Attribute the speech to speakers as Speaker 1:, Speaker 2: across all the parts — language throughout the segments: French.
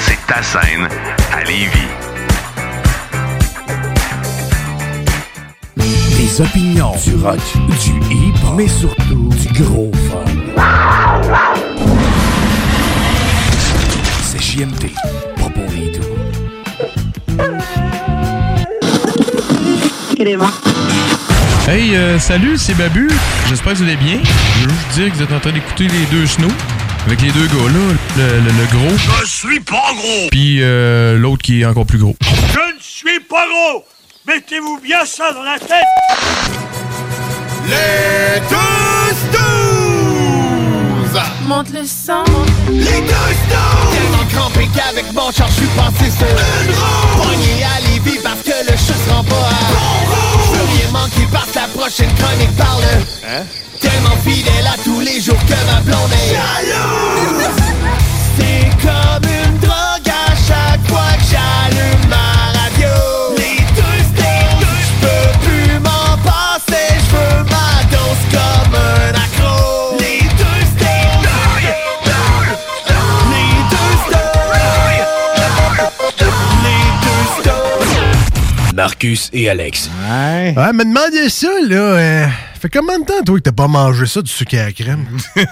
Speaker 1: c'est ta scène à Lévis.
Speaker 2: Des opinions, du rock, du hip, mais surtout du gros fun. C'est JMT, pas pour les doux.
Speaker 3: Hey, euh, salut, c'est Babu. J'espère que vous allez bien. Je veux juste dire que vous êtes en train d'écouter les deux snows. Avec les deux gars là, le, le- le gros.
Speaker 4: Je suis pas gros!
Speaker 3: Puis euh, l'autre qui est encore plus gros.
Speaker 4: Je ne suis pas gros! Mettez-vous bien ça dans la tête!
Speaker 5: Les deux snooze!
Speaker 6: Monte le sang.
Speaker 5: Les deux snooze! Tellement crampé qu'avec mon char, je suis passé sur une roue! Pogné à Lévis parce que le chat se rend pas à bon Je veux rien manquer parce que la prochaine chronique parle Hein? Tellement fidèle à tous les jours que ma blonde est jalouse! C'est comme une drogue à chaque fois que j'allume ma
Speaker 2: Marcus et Alex.
Speaker 7: Ouais. Ouais, me demandez ça, là. euh, fait combien de temps, toi, que t'as pas mangé ça du sucre à la crème?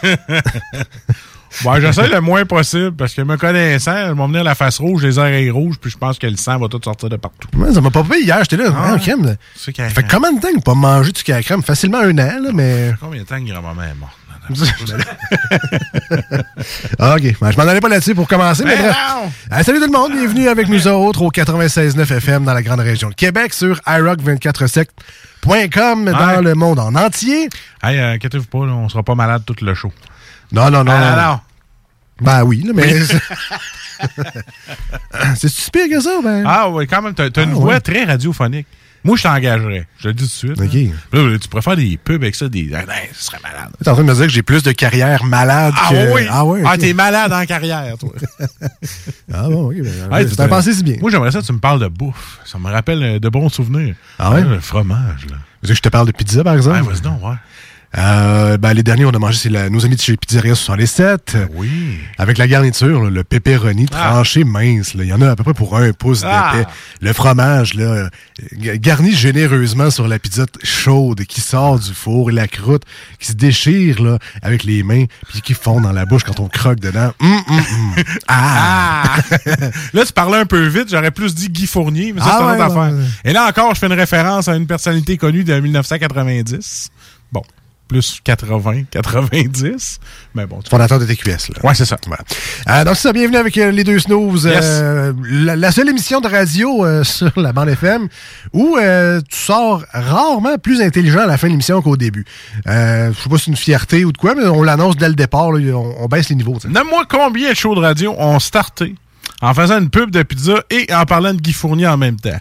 Speaker 3: Ouais, j'essaie le moins possible parce que me connaissant, ils vont venir la face rouge, les oreilles rouges, puis je pense que le sang va tout sortir de partout.
Speaker 7: Ouais, ça m'a pas payé hier, j'étais là.
Speaker 3: Ah,
Speaker 7: Ah, crème, là. Fait
Speaker 3: crème.
Speaker 7: combien de temps que t'as pas mangé du sucre à la crème? Facilement un an, là, mais.
Speaker 3: Combien de temps que grand-maman est morte?
Speaker 7: Ah, OK. Ben, je m'en allais pas là-dessus pour commencer, mais,
Speaker 3: Mais
Speaker 7: bref. Ah, salut tout le monde, bienvenue avec nous autres au 96.9 FM dans la grande région de Québec sur iRock247.com dans
Speaker 3: Ouais.
Speaker 7: le monde en entier.
Speaker 3: Hey, euh, inquiétez-vous pas, là, on sera pas malade tout le show.
Speaker 7: Non, non, non.
Speaker 3: Ah, non, non.
Speaker 7: Ben oui, là, mais. C'est si pire que ça, ben?
Speaker 3: Ah oui, quand même, t'as une
Speaker 7: Ah,
Speaker 3: voix
Speaker 7: ouais.
Speaker 3: très radiophonique. Moi, je t'engagerais. Je le dis tout de suite.
Speaker 7: OK.
Speaker 3: Là, tu pourrais faire des pubs avec ça, des. Ah, ben, ce serait malade.
Speaker 7: T'es en train de me dire que j'ai plus de carrière malade
Speaker 3: Ah
Speaker 7: que.
Speaker 3: oui!
Speaker 7: Ah ouais.
Speaker 3: Ah,
Speaker 7: ok.
Speaker 3: t'es malade en carrière, toi.
Speaker 7: Ah bon, oui. Ben,
Speaker 3: Hey, tu-
Speaker 7: un pensée si bien.
Speaker 3: Moi, j'aimerais ça que tu me parles de bouffe. Ça me rappelle euh, de bons souvenirs.
Speaker 7: Ah ouais?
Speaker 3: Le fromage, là.
Speaker 7: Je te parle de pizza, par exemple?
Speaker 3: Ouais, vas-y donc, ouais.
Speaker 7: Euh, ben, les derniers, on a mangé, c'est la- nos amis de chez Pizzeria 67.
Speaker 3: Oui.
Speaker 7: Avec la garniture, là, le pepperoni
Speaker 3: Ah.
Speaker 7: tranché mince. là. Il y en a à peu près pour un pouce
Speaker 3: Ah.
Speaker 7: d'épais. Le fromage, là, euh, garni généreusement sur la pizza chaude qui sort du four et la croûte qui se déchire là, avec les mains puis qui fond dans la bouche quand on croque dedans. Hum, hum, hum. Ah!
Speaker 3: Ah! là, tu parlais un peu vite. J'aurais plus dit Guy Fournier, mais ça,
Speaker 7: Ah
Speaker 3: c'est une
Speaker 7: ouais,
Speaker 3: autre
Speaker 7: ouais,
Speaker 3: affaire.
Speaker 7: ouais.
Speaker 3: Et là encore, je fais une référence à une personnalité connue de 1990. Bon. Plus 80, 90. Mais bon.
Speaker 7: Fondateur de TQS, là.
Speaker 3: Ouais, c'est ça.
Speaker 7: Voilà. Euh, donc, c'est ça, bienvenue avec euh, les deux snooze.
Speaker 3: Yes.
Speaker 7: euh, la, la seule émission de radio sur la bande FM où tu sors rarement plus intelligent à la fin de l'émission qu'au début. Euh, je sais pas si c'est une fierté ou de quoi, mais on l'annonce dès le départ. là, on, on baisse les niveaux.
Speaker 3: Nomme-moi combien de shows de radio ont starté en faisant une pub de pizza et en parlant de Guy Fournier en même temps.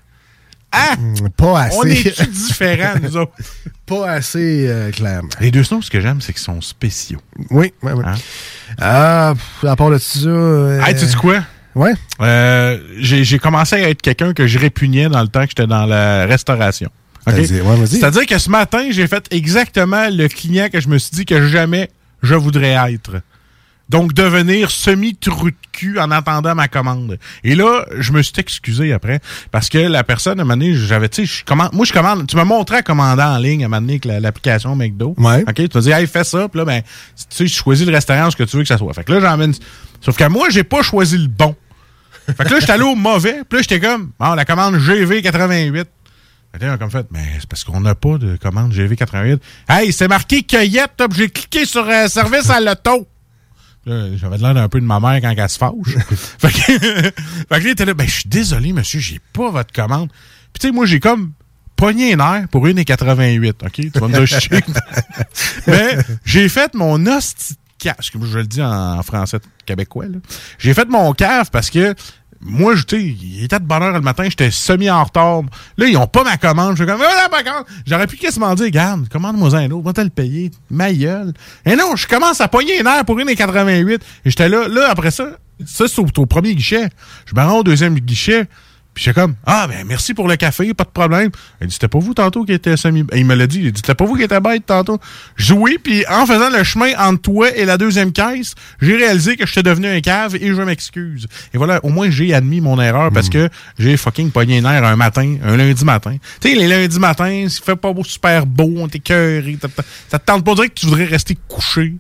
Speaker 3: Ah!
Speaker 7: Pas assez.
Speaker 3: On est différents, nous autres?
Speaker 7: Pas assez euh, clairement.
Speaker 3: Les deux snows, ce que j'aime, c'est qu'ils sont spéciaux.
Speaker 7: Oui, oui, oui.
Speaker 3: Hein?
Speaker 7: Ah, pff, à part de ça. euh,
Speaker 3: Hey, tu sais quoi?
Speaker 7: Ouais.
Speaker 3: Euh, j'ai j'ai commencé à être quelqu'un que je répugnais dans le temps que j'étais dans la restauration. OK?
Speaker 7: C'est-à-dire, ouais, vas-y.
Speaker 3: C'est-à-dire que ce matin, j'ai fait exactement le client que je me suis dit que jamais je voudrais être. Donc, devenir semi-trou de cul en attendant ma commande. Et là, je me suis excusé après, parce que la personne, à un moment donné, j'avais, tu sais, je commande, moi, je commande, tu m'as montré à commander en ligne, à un moment donné, avec la- l'application McDo.
Speaker 7: Ouais.
Speaker 3: OK? Tu m'as dit, hey, fais ça, puis là, ben, tu sais, je choisis le restaurant, ce que tu veux que ça soit. Fait que là, j'emmène. Sauf que moi, j'ai pas choisi le bon. Fait que là, j'étais allé au mauvais, puis là, j'étais comme, bon, la commande GV88. Fait que là, comme fait, mais c'est parce qu'on n'a pas de commande GV88. Hey, c'est marqué cueillette, j'ai cliqué sur euh, service à l'auto. J'avais l'air d'un peu de ma mère quand elle se fâche. fait que, fait que là, il était là, ben, je suis désolé, monsieur, j'ai pas votre commande. Puis, tu sais, moi, j'ai comme pogné un air pour 1,88. OK? Tu vas me dire, je. Mais j'ai fait mon hostie de cave. Je le dis en français québécois, là. J'ai fait mon cave parce que moi, je- il était de bonne heure le matin, j'étais semi en retard. Là, ils ont pas ma commande. Je suis comme, voilà ma commande. J'aurais pu quasiment dire, garde, commande-moi un autre, va te le payer. Ma gueule. Et non, je commence à pogner un air pour 1,88. Et j'étais là, là, après ça, ça, c'est au, au premier guichet. Je me rends au deuxième guichet. Puis j'étais comme, ah, ben, merci pour le café, pas de problème. Il dit, c'était pas vous tantôt qui était semi. Il me l'a dit, il dit, c'était pas vous qui était bête tantôt. Je oui, puis en faisant le chemin entre toi et la deuxième caisse, j'ai réalisé que j'étais devenu un cave et je m'excuse. Et voilà, au moins j'ai admis mon erreur parce que j'ai fucking pogné un air un matin, un lundi matin. Tu sais, les lundis matins, il fait pas beau, super beau, on t'écœuré, ça te tente pas de dire que tu voudrais rester couché.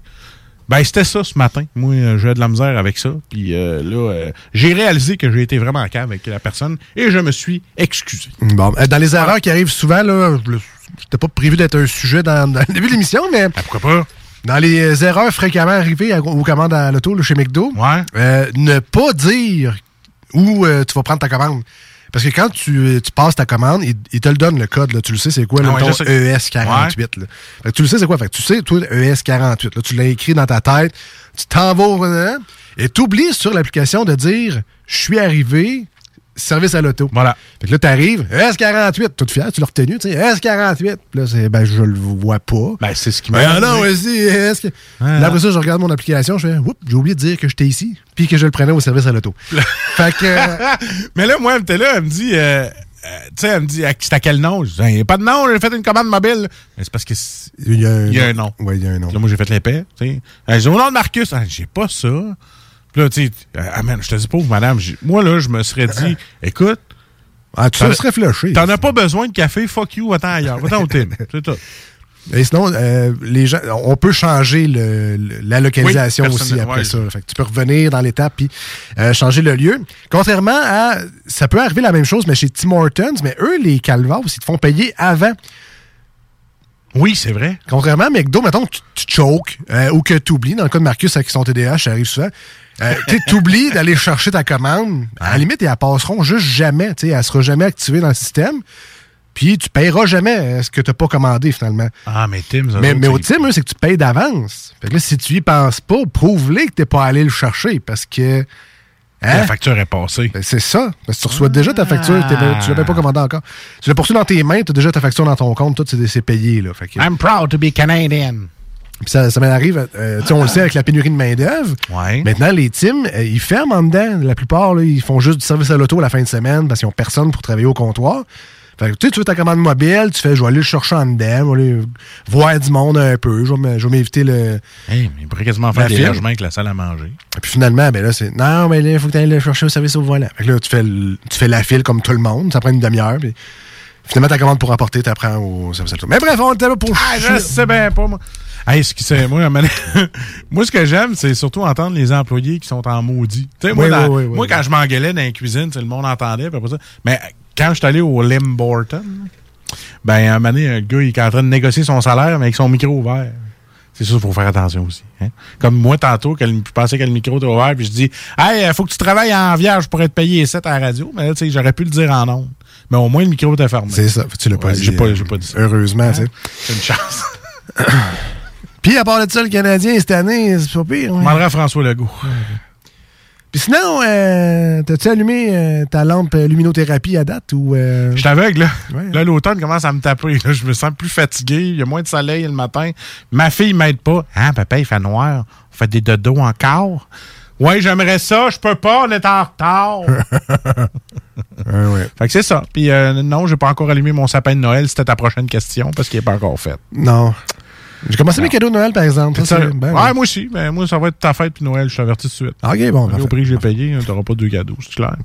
Speaker 3: Ben, c'était ça ce matin. Moi, euh, j'ai de la misère avec ça. Puis euh, là, euh, j'ai réalisé que j'ai été vraiment en cave avec la personne et je me suis excusé.
Speaker 7: Bon, dans les erreurs qui arrivent souvent, là, c'était pas prévu d'être un sujet dans, dans le début de l'émission, mais.
Speaker 3: pourquoi pas?
Speaker 7: Dans les erreurs fréquemment arrivées à- aux commandes à l'auto, chez McDo, euh, ne pas dire où tu vas prendre ta commande. Parce que quand tu, euh, tu passes ta commande, il, il te le donne le code, là, tu le sais c'est quoi, là,
Speaker 3: Ah ouais,
Speaker 7: mettons,
Speaker 3: je sais.
Speaker 7: ES48. là. Fait que tu le sais c'est quoi, fait que tu sais, toi, ES48, là, tu l'as écrit dans ta tête, tu t'en vas au- hein, et tu oublies sur l'application de dire je suis arrivé, service à l'auto.
Speaker 3: Voilà.
Speaker 7: Fait que là, t'arrives, ES48, tout fier, tu l'as retenu, tu sais, ES48. Puis là, c'est, ben, je le vois pas.
Speaker 3: Ben, c'est ce qui
Speaker 7: Ben,
Speaker 3: m'a
Speaker 7: ah non, vas-y.
Speaker 3: Ah.
Speaker 7: Là, après ça, je regarde mon application, je fais, oups, j'ai oublié de dire que j'étais ici, puis que je le prenais au service à l'auto. fait que. euh,
Speaker 3: Mais là, moi, elle était là, elle me dit, euh, euh, tu sais, elle me dit, c'est à quel nom? Je dis, il n'y a pas de nom, j'ai fait une commande mobile. Mais c'est parce que
Speaker 7: il y a un,
Speaker 3: il y a un nom.
Speaker 7: Oui, il y a un nom.
Speaker 3: Là, moi, j'ai fait l'épée, tu sais. Elle dit, au nom de Marcus, Ah, j'ai pas ça. Puis là, tu sais, euh, ah, man, je te dis pauvre madame, moi, là, je me serais dit, écoute,
Speaker 7: Ah, tu serais flushé.
Speaker 3: T'en as pas besoin de café, fuck you, va-t'en ailleurs, va-t'en au. C'est tout.
Speaker 7: Et sinon, euh, les gens, on peut changer le, le- la localisation
Speaker 3: Oui,
Speaker 7: aussi après
Speaker 3: ouais.
Speaker 7: ça. Fait que tu peux revenir dans l'étape puis euh, changer le lieu. Contrairement à, ça peut arriver la même chose, mais chez Tim Hortons, mais eux, les calvas, ils te font payer avant.
Speaker 3: Oui, c'est vrai.
Speaker 7: Contrairement à McDo, mettons que tu, tu choques euh, ou que tu oublies, dans le cas de Marcus avec son TDAH, ça arrive souvent. Euh, tu oublies d'aller chercher ta commande. À la limite, ils la passeront juste jamais. tu sais, Elle sera jamais activée dans le système. Puis tu paieras jamais euh, ce que tu n'as pas commandé finalement.
Speaker 3: Ah, mais Tim, ça
Speaker 7: Mais, mais au Tim, c'est que tu payes d'avance. Fait que là, si tu y penses pas, prouve-les que t'es pas allé le chercher parce que. hein?
Speaker 3: La facture est passée.
Speaker 7: Ben, c'est ça. Parce que tu reçois déjà ta facture, pas- tu l'as même pas commandé encore. Tu l'as poursu dans tes mains, tu as déjà ta facture dans ton compte, tout c'est c'est payé. Là. Fait que-
Speaker 3: I'm proud to be Canadian.
Speaker 7: Puis ça, ça m'arrive, euh, on le sait avec la pénurie de main-d'œuvre.
Speaker 3: Ouais.
Speaker 7: Maintenant, les teams, euh, ils ferment en dedans. La plupart, là, ils font juste du service à l'auto à la fin de semaine parce qu'ils n'ont personne pour travailler au comptoir. Fait que, tu sais, tu veux ta commande mobile, tu fais, je vais aller le chercher en dedans, je vais aller voir du monde un peu, je vais m'éviter le.
Speaker 3: Hey, mais il pourrait quasiment faire des logements avec la salle à manger.
Speaker 7: Et puis finalement, ben là, c'est non, mais là, il faut que tu ailles le chercher au service au volant. Fait que là, tu fais, tu fais la file comme tout le monde, ça prend une demi-heure. Puis finalement, ta commande pour apporter, tu apprends au service à l'auto. Mais bref, on était là pour.
Speaker 3: Ah, je sais bien pas, moi. Hey, ce qui c'est, moi, moi, ce que j'aime, c'est surtout entendre les employés qui sont en maudit. Moi,
Speaker 7: Oui,
Speaker 3: dans-
Speaker 7: oui, oui,
Speaker 3: moi quand je m'engueulais dans la cuisine, le monde entendait, puis après ça. Mais quand je suis allé au Limborton, Ben, à un moment donné, un gars, il est en train de négocier son salaire, mais avec son micro ouvert. C'est ça, il faut faire attention aussi. hein. Comme moi, tantôt, je pensais que le micro était ouvert, puis je dis Hey, il faut que tu travailles en vierge pour être payé 7 à la radio. Mais là, tu sais, j'aurais pu le dire en ondes. Mais au moins, le micro était fermé.
Speaker 7: C'est ça, tu l'as pas
Speaker 3: Ouais,
Speaker 7: dit.
Speaker 3: J'ai pas,
Speaker 7: euh,
Speaker 3: pas dit ça.
Speaker 7: Heureusement, tu sais.
Speaker 3: C'est une chance.
Speaker 7: Puis à part de ça, le Canadien, cette année, c'est pas pire. Ouais.
Speaker 3: à François Legault.
Speaker 7: Puis sinon, euh, t'as-tu allumé euh, ta lampe luminothérapie à date ou. euh,
Speaker 3: Je suis aveugle, là.
Speaker 7: Ouais.
Speaker 3: Là, l'automne commence à me taper. là. Je me sens plus fatigué. Il y a moins de soleil le matin. Ma fille m'aide pas. Hein, papa, il fait noir. On fait des dodos encore. Ouais, j'aimerais ça. Je peux pas. On est en retard.
Speaker 7: Ouais, ouais.
Speaker 3: fait que c'est ça. Puis euh, non, j'ai pas encore allumé mon sapin de Noël. C'était ta prochaine question parce qu'il est pas encore fait.
Speaker 7: Non. J'ai commencé mes cadeaux de Noël, par exemple. Ça,
Speaker 3: ça.
Speaker 7: ben,
Speaker 3: ouais,
Speaker 7: ouais.
Speaker 3: moi aussi. Mais moi, ça va être ta fête puis Noël. Je t'avertis tout de suite.
Speaker 7: OK, bon.
Speaker 3: Au prix que j'ai payé, t'auras pas deux cadeaux, c'est clair.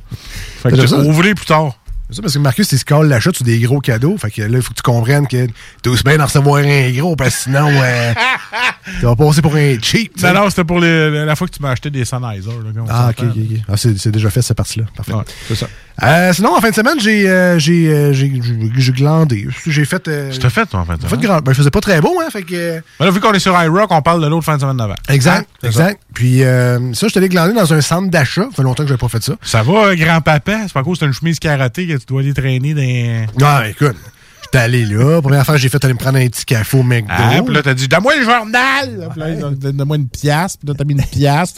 Speaker 3: Fait que ouvrez plus tard.
Speaker 7: C'est ça parce que Marcus, il se colle l'achat sur des gros cadeaux. Fait que là, il faut que tu comprennes que t'es aussi bien d'en recevoir un gros parce que sinon, euh, tu vas passer pour un cheap. tu sais.
Speaker 3: Non, non, c'était pour les- la fois que tu m'as acheté des Sennheiser. là,
Speaker 7: Ah, ok, ok, ok. Ah, c'est c'est déjà fait, cette partie-là. Parfait.
Speaker 3: Ouais, c'est ça.
Speaker 7: Euh, sinon, en fin de semaine, j'ai euh, j'ai euh, j'ai- j'ai- j'ai glandé. J'ai fait. Euh,
Speaker 3: C'était fait, toi, en fait.
Speaker 7: j'ai fait grand- ben, je faisais pas très beau, hein. Fait que. euh,
Speaker 3: Ben là, vu qu'on est sur iRock, on parle de l'autre fin de semaine d'avant.
Speaker 7: Exact,
Speaker 3: Hein? C'est
Speaker 7: exact. Puis euh, ça, je allé glander dans un centre d'achat. Ça fait longtemps que j'avais pas fait ça.
Speaker 3: Ça va, euh, grand-papa? C'est pas cause que t'as une chemise carottée que tu dois aller traîner dans...
Speaker 7: Non, écoute, j'étais allé là. Première fois que j'ai fait, aller me prendre un petit café au McDo.
Speaker 3: Ah, puis là, t'as dit, donne-moi le journal! Puis là, ils ont dit, donne-moi une pièce, puis là, t'as mis une pièce.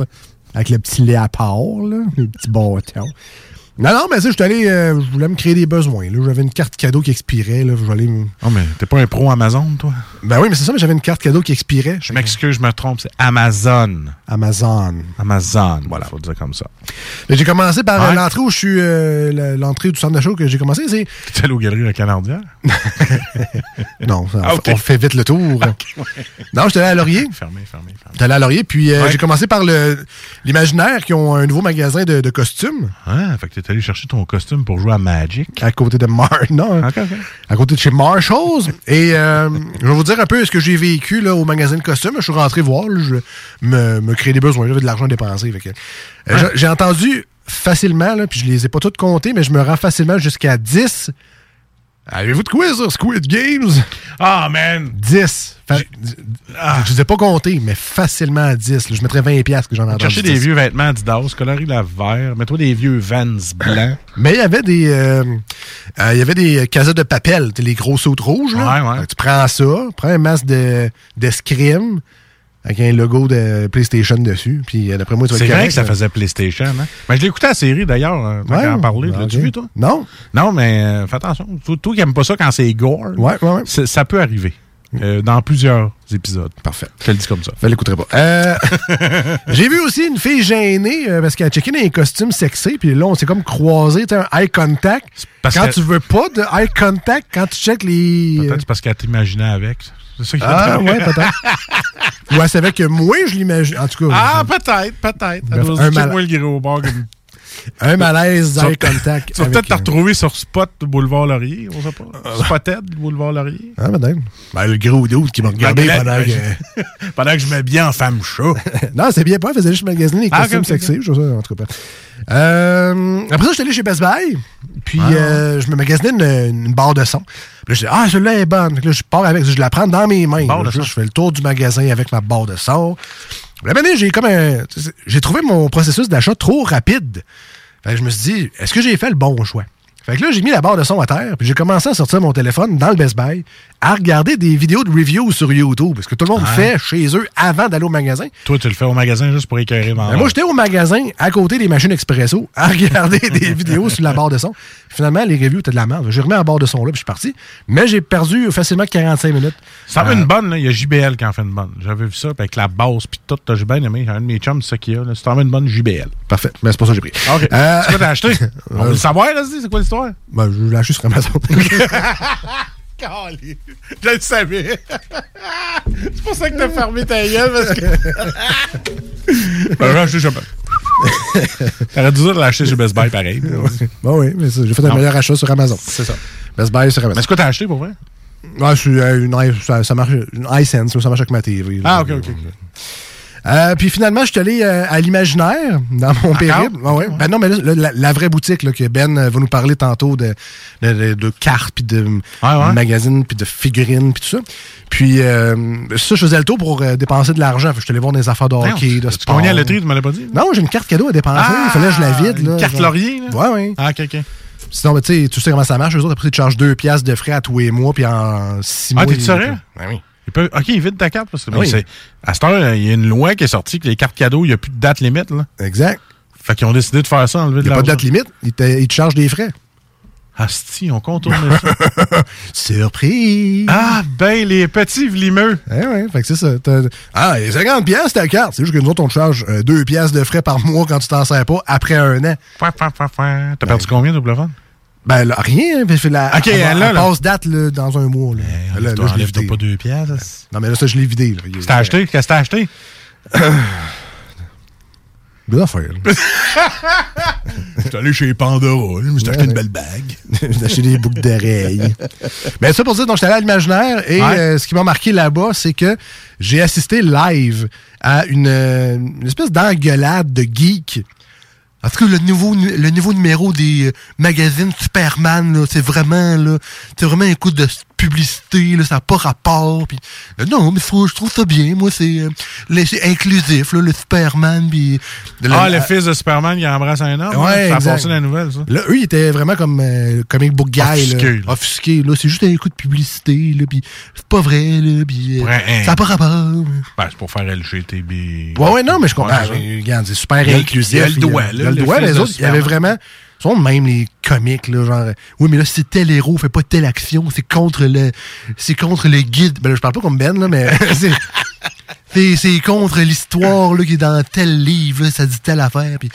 Speaker 7: Avec le petit léopard, là, le petit bâton. Non, non, mais ça, je suis allé, euh, je voulais me créer des besoins. là. J'avais une carte cadeau qui expirait. Là, je voulais
Speaker 3: Oh, mais t'es pas un pro Amazon, toi?
Speaker 7: Ben oui, mais c'est ça, mais j'avais une carte cadeau qui expirait.
Speaker 3: Je m'excuse, je me trompe, c'est Amazon.
Speaker 7: Amazon.
Speaker 3: Amazon, voilà, faut dire comme ça.
Speaker 7: Mais J'ai commencé par euh,
Speaker 3: Ouais.
Speaker 7: l'entrée où je suis, euh, l'entrée du centre d'achat que j'ai commencé, c'est...
Speaker 3: T'es allé aux galeries La Canardière?
Speaker 7: Non,
Speaker 3: Ah,
Speaker 7: on fait vite le tour. Non, j'étais allé à Laurier.
Speaker 3: Fermé, fermé, fermé.
Speaker 7: J'étais allé à Laurier, puis euh,
Speaker 3: Ouais.
Speaker 7: j'ai commencé par le l'Imaginaire, qui ont un nouveau magasin de, de costumes
Speaker 3: Ah, fait que t'es allé chercher ton costume pour jouer à Magic.
Speaker 7: à côté de Mar... Non,
Speaker 3: ok.
Speaker 7: à côté de chez Marshalls. Et euh, je vais vous dire un peu ce que j'ai vécu là, au magasin de costumes. Je suis rentré voir, là, je me, me créer des besoins. J'avais de l'argent à dépenser. euh, j'ai- J'ai entendu facilement, puis je les ai pas toutes comptés, mais je me rends facilement jusqu'à 10. Avez-vous de quoi sur Squid Games?
Speaker 3: Ah, man!
Speaker 7: 10. Fa- Je ne les ai pas comptés, mais facilement à 10. là. Je mettrais 20 piastres que j'en ai.
Speaker 3: Chercher des
Speaker 7: 10.
Speaker 3: vieux vêtements Adidas, coloris la vert, mets-toi des vieux Vans blancs.
Speaker 7: Mais il y avait des euh, euh, il y avait des casettes de papel, les gros sautes rouges. Là.
Speaker 3: Ouais, ouais.
Speaker 7: Tu prends ça, prends un masque de d'escrime avec un logo de PlayStation dessus, puis euh, d'après moi tu vas
Speaker 3: C'est vrai
Speaker 7: correct,
Speaker 3: que ça faisait PlayStation. Hein? Mais je l'ai écouté à la série d'ailleurs, euh, tant
Speaker 7: Ouais,
Speaker 3: en parler.
Speaker 7: ok.
Speaker 3: L'as-tu vu, toi?
Speaker 7: Non.
Speaker 3: Non, mais euh, fais attention. Toi, toi qui n'aimes pas ça quand c'est gore,
Speaker 7: Ouais, ouais, ouais.
Speaker 3: ça peut arriver. euh, dans plusieurs épisodes.
Speaker 7: Parfait.
Speaker 3: Je te le dis comme ça.
Speaker 7: Je l'écouterai pas. Euh, J'ai vu aussi une fille gênée euh, parce qu'elle a checké dans les costumes sexés, puis là, on s'est comme croisé, t'as un eye contact.
Speaker 3: parce
Speaker 7: quand
Speaker 3: que-
Speaker 7: tu veux pas de eye contact, quand tu checkes les.
Speaker 3: Peut-être parce qu'elle t'imaginait avec. C'est ça qui
Speaker 7: Ah, ouais, peut-être. Ou elle savait que moi, je l'imagine. En tout cas.
Speaker 3: Ah, peut-être, peut-être. Elle moi le gros bar comme-
Speaker 7: Un malaise d'eye contact.
Speaker 3: Tu vas peut-être te retrouver sur Spot Boulevard Laurier, on sait pas. Spotted Boulevard Laurier.
Speaker 7: Ah, madame. Ben, le gros doute qui m'a regardé
Speaker 3: Ben,
Speaker 7: pendant que.
Speaker 3: Pendant que je m'habillais en femme chat.
Speaker 7: non, c'est bien pas. Faisait juste magasiner les
Speaker 3: Ah,
Speaker 7: costumes sexy. Je sais en tout cas. Euh, après ça, j'étais allé chez Best Buy. Puis,
Speaker 3: Ah.
Speaker 7: euh, je me magasinais une, une barre de son. Puis là, je dis, ah, celle-là est bonne. Là, je pars avec, je la prends dans mes mains. Là, je fais le tour du magasin avec ma barre de son. La manière, j'ai comme. J'ai trouvé mon processus d'achat trop rapide. Fait que je me suis dit, est-ce que j'ai fait le bon choix? Fait que là, j'ai mis la barre de son à terre, puis j'ai commencé à sortir mon téléphone dans le Best Buy, à regarder des vidéos de reviews sur YouTube, parce que tout le monde fait chez eux avant d'aller au magasin.
Speaker 3: Toi, tu le fais au magasin juste pour écœurer
Speaker 7: Ben, moi, j'étais au magasin, à côté des machines expresso, à regarder des vidéos sur la barre de son. Finalement, les reviews étaient de la merde. J'ai remis la barre de son là, puis je suis parti. Mais j'ai perdu facilement 45 minutes.
Speaker 3: Ça
Speaker 7: Euh,
Speaker 3: fait une bonne, là. il y a JBL qui en fait une bonne. J'avais vu ça, avec la base, puis tout, j'ai bien aimé. Un de mes chums, c'est ça qu'il y a. là. C'est vraiment une bonne JBL.
Speaker 7: Parfait. Mais c'est pour ça que j'ai pris.
Speaker 3: OK.
Speaker 7: Euh,
Speaker 3: C'est quoi t'as acheté? On veut le savoir, là, c'est quoi l'histoire?
Speaker 7: Ben, je l'ai acheté sur Amazon.
Speaker 3: Je le savais. c'est pour ça que t'as fermé ta gueule, parce que. ben, acheté chez T'aurais dû dire de l'acheter chez Best Buy, pareil.
Speaker 7: bon, oui, mais j'ai fait un
Speaker 3: Non.
Speaker 7: meilleur achat sur Amazon.
Speaker 3: C'est ça.
Speaker 7: Best Buy sur Amazon.
Speaker 3: Mais c'est quoi t'as acheté pour vrai?
Speaker 7: Ouais, c'est euh, une, ça, ça marche, une iSense, ça marche avec ma TV.
Speaker 3: Ah, ok, ok. ok.
Speaker 7: Euh, puis finalement, je suis allé euh, à l'imaginaire dans mon périple. Ah ouais. Ben non, mais là, la, la vraie boutique là, que Ben euh, va nous parler tantôt de, de, de- de cartes, puis de magazines, puis de figurines, puis tout ça. Puis euh, ça, je faisais le tour pour dépenser de l'argent. Je suis allé voir des affaires de hockey, de
Speaker 3: tu
Speaker 7: sport.
Speaker 3: pogné à la loterie, tu l'as pas dit?
Speaker 7: Non, j'ai une carte cadeau à dépenser.
Speaker 3: Ah,
Speaker 7: Il fallait que je la vide.
Speaker 3: une
Speaker 7: Là,
Speaker 3: carte
Speaker 7: genre.
Speaker 3: laurier, là?
Speaker 7: Ouais, ouais.
Speaker 3: Ah, OK, OK.
Speaker 7: Sinon, ben, tu sais, tu comment ça marche. Eux autres, après, ils te chargent deux piastres de frais à tous les mois, puis en six mois.
Speaker 3: Ah, t'es sérieux?
Speaker 7: Ben oui.
Speaker 3: Il peut- OK, vide ta carte. Parce que,
Speaker 7: Oui.
Speaker 3: à cette heure, il y a une loi qui est sortie que les cartes cadeaux, il n'y a plus de date limite. Là.
Speaker 7: Exact.
Speaker 3: Fait qu'ils ont décidé de faire ça, enlever
Speaker 7: Il n'y a pas de date limite. Ils te, ils te chargent des frais.
Speaker 3: Asti, on contourne ça.
Speaker 7: Surprise!
Speaker 3: Ah, ben, les petits vlimeux.
Speaker 7: Eh ouais, fait que c'est ça. Ah, et 50 piastres ta carte. C'est juste que nous autres, on te charge 2 piastres de frais par mois quand tu t'en sers pas après un an.
Speaker 3: T'as perdu combien, double fun?
Speaker 7: Ben là, rien. Puis la,
Speaker 3: Ok,
Speaker 7: elle,
Speaker 3: là,
Speaker 7: passe date là, dans un mois. Là. là, là, je l'ai vidé.
Speaker 3: pas deux piastres.
Speaker 7: Non, mais là, ça, je l'ai vidé.
Speaker 3: T'as acheté? Qu'est-ce que t'as acheté?
Speaker 7: Bonne affaire.
Speaker 3: J'étais allé chez Pandora. Je me suis acheté une belle bague.
Speaker 7: J'ai acheté des boucles d'oreilles. Mais ça pour dire, donc j'étais allé à l'imaginaire et
Speaker 3: Ouais.
Speaker 7: euh, ce qui m'a marqué là-bas, c'est que j'ai assisté live à une, euh, une espèce d'engueulade de geek. En tout cas, le nouveau, le nouveau numéro des euh, magazines Superman, c'est vraiment, là, c'est vraiment un coup de publicité, là, ça n'a pas rapport. Puis, euh, non, mais faut, je trouve ça bien. Moi, c'est euh, inclusif, là, le Superman. Puis,
Speaker 3: Ah, le fils de Superman qui embrasse un homme?
Speaker 7: Ouais,
Speaker 3: hein? ça a passé la nouvelle, ça.
Speaker 7: Là, eux, ils étaient vraiment comme euh, comic book guy.
Speaker 3: Offusqués,
Speaker 7: là. C'est juste un coup de publicité, là. Puis c'est pas vrai, là. Puis euh,
Speaker 3: Ouais, hein.
Speaker 7: ça n'a pas rapport.
Speaker 3: Ben, c'est pour faire LGTB.
Speaker 7: Ouais, ouais, non, mais je comprends.
Speaker 3: Ouais, c'est
Speaker 7: regarde, super inclusif.
Speaker 3: il y a le doigt,
Speaker 7: Il y
Speaker 3: là,
Speaker 7: a le doigt, les autres, il y avait vraiment. Sont même les comiques, là, genre. Oui, mais là, c'est tel héros, fait pas telle action, c'est contre le. C'est contre le guide. Ben là, je parle pas comme Ben, là, mais c'est. C'est c'est contre l'histoire, là, qui est dans tel livre, là, ça dit telle affaire. Puis.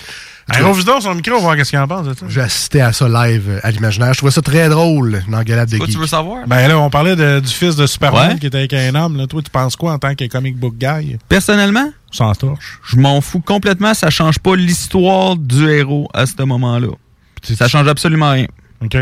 Speaker 3: Rose donc son micro, on va voir qu'est-ce qu'il en pense de ça.
Speaker 7: J'ai assisté à ça live euh, à l'imaginaire. Je trouvais ça très drôle, une engueulade de
Speaker 8: Quoi,
Speaker 7: geek.
Speaker 8: tu veux savoir?
Speaker 3: Ben là, on parlait de- du fils de Superman
Speaker 8: Ouais.
Speaker 3: qui était avec un homme. Là. Toi, tu penses quoi en tant que comic book guy?
Speaker 8: Personnellement,
Speaker 3: Sans torche.
Speaker 8: je m'en fous complètement. Ça change pas l'histoire du héros à ce moment-là. Ça change absolument rien.
Speaker 3: OK.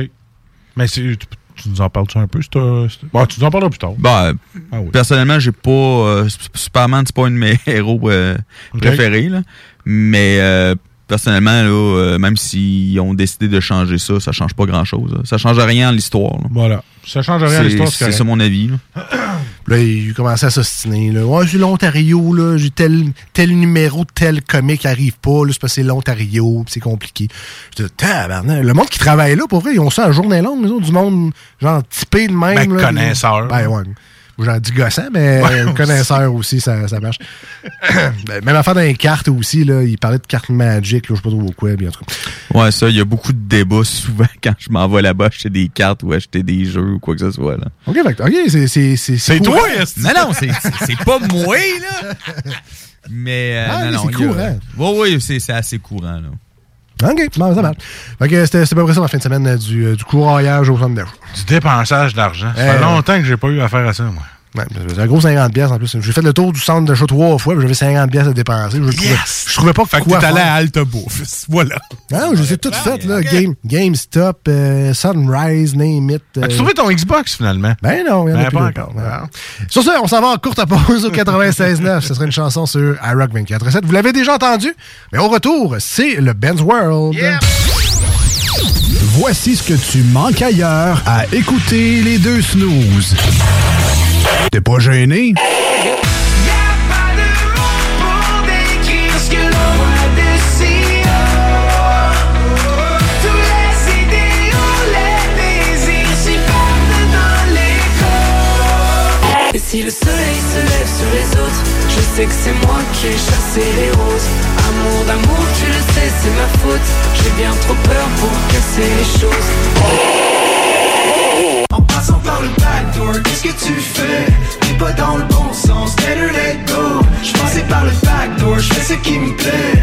Speaker 3: Mais tu, tu nous en parles-tu un peu? c'est, euh, Bon, tu nous en parleras plus tard.
Speaker 8: Ben,
Speaker 3: Ah oui.
Speaker 8: personnellement, j'ai pas. euh, Superman, c'est pas un de mes héros euh, préférés. Là. Mais euh, personnellement, là, même s'ils ont décidé de changer ça, ça change pas grand-chose. Ça change rien à l'histoire. là.
Speaker 3: Voilà. Ça change rien à l'histoire, c'est
Speaker 8: ça mon avis. là.
Speaker 7: Il commençait à s'ostiner. Là. Ouais, c'est l'Ontario, là. J'ai tel, tel numéro, tel comic qui arrive pas. Là, c'est parce que c'est l'Ontario, c'est compliqué. Je dis, tabarnak. Le monde qui travaille là, pour vrai, ils ont ça à journée longue, les autres, du monde, genre, typé de même.
Speaker 3: Ben,
Speaker 7: là,
Speaker 3: connaisseur.
Speaker 7: Ben, ouais. J'en dis gossant, mais
Speaker 3: Ouais,
Speaker 7: connaisseur aussi, ça, ça marche. Ben, même affaire dans les cartes aussi, là. Il parlait de cartes magiques, là, je sais pas trop quoi, bien.
Speaker 8: Ouais, ça, il y a beaucoup de débats souvent quand je m'en vais là-bas acheter des cartes ou acheter des jeux ou quoi que ce soit. Là.
Speaker 7: OK, c'est. C'est, c'est,
Speaker 3: C'est toi,
Speaker 8: Non, non, c'est- pas moi, là. Mais, euh,
Speaker 7: Ah,
Speaker 8: non,
Speaker 7: mais c'est courant.
Speaker 8: Ouais, oui, c'est c'est assez courant, là.
Speaker 7: OK, bon, ça marche. Fait que c'était, c'était pas vrai ça la fin de semaine euh, du, euh, du courroyage au centre d'achat.
Speaker 3: Du dépensage d'argent. Ça fait
Speaker 7: Eh,
Speaker 3: longtemps que j'ai pas eu affaire à ça, moi.
Speaker 7: Ouais, un gros 50 pièces en plus. J'ai fait le tour du centre d'achat trois fois, j'avais 50 pièces à dépenser. Je, trouvais, je trouvais pas
Speaker 3: Fait que t'es allé à Alta Bouffe. Voilà.
Speaker 7: Non, je les ai toutes faites, là. Game, GameStop, euh, Sunrise, Name It. euh,
Speaker 3: As-tu trouvé ton Xbox, finalement?
Speaker 7: Ben non, il y en a
Speaker 3: Ben,
Speaker 7: plus
Speaker 3: pas encore.
Speaker 7: Non. Sur ce, on s'en va en courte pause au 96.9. Ce serait une chanson sur iRock 24.7. Vous l'avez déjà entendu, mais au retour, c'est le Ben's World.
Speaker 2: Voici ce que tu manques ailleurs à écouter les deux snooze. T'es pas gêné?
Speaker 9: Et si le soleil se lève sur les autres, je sais que c'est moi qui ai chassé les roses. Amour d'amour, tu le sais, c'est ma faute. J'ai bien trop peur pour casser les choses.
Speaker 10: En passant par le qu'est-ce que tu fais? T'es pas dans le bon sens, better let go. Je passais par le backdoor, je fais ce qui me plaît.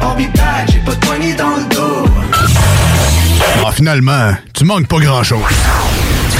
Speaker 10: I'll be back, j'ai pas de poignée dans le dos.
Speaker 2: Ah, finalement, tu manques pas grand-chose.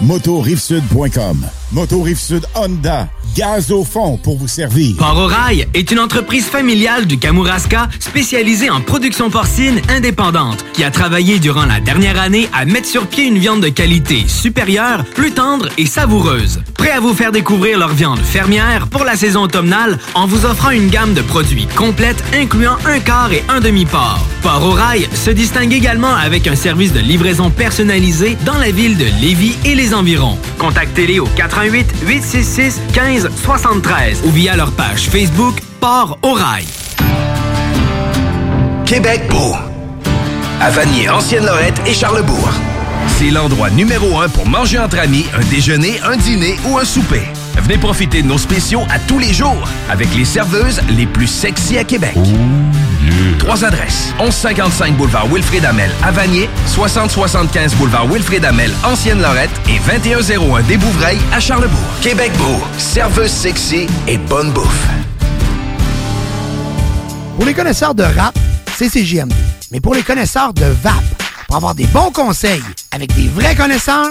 Speaker 11: motorivesud.com. Moto Rive-Sud Honda, gaz au fond pour vous servir.
Speaker 12: Port au Rail est une entreprise familiale du Kamouraska spécialisée en production porcine indépendante qui a travaillé durant la dernière année à mettre sur pied une viande de qualité supérieure, plus tendre et savoureuse. Prêt à vous faire découvrir leur viande fermière pour la saison automnale en vous offrant une gamme de produits complète incluant un quart et un demi-port. Port se distingue également avec un service de livraison personnalisé dans la ville de Lévis et les environs. Contactez-les au 88 866 15 73 ou via leur page Facebook Port au Rail.
Speaker 13: Québec beau. À Vanier, Ancienne-Lorette et Charlebourg. C'est l'endroit numéro un pour manger entre amis, un déjeuner, un dîner ou un souper. Venez profiter de nos spéciaux à tous les jours avec les serveuses les plus sexy à Québec. Trois adresses. 1155 boulevard Wilfrid Amel à Vanier, 6075 boulevard Wilfrid Amel, Ancienne-Lorette et 2101 des Bouvrailles à Charlebourg. Québec beau, serveuse sexy et bonne bouffe.
Speaker 5: Pour les connaisseurs de rap, c'est CJMD. Mais pour les connaisseurs de VAP, pour avoir des bons conseils avec des vrais connaisseurs,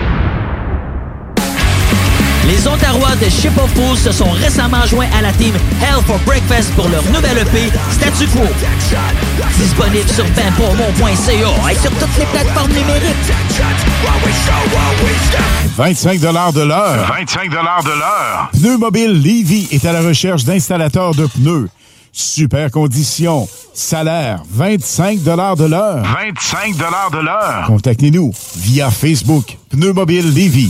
Speaker 14: Les Ontarois de Ship of Fools se sont récemment joints à la team Hell for Breakfast pour leur nouvelle EP Statu Quo. Disponible sur benpourmont.ca et sur toutes les plateformes numériques.
Speaker 15: 25 de l'heure.
Speaker 4: 25 de l'heure.
Speaker 15: Pneu Mobile Levy est à la recherche d'installateurs de pneus. Super conditions. Salaire 25 de l'heure.
Speaker 4: 25 de l'heure.
Speaker 15: Contactez-nous via Facebook. Pneu Mobile Levy.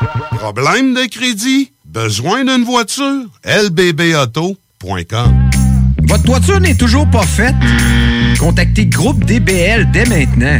Speaker 16: Problème de crédit? Besoin d'une voiture? lbbauto.com
Speaker 17: Votre toiture n'est toujours pas faite? Contactez Groupe DBL dès maintenant.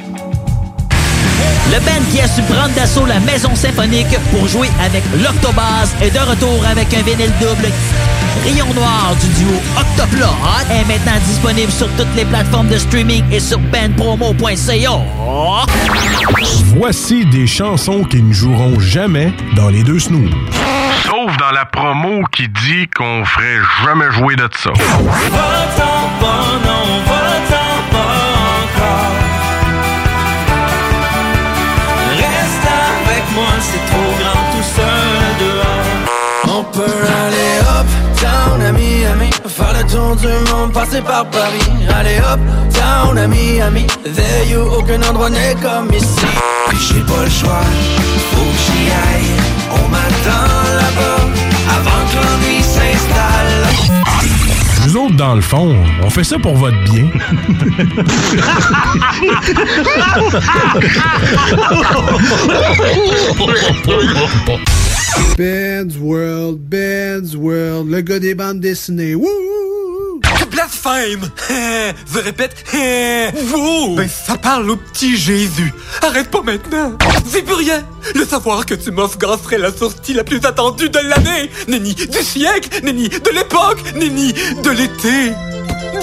Speaker 14: Le band qui a su prendre d'assaut la maison symphonique pour jouer avec l'Octobase est de retour avec un vinyle double. Rayon Noir du duo Octoplot est maintenant disponible sur toutes les plateformes de streaming et sur bandpromo.ca.
Speaker 2: Voici des chansons qui ne joueront jamais dans les deux snooze.
Speaker 18: Sauf dans la promo qui dit qu'on ferait jamais jouer de ça.
Speaker 9: Va-t'en va-t'en faire le tour du monde, passer par Paris. Aller up, down à Miami, there you, aucun endroit n'est comme ici. Puis j'ai pas le choix, faut que j'y aille. On m'attend là-bas, avant que l'ennui s'installe.
Speaker 2: Nous autres, dans le fond, on fait ça pour votre bien.
Speaker 19: Ben's World, Ben's World, le gars des bandes dessinées. Wouh!
Speaker 20: Blasphème! Je répète, wow! Ben, ça parle au petit Jésus. Arrête pas maintenant! C'est plus rien! Le savoir que tu m'offres serait la sortie la plus attendue de l'année! Nenni du siècle! Nenni de l'époque! Nenni de l'été!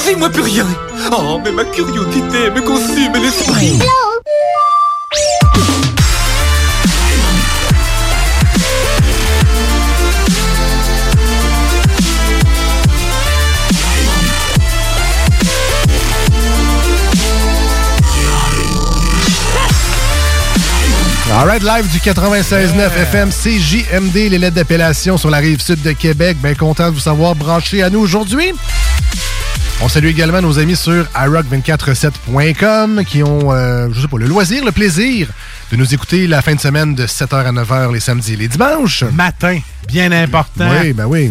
Speaker 20: Dis-moi plus rien! Oh, mais ma curiosité me consume l'esprit!
Speaker 7: Alright, live du 96.9 FM CJMD, les lettres d'appellation sur la rive sud de Québec. Bien content de vous savoir branché à nous aujourd'hui. On salue également nos amis sur iRock247.com qui ont, euh, je sais pas, le loisir, le plaisir de nous écouter la fin de semaine de 7h à 9h les samedis et les dimanches.
Speaker 3: Matin, bien important.
Speaker 7: Oui, ben oui.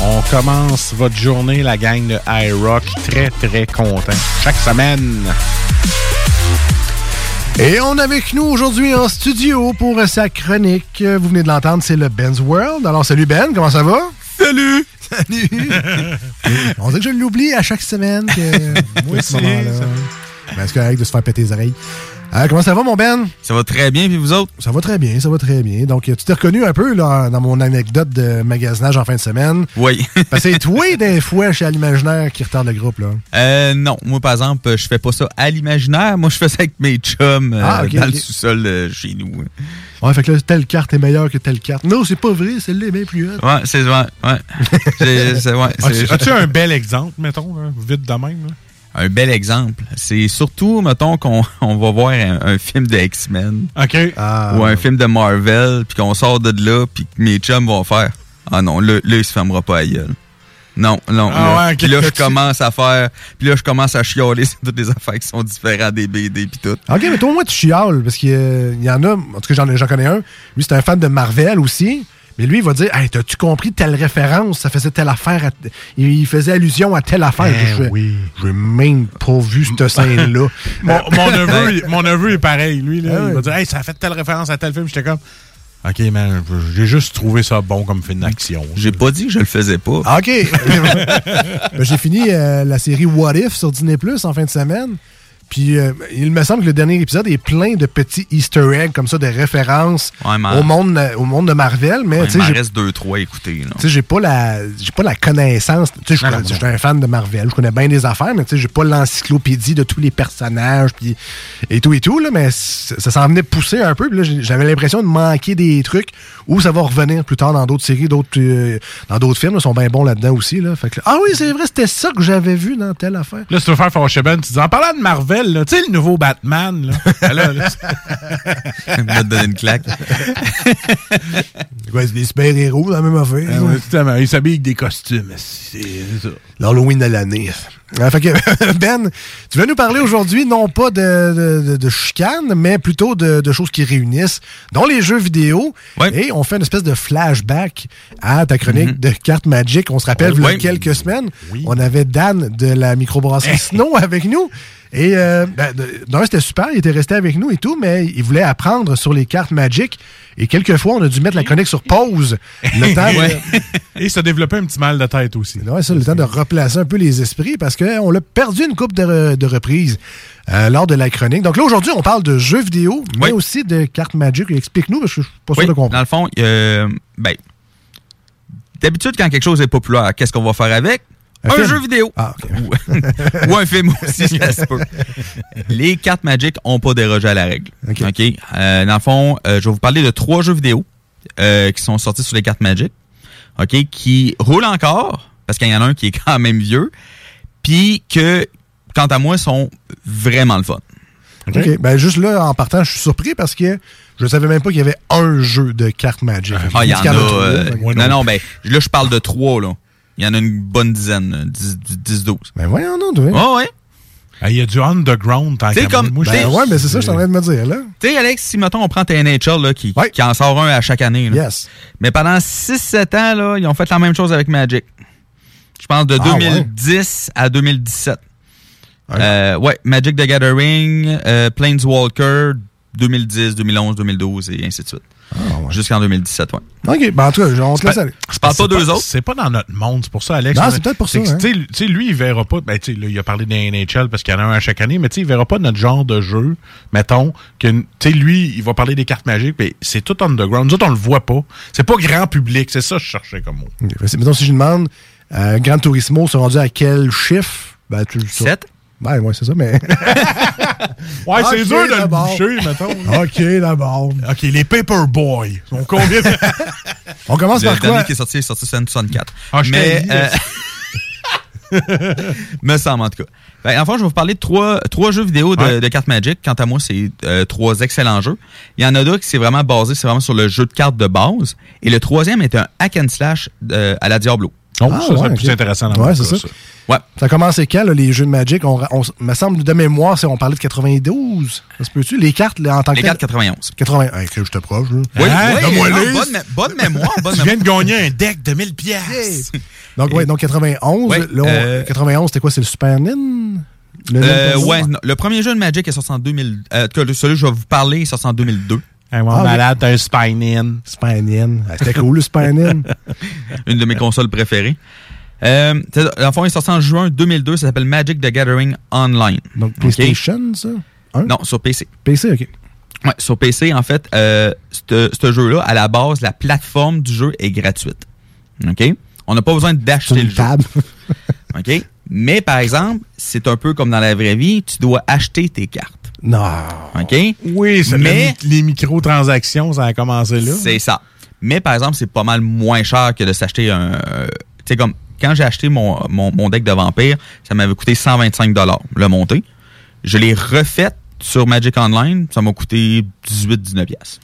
Speaker 3: On commence votre journée, la gang de iRock, très très content. Chaque semaine.
Speaker 7: Et on est avec nous aujourd'hui en studio pour sa chronique. Vous venez de l'entendre, c'est le Ben's World. Alors, salut Ben, comment ça va?
Speaker 20: Salut!
Speaker 7: Salut! on dirait que je l'oublie à chaque semaine que moi, ce moment-là.
Speaker 8: ça-
Speaker 7: Ben, c'est correct de se faire péter les oreilles. Euh, comment ça va, mon Ben?
Speaker 8: Ça va très bien, puis vous autres?
Speaker 7: Ça va très bien, ça va très bien. Donc, tu t'es reconnu un peu là, dans mon anecdote de magasinage en fin de semaine.
Speaker 8: Oui.
Speaker 7: Parce que c'est toi, des fois, chez L'Imaginaire qui retarde le groupe, là.
Speaker 8: Euh, non, moi par exemple, je fais pas ça à l'imaginaire. Moi, je fais ça avec mes chums euh,
Speaker 7: Ah,
Speaker 8: dans le sous-sol euh, chez nous.
Speaker 7: Ouais, fait que là, telle carte est meilleure que telle carte. Non, c'est pas vrai, celle-là est bien plus haute.
Speaker 8: Ouais, c'est ouais, ouais. Ouais,
Speaker 3: As-tu
Speaker 8: c'est-
Speaker 3: as-tu un bel exemple, mettons, là, vite de même? là?
Speaker 8: Un bel exemple. C'est surtout, mettons, qu'on on va voir un, un film de X-Men.
Speaker 3: OK.
Speaker 8: Ou un film de Marvel, puis qu'on sort de là, puis que mes chums vont faire Ah non, là, là il se fermera pas à gueule. Non, non.
Speaker 3: Ah
Speaker 8: là.
Speaker 3: ouais, ok,
Speaker 8: puis là, je commence à faire. Puis là, je commence à chialer sur toutes les affaires qui sont différentes des BD, puis tout.
Speaker 7: OK, mais toi, moi, tu chiales, parce qu'il il y en a, en tout cas, j'en, j'en connais un. Lui, c'est un fan de Marvel aussi. Mais lui, il va dire Hey, t'as-tu compris telle référence? Ça faisait telle affaire. à- il, il faisait allusion à telle affaire.
Speaker 3: Ben
Speaker 7: Je
Speaker 3: oui.
Speaker 7: J'ai même pas vu cette scène-là.
Speaker 3: Mon, mon neveu,
Speaker 7: Ben,
Speaker 3: il- mon neveu est pareil, lui. Là,
Speaker 7: Ah
Speaker 3: Il va dire Hey, ça a fait telle référence à tel film. J'étais comme OK, man, j'ai juste trouvé ça bon comme film d'action.
Speaker 8: J'ai pas dit que je le faisais pas.
Speaker 7: Ah, OK. Ben, j'ai fini euh, la série What If sur Disney Plus en fin de semaine. Puis euh, il me semble que le dernier épisode est plein de petits Easter eggs comme ça, de références
Speaker 8: Ouais, mais-
Speaker 7: au, monde, au monde de Marvel. Mais
Speaker 8: Ouais,
Speaker 7: tu sais,
Speaker 8: il m'en reste deux, trois à écouter.
Speaker 7: Tu sais, j'ai pas la j'ai pas la connaissance. Tu sais, je suis un fan de Marvel, je connais bien des affaires, mais tu sais, j'ai pas l'encyclopédie de tous les personnages puis et tout et tout là, mais ça s'en venait pousser un peu. J'avais l'impression de manquer des trucs où ça va revenir plus tard dans d'autres séries, d'autres euh, dans d'autres films. Ils sont bien bons là-dedans aussi là. Fait que là, ah oui, c'est vrai, c'était ça que j'avais vu dans telle affaire.
Speaker 3: Là, si tu veux faire fâcher Ben, tu dis En parlant de Marvel, là, tu sais, le nouveau Batman, là. Là, là,
Speaker 8: Il va te donner une claque.
Speaker 7: Ouais, c'est des super-héros, la même affaire.
Speaker 3: Ah ouais, justement, il s'habille avec des costumes. C'est c'est ça.
Speaker 7: L'Halloween de l'année. Fait que, ben, tu vas nous parler aujourd'hui non pas de, de, de, de chicane, mais plutôt de, de choses qui réunissent, dont les jeux vidéo. Et on fait une espèce de flashback à ta chronique de cartes Magic. On se rappelle, il y a quelques semaines, on avait Dan de la microbrasserie Snow avec nous. Et euh, ben, de- c'était super, il était resté avec nous et tout, mais il voulait apprendre sur les cartes Magic. Et quelquefois, on a dû mettre la chronique sur pause. Le temps de-
Speaker 3: Ouais. Et se développer un petit mal de tête aussi.
Speaker 7: Ouais, ça, le temps de replacer un peu les esprits parce qu'on l'a perdu une coupe de, re- de reprises euh, lors de la chronique. Donc là, aujourd'hui, on parle de jeux vidéo, mais aussi de cartes Magic. Explique-nous, parce que je suis pas sûr
Speaker 8: Oui,
Speaker 7: de comprendre.
Speaker 8: Dans le fond, euh, ben, d'habitude, quand quelque chose est populaire, qu'est-ce qu'on va faire avec?
Speaker 7: Un
Speaker 8: jeu vidéo.
Speaker 7: Ah,
Speaker 8: ou, ou un film aussi, ça se peut. Les cartes Magic n'ont pas dérogé à la règle. Euh, dans le fond, je vais vous parler de trois jeux vidéo qui sont sortis sur les cartes Magic. OK, qui roulent encore, parce qu'il y en a un qui est quand même vieux, puis que, quant à moi, sont vraiment le fun.
Speaker 7: OK. Ben, juste là, en partant, je suis surpris parce que je savais même pas qu'il y avait un jeu de cartes Magic.
Speaker 8: Ah, il y en a.
Speaker 7: Trois,
Speaker 8: euh,
Speaker 7: que-
Speaker 8: non, non, ben, là, je parle de trois, là. Il y en a une bonne dizaine, 10-12.
Speaker 7: Ben, voyons, non, oui.
Speaker 8: Oh, ouais.
Speaker 3: Ah, Il y a du underground qu'à
Speaker 8: comme-
Speaker 3: moi.
Speaker 8: Ben
Speaker 7: ouais, mais c'est ça, je suis en train de me dire, là.
Speaker 8: Tu sais, Alex, si, mettons, on prend tes NHL, là, qui, qui en sort un à chaque année, là.
Speaker 7: Yes.
Speaker 8: Mais pendant 6-7 ans, là, ils ont fait la même chose avec Magic. Je pense de
Speaker 7: Ah,
Speaker 8: 2010 à 2017. Euh, ouais, Magic the Gathering, euh, Planeswalker, 2010, 2011, 2012 et ainsi de suite. Jusqu'en 2017, ouais.
Speaker 7: OK, ben, en tout cas, on te laisse aller.
Speaker 8: Je parle pas
Speaker 3: C'est
Speaker 8: d'eux autres.
Speaker 3: C'est pas dans notre monde, c'est pour ça, Alex.
Speaker 7: Non,
Speaker 3: On-
Speaker 7: c'est peut-être pour ça, hein.
Speaker 3: tu sais, lui, il verra pas. Ben, tu sais, là, il a parlé des NHL parce qu'il y en a un à chaque année, mais tu sais, il verra pas notre genre de jeu. Mettons, que, tu sais, lui, il va parler des cartes magiques, mais c'est tout underground. Nous autres, on le voit pas. C'est pas grand public. C'est ça que je cherchais comme mot.
Speaker 7: OK. Fait que, Mettons, si je demande, euh, Gran Turismo, c'est rendu à quel chiffre? Ben, tu, ça-
Speaker 8: Sept?
Speaker 7: Ben, ouais, c'est ça, mais.
Speaker 3: Ouais, c'est dur de le
Speaker 7: d'abord.
Speaker 3: boucher, mettons.
Speaker 7: OK, d'abord.
Speaker 3: OK, les Paperboy. sont combien?
Speaker 7: On commence
Speaker 8: Le
Speaker 7: par
Speaker 8: dernier
Speaker 7: quoi?
Speaker 8: qui est sorti est sorti sur N64.
Speaker 3: Ah, je
Speaker 8: Mais, euh, me semble en tout cas. Ben, enfin, je vais vous parler de trois, trois jeux vidéo de,
Speaker 3: Ouais.
Speaker 8: de cartes Magic. Quant à moi, c'est euh, trois excellents jeux. Il y en a deux qui c'est vraiment basé, c'est vraiment sur le jeu de cartes de base. Et le troisième est un hack and slash euh, à la Diablo.
Speaker 3: Oh,
Speaker 7: Ah,
Speaker 3: ça, c'est
Speaker 7: ouais,
Speaker 3: plus
Speaker 7: ok.
Speaker 3: intéressant dans
Speaker 7: Ouais,
Speaker 3: mon
Speaker 7: c'est
Speaker 3: cas,
Speaker 7: ça.
Speaker 8: Ouais.
Speaker 7: Ça a commencé quand, là, les jeux de Magic? On, on, me semble, de mémoire, c'est- on parlait de 92. Ça se peut-tu? Les cartes, là, en tant que
Speaker 8: Les cartes 91.
Speaker 7: 80. Hey, que je te proche, là.
Speaker 8: Oui, oui,
Speaker 3: Donne-moi
Speaker 8: non,
Speaker 3: les.
Speaker 8: bonne, mé- bonne mémoire. Bonne
Speaker 3: Tu viens de gagner un deck de 1000 pièces.
Speaker 7: Donc, oui, donc 91.
Speaker 8: Ouais,
Speaker 7: là, on-
Speaker 8: euh,
Speaker 7: 91, c'était quoi? C'est le Super NIN? Le
Speaker 8: Euh, ouais, non, le premier jeu de Magic est sorti en 2000. Euh, en tout cas, celui que je vais vous parler est sorti en 2002.
Speaker 3: Un
Speaker 7: Ah,
Speaker 3: malade, t'as un spine-in.
Speaker 7: Super NIN. Ah, C'était cool, le Super NIN.
Speaker 8: Une de mes consoles préférées. Euh, fond, il est sorti en juin 2002. Ça s'appelle Magic the Gathering Online.
Speaker 7: Donc? PlayStation, ça? Hein?
Speaker 8: Non, sur PC.
Speaker 7: PC, OK.
Speaker 8: Ouais, sur PC, en fait, euh, ce jeu-là, à la base, la plateforme du jeu est gratuite. OK? On n'a pas besoin d'acheter le
Speaker 7: table.
Speaker 8: jeu. OK? Mais, par exemple, c'est un peu comme dans la vraie vie, tu dois acheter tes cartes.
Speaker 7: Non.
Speaker 8: OK?
Speaker 3: Oui, c'est
Speaker 8: Mais-
Speaker 3: le- les microtransactions, ça a commencé là.
Speaker 8: C'est ça. Mais par exemple, c'est pas mal moins cher que de s'acheter un. euh, tu sais, comme quand j'ai acheté mon, mon, mon deck de vampire, ça m'avait coûté 125 le monter. Je l'ai refait sur Magic Online, ça m'a coûté 18-19 pièces.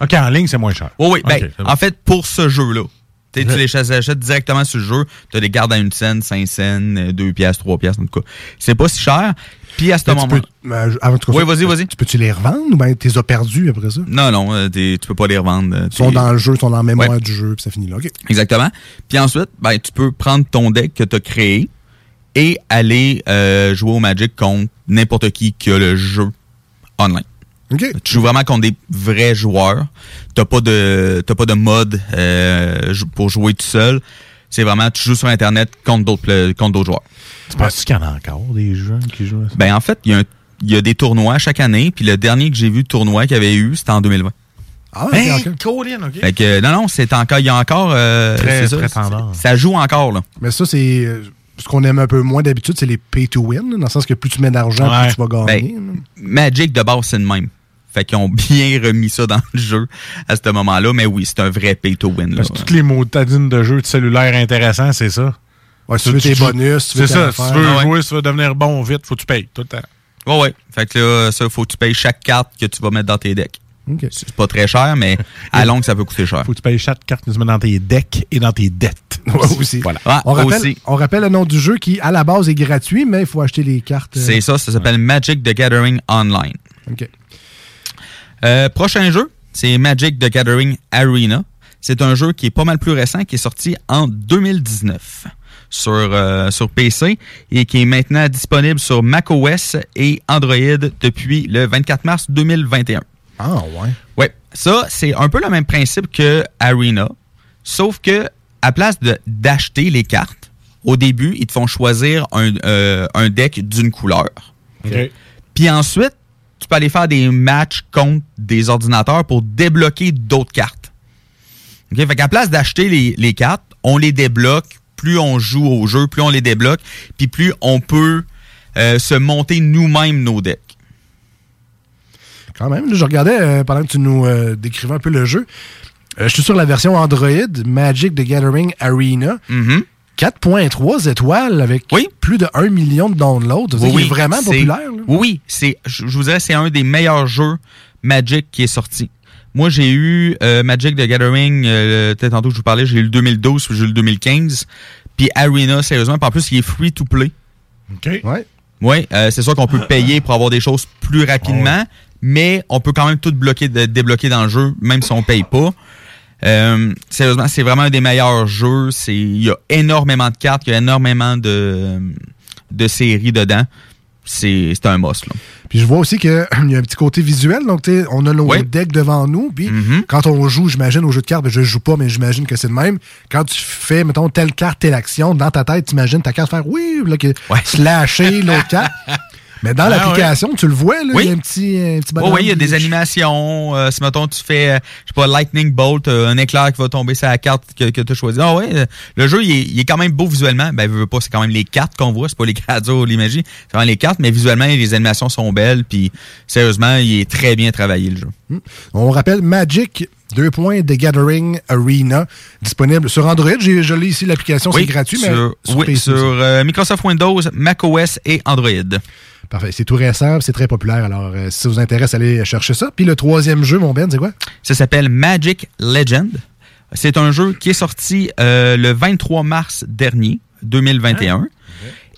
Speaker 3: OK, en ligne, c'est moins cher.
Speaker 8: Oui, oui. Ben, en fait, pour ce jeu-là. Tu les achètes directement sur le jeu, tu des gardes à une scène, 5 scènes, 2 pièces, 3 pièces, en tout cas. C'est pas si cher. Puis à ce
Speaker 7: Mais tu
Speaker 8: moment
Speaker 7: peux- euh, je- avant de
Speaker 8: Oui, vas-y, vas-y.
Speaker 7: Tu peux-tu les revendre ou bien tu les as perdus après ça?
Speaker 8: Non, non, euh, tu peux pas les revendre. euh,
Speaker 7: Ils sont dans le jeu, ils sont dans la mémoire
Speaker 8: Ouais.
Speaker 7: du jeu, puis ça finit là. OK.
Speaker 8: Exactement. Puis ensuite, ben, tu peux prendre ton deck que tu as créé et aller euh, jouer au Magic contre n'importe qui qui a le jeu online. Tu joues vraiment contre des vrais joueurs. T'as pas de t'as pas de mode euh, pour jouer tout seul. C'est vraiment tu joues sur internet contre d'autres pla- contre d'autres joueurs.
Speaker 3: Tu penses qu'il y en a encore des jeunes qui jouent à ça?
Speaker 8: Ben en fait, il y a y des tournois chaque année, puis le dernier que j'ai vu tournoi qu'il y avait eu, c'était en 2020.
Speaker 7: Ah,
Speaker 3: Hey, Colin, OK.
Speaker 8: Fait que non non, c'est encore il y a encore euh,
Speaker 3: Très-
Speaker 8: c'est ça,
Speaker 3: très
Speaker 8: c'est-
Speaker 3: tendance.
Speaker 8: ça joue encore là.
Speaker 7: Mais ça, c'est. euh, Ce qu'on aime un peu moins d'habitude, c'est les pay to win, là, dans le sens que plus tu mets d'argent,
Speaker 8: Ouais.
Speaker 7: plus tu vas gagner.
Speaker 8: Ben, Magic de base, c'est le même. Fait qu'ils ont bien remis ça dans le jeu à ce moment-là, mais oui, c'est un vrai pay to win. Là.
Speaker 3: Parce que toutes les motadines de jeux de cellulaire intéressants, c'est ça.
Speaker 7: Ouais, si tu veux tes bonus, tu veux
Speaker 3: C'est ça. Si tu veux
Speaker 8: Ah ouais.
Speaker 3: jouer, si tu veux devenir bon vite, faut que tu payes tout le temps.
Speaker 8: Ouais, ouais. Fait que là, ça, faut que tu payes chaque carte que tu vas mettre dans tes decks. C'est pas très cher, mais à longue, ça peut coûter cher.
Speaker 3: Faut que tu payes chaque carte que tu mets dans tes decks et dans tes dettes.
Speaker 7: Ouais, aussi.
Speaker 3: Voilà.
Speaker 8: Ah,
Speaker 7: on, rappelle,
Speaker 8: aussi.
Speaker 7: on rappelle le nom du jeu qui, à la base, est gratuit, mais il faut acheter les cartes. euh,
Speaker 8: C'est ça, ça s'appelle Magic the Gathering Online.
Speaker 7: OK.
Speaker 8: Euh, prochain jeu, c'est Magic the Gathering Arena. C'est un jeu qui est pas mal plus récent, qui est sorti en 2019 sur, euh, sur PC et qui est maintenant disponible sur macOS et Android depuis le 24 mars 2021.
Speaker 7: Ah, ouais.
Speaker 8: Ouais, ça, c'est un peu le même principe que Arena, sauf que à place de- d'acheter les cartes, au début, ils te font choisir un, euh, un deck d'une couleur.
Speaker 3: OK.
Speaker 8: Puis ensuite, tu peux aller faire des matchs contre des ordinateurs pour débloquer d'autres cartes. OK? Fait qu'à place d'acheter les, les cartes, on les débloque. Plus on joue au jeu, plus on les débloque, puis plus on peut euh, se monter nous-mêmes nos decks.
Speaker 7: Quand même. Là, je regardais euh, pendant que tu nous euh, décrivais un peu le jeu. Euh, je suis sur la version Android, Magic the Gathering Arena.
Speaker 8: Mm-hmm.
Speaker 7: 4.3 étoiles avec plus de 1 million de downloads. Dire qu'il est vraiment populaire. là.
Speaker 8: Oui, oui, c'est, je, vous dirais, c'est un des meilleurs jeux Magic qui est sorti. Moi, j'ai eu euh, Magic the Gathering, euh, peut-être tantôt que je vous parlais, j'ai eu le 2012 puis j'ai eu le 2015. Puis Arena, sérieusement, puis en plus, il est free to play.
Speaker 3: OK.
Speaker 7: Ouais.
Speaker 8: Oui, euh, c'est sûr qu'on peut payer pour avoir des choses plus rapidement, mais on peut quand même tout bloquer, débloquer dans le jeu, même si on paye pas. Euh, sérieusement, c'est vraiment un des meilleurs jeux. C'est, il y a énormément de cartes, il y a énormément de, de séries dedans. C'est, un must. Là.
Speaker 7: Puis je vois aussi qu'il y a un petit côté visuel. Donc, on a nos decks devant nous. Puis
Speaker 8: Mm-hmm.
Speaker 7: quand on joue, j'imagine, au jeu de cartes, ben, je joue pas, mais j'imagine que c'est le même. Quand tu fais, mettons, telle carte, telle action, dans ta tête, tu imagines ta carte faire oui, là, que slasher l'autre carte. Mais dans
Speaker 8: Ah,
Speaker 7: l'application, tu le vois, là,
Speaker 8: Oui.
Speaker 7: il y a un petit, un petit
Speaker 8: Oui, oui, il y a des animations. Euh, si, mettons, tu fais, euh, je sais pas, Lightning Bolt, euh, un éclair qui va tomber sur la carte que, que tu as choisie. Ah ouais, le jeu, il est, il est quand même beau visuellement. Ben, veux, veux pas, c'est quand même les cartes qu'on voit, c'est pas les les magies. C'est vraiment les cartes, mais visuellement, les animations sont belles. Puis, sérieusement, il est très bien travaillé, le jeu.
Speaker 7: Hmm. On rappelle Magic, deux points, The Gathering Arena, disponible sur Android. J'ai- Je l'ai ici, l'application, c'est gratuit, mais
Speaker 8: sur,
Speaker 7: sur
Speaker 8: oui,
Speaker 7: PC
Speaker 8: sur euh, Microsoft Windows, macOS et Android.
Speaker 7: Parfait. C'est tout récent, c'est très populaire. Alors, euh, si ça vous intéresse, allez chercher ça. Puis le troisième jeu, mon Ben, c'est quoi?
Speaker 8: Ça s'appelle Magic Legend. C'est un jeu qui est sorti euh, le 23 mars dernier, 2021.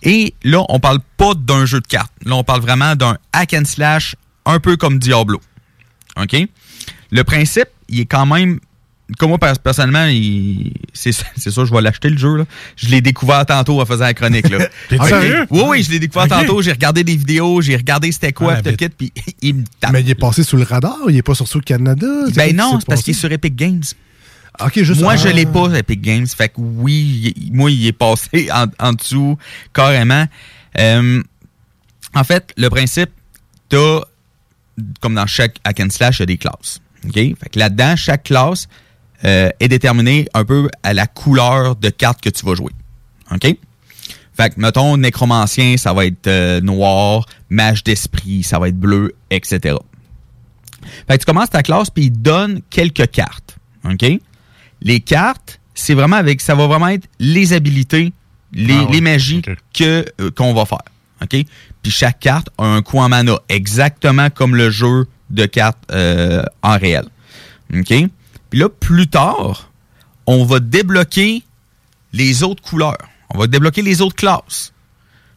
Speaker 8: Et là, on parle pas d'un jeu de cartes. Là, on parle vraiment d'un hack and slash, un peu comme Diablo. OK? Le principe, il est quand même. Comme moi, pers- personnellement, il- c'est sûr, je vais l'acheter le jeu. Là. Je l'ai découvert tantôt en faisant la chronique. Là.
Speaker 7: T'es
Speaker 8: OK?
Speaker 7: sérieux?
Speaker 8: Oui, oui, je l'ai découvert tantôt. J'ai regardé des vidéos, j'ai regardé c'était quoi,
Speaker 7: Ah, mais-
Speaker 8: kit, puis il me tape.
Speaker 7: Mais il est passé sous le radar, il est pas sur sous Canada.
Speaker 8: Ben non, c'est parce qu'il est sur Epic Games.
Speaker 7: Juste
Speaker 8: Moi,
Speaker 7: ah.
Speaker 8: je l'ai pas, Epic Games. Fait que oui, il- moi, il est passé en, en dessous, carrément. Euh, en fait, le principe, t'as, comme dans chaque hack and slash, il y a des classes. OK? Fait que là-dedans, chaque classe euh, est déterminée un peu à la couleur de carte que tu vas jouer. OK? Fait que, mettons, nécromancien, ça va être euh, noir, mage d'esprit, ça va être bleu, etc. Fait que tu commences ta classe puis il donne quelques cartes. OK? Les cartes, c'est vraiment avec ça va vraiment être les habilités, les,
Speaker 3: Ah ouais.
Speaker 8: les magies que euh, qu'on va faire. OK? Puis chaque carte a un coût en mana exactement comme le jeu de cartes euh, en réel. OK? Puis là plus tard, on va débloquer les autres couleurs. On va débloquer les autres classes.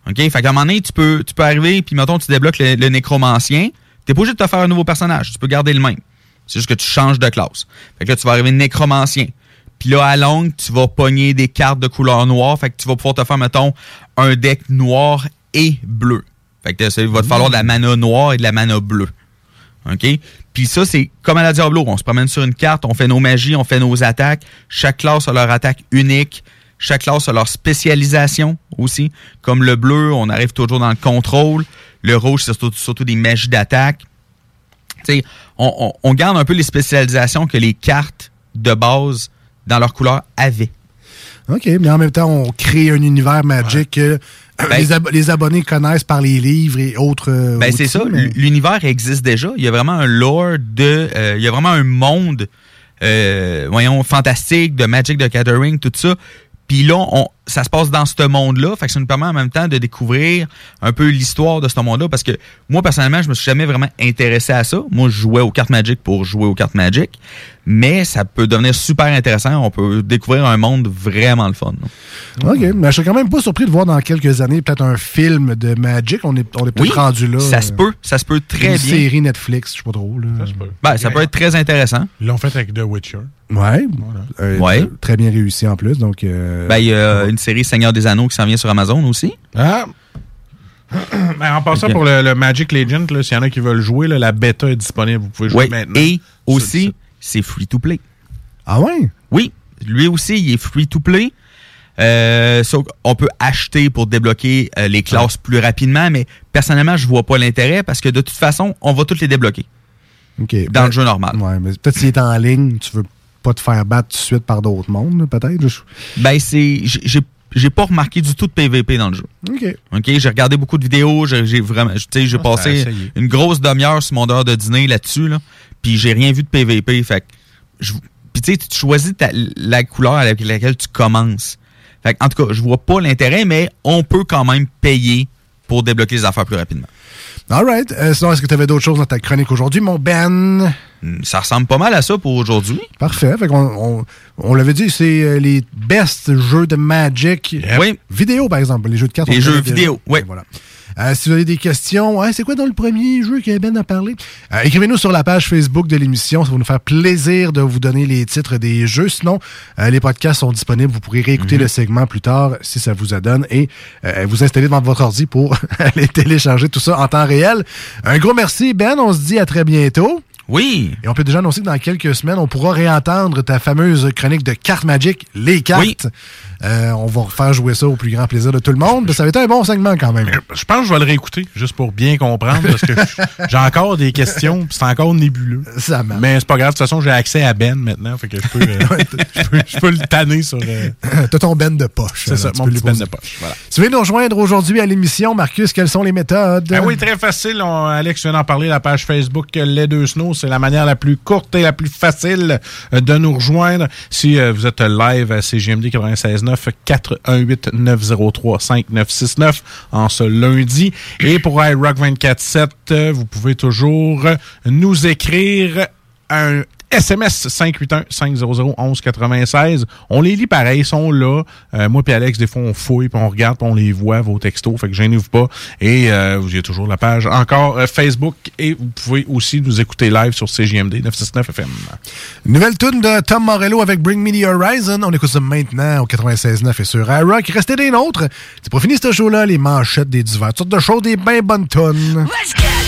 Speaker 8: OK? Fait qu'à un moment donné, tu peux, tu peux arriver, puis mettons, tu débloques le, nécromancien. T'es pas obligé de te faire un nouveau personnage. Tu peux garder le même. C'est juste que tu changes de classe. Fait que là, tu vas arriver nécromancien. Puis là, à longue, tu vas pogner des cartes de couleur noire. Fait que tu vas pouvoir te faire, mettons, un deck noir et bleu. Fait que ça, il va te falloir de la mana noire et de la mana bleue. OK? Puis ça, c'est comme à la Diablo. On se promène sur une carte, on fait nos magies, on fait nos attaques. Chaque classe a leur attaque unique. Chaque classe a leur spécialisation aussi. Comme le bleu, on arrive toujours dans le contrôle. Le rouge, c'est surtout, surtout des magies d'attaque. Tu sais, on, on- on garde un peu les spécialisations que les cartes de base dans leur couleur avaient.
Speaker 7: OK, mais en même temps, on crée un univers Magic que
Speaker 8: Ben-
Speaker 7: les, ab- les abonnés connaissent par les livres et autres. euh,
Speaker 8: Ben, c'est ça.
Speaker 7: mais-
Speaker 8: L'univers existe déjà. Il y a vraiment un lore de. euh, il y a vraiment un monde, euh, voyons, fantastique, de Magic the Gathering, tout ça. Puis là, on, ça se passe dans ce monde-là. Fait que ça nous permet en même temps de découvrir un peu l'histoire de ce monde-là. Parce que moi, personnellement, je me suis jamais vraiment intéressé à ça. Moi, je jouais aux cartes Magic pour jouer aux cartes Magic. Mais ça peut devenir super intéressant. On peut découvrir un monde vraiment le fun.
Speaker 7: OK. Mais je suis quand même pas surpris de voir dans quelques années peut-être un film de Magic. On est, on est peut-être
Speaker 8: Oui,
Speaker 7: rendu là.
Speaker 8: ça se peut. Ça se peut très
Speaker 7: Une
Speaker 8: bien.
Speaker 7: série Netflix, je sais pas trop. Là. Ça se peut.
Speaker 8: Ben, ça peut être très intéressant.
Speaker 3: Ils l'ont fait avec The Witcher.
Speaker 7: Ouais. Euh,
Speaker 8: Ouais.
Speaker 7: tr- Très bien réussi en plus. Donc, euh,
Speaker 8: Ben, il y a une série Seigneur des Anneaux qui s'en vient sur Amazon aussi.
Speaker 3: Ah! Ben, en passant pour le, le Magic Legend, s'il y en a qui veulent jouer, là, la bêta est disponible. Vous pouvez jouer maintenant.
Speaker 8: Et aussi, c'est free to play.
Speaker 7: Ah ouais?
Speaker 8: Oui. Lui aussi, il est free to play. Euh, so, on peut acheter pour débloquer euh, les classes plus rapidement, mais personnellement, je vois pas l'intérêt parce que de toute façon, on va toutes les débloquer dans le jeu normal.
Speaker 7: Ouais, mais peut-être s'il est en ligne, tu veux pas te faire battre tout de suite par d'autres mondes, peut-être.
Speaker 8: Ben, c'est. j'ai- J'ai pas remarqué du tout de PVP dans le jeu.
Speaker 7: OK.
Speaker 8: OK, j'ai regardé beaucoup de vidéos, j'ai j'ai vraiment, tu sais, j'ai
Speaker 3: Ah,
Speaker 8: passé une grosse demi-heure sur mon heure de dîner là-dessus, là, puis j'ai rien vu de PVP, fait que je- puis tu sais, tu choisis ta- la couleur avec laquelle tu commences. Fait que, en tout cas, je vois pas l'intérêt, mais on peut quand même payer pour débloquer les affaires plus rapidement.
Speaker 7: All right. Euh, sinon, est-ce que tu avais d'autres choses dans ta chronique aujourd'hui, mon Ben?
Speaker 8: Ça ressemble pas mal à ça pour aujourd'hui.
Speaker 7: Parfait. Fait on, on l'avait dit, c'est euh, les best jeux de Magic.
Speaker 8: Oui.
Speaker 7: Vidéo, par exemple. Les jeux de cartes.
Speaker 8: Les jeux vidéo, oui.
Speaker 7: Voilà. Euh, si vous avez des questions, ouais, c'est quoi dans le premier jeu que Ben a parlé? Euh, Écrivez-nous sur la page Facebook de l'émission. Ça va nous faire plaisir de vous donner les titres des jeux. Sinon, euh, les podcasts sont disponibles. Vous pourrez réécouter
Speaker 8: Mhm.
Speaker 7: le segment plus tard si ça vous adonne et euh, vous installer devant votre ordi pour aller télécharger tout ça en temps réel. Un gros merci, Ben. On se dit à très bientôt.
Speaker 8: Oui.
Speaker 7: Et on peut déjà annoncer que dans quelques semaines, on pourra réentendre ta fameuse chronique de cartes Magic, les cartes. Euh, on va refaire jouer ça au plus grand plaisir de tout le monde. Ça va être un bon segment quand même.
Speaker 3: Je pense que je vais le réécouter, juste pour bien comprendre, parce que j'ai encore des questions, puis c'est encore nébuleux.
Speaker 7: Ça marche.
Speaker 3: Mais c'est pas grave, de toute façon, j'ai accès à Ben maintenant, fait que je peux, euh, je peux, je peux le tanner sur... euh,
Speaker 7: T'as ton ben de poche.
Speaker 3: C'est ça, mon petit ben de poche. Voilà.
Speaker 7: Tu veux nous rejoindre aujourd'hui à l'émission, Marcus? Quelles sont les méthodes?
Speaker 3: Ah oui, très facile. On- Alex vient d'en parler, la page Facebook Les Deux Snows. C'est la manière la plus courte et la plus facile euh, de nous rejoindre. Si euh, vous êtes live à CGMD 96.9, 418-903-5969 en ce lundi. Et pour iRock 24.7, euh, vous pouvez toujours nous écrire un SMS 581-500-1196. On les lit pareil, ils sont là. Euh, moi puis Alex, des fois, on fouille, puis on regarde, puis on les voit, vos textos. Fait que gênez-vous pas. Et euh, vous avez toujours la page encore euh, Facebook. Et vous pouvez aussi nous écouter live sur CJMD 969 FM.
Speaker 7: Nouvelle tune de Tom Morello avec Bring Me the Horizon. On écoute ça maintenant au 96.9 et sur iRock. Restez des nôtres. C'est pour finir ce show-là, les manchettes des divers. Toutes sortes de choses, des bien bonnes tunes.
Speaker 9: If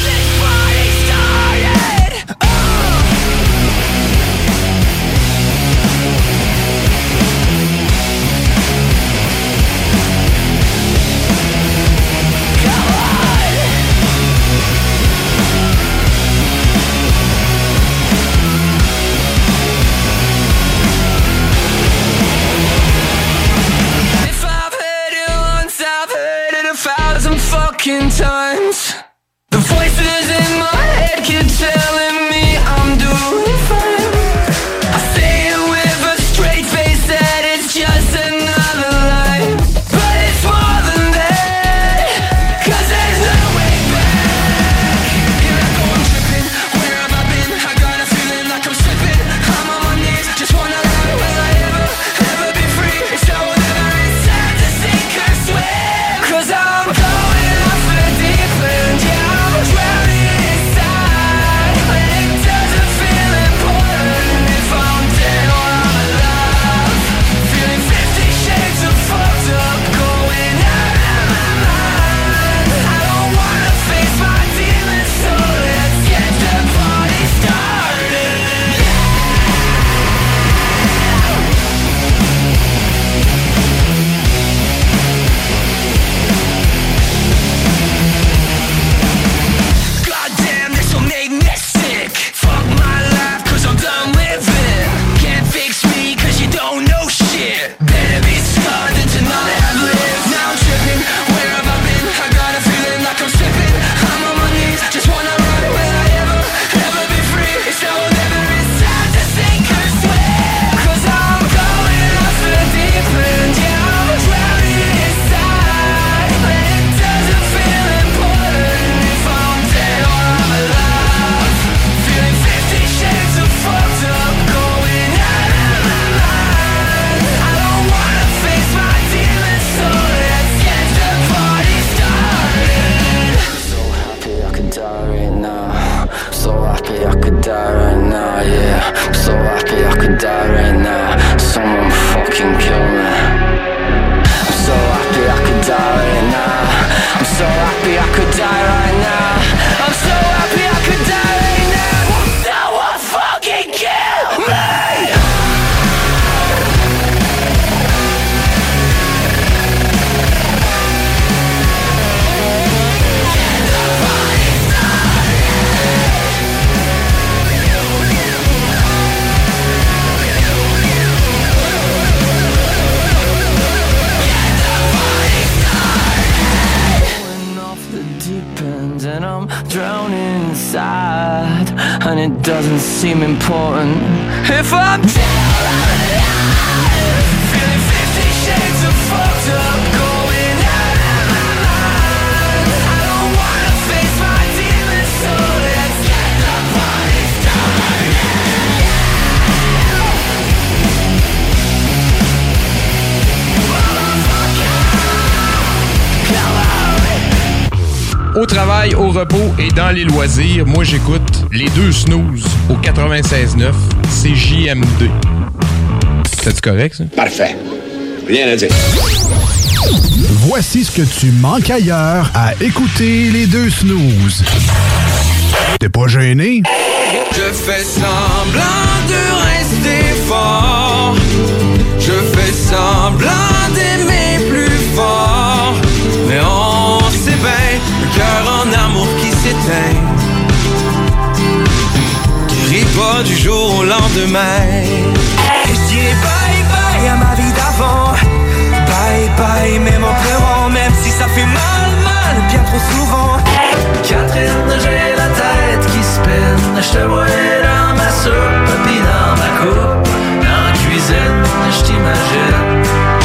Speaker 17: les loisirs, moi j'écoute les deux snooze au 96.9, c'est JMD. C'est correct ça?
Speaker 2: Parfait. Rien à dire. Voici ce que tu manques ailleurs à écouter les deux snooze. T'es pas gêné?
Speaker 9: Je fais semblant de rester fort. Je fais semblant d'aimer plus fort. Mais on sait bien, le cœur pas du jour au lendemain. Et je dirais bye bye à ma vie d'avant. Bye bye, même en pleurant, même si ça fait mal, mal, bien trop souvent. Catherine, j'ai la tête qui spinne. Je te vois dans ma soupe, puis dans ma coupe. Dans la cuisine, je t'imagine.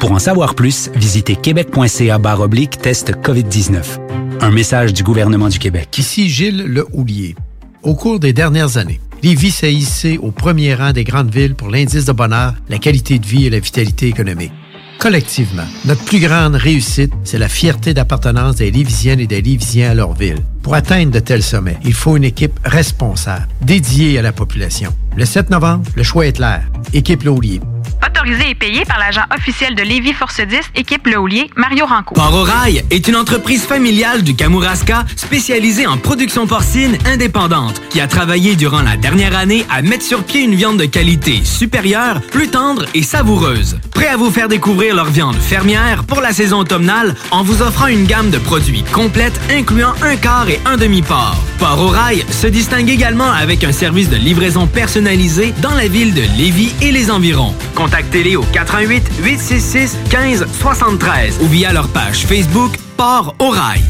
Speaker 21: Pour en savoir plus, visitez québec.ca oblique test COVID-19. Un message du gouvernement du Québec.
Speaker 22: Ici Gilles Le Houlier. Au cours des dernières années, Lévis s'est hissé au premier rang des grandes villes pour l'indice de bonheur, la qualité de vie et la vitalité économique. Collectivement, notre plus grande réussite, c'est la fierté d'appartenance des Lévisiennes et des Lévisiens à leur ville. Pour atteindre de tels sommets, il faut une équipe responsable, dédiée à la population. Le 7 novembre, le choix est clair. Équipe Le Houlier.
Speaker 23: Autorisé et payé par l'agent officiel de Lévis Force 10, équipe Le Houlier, Mario Ranco.
Speaker 12: Port au Rail est une entreprise familiale du Kamouraska spécialisée en production porcine indépendante qui a travaillé durant la dernière année à mettre sur pied une viande de qualité supérieure, plus tendre et savoureuse. Prêt à vous faire découvrir leur viande fermière pour la saison automnale en vous offrant une gamme de produits complète incluant un quart et un demi-port. Port au Rail se distingue également avec un service de livraison personnalisé dans la ville de Lévis et les environs. Contactez-les au 88 866 15 73 ou via leur page Facebook Port au Rail.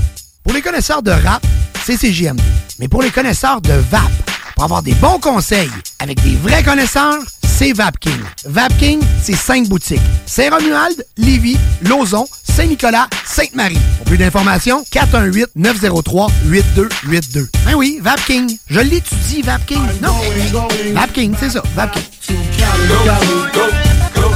Speaker 5: Pour les connaisseurs de rap, c'est CJMD. Mais pour les connaisseurs de VAP, pour avoir des bons conseils avec des vrais connaisseurs, c'est VapKing. VapKing, c'est cinq boutiques. Saint-Romuald, Lévis, Lauson, Saint-Nicolas, Sainte-Marie. Pour plus d'informations, 418-903-8282. Ben oui, VapKing. Je l'étudie, VapKing. Non, VapKing, c'est ça, VapKing.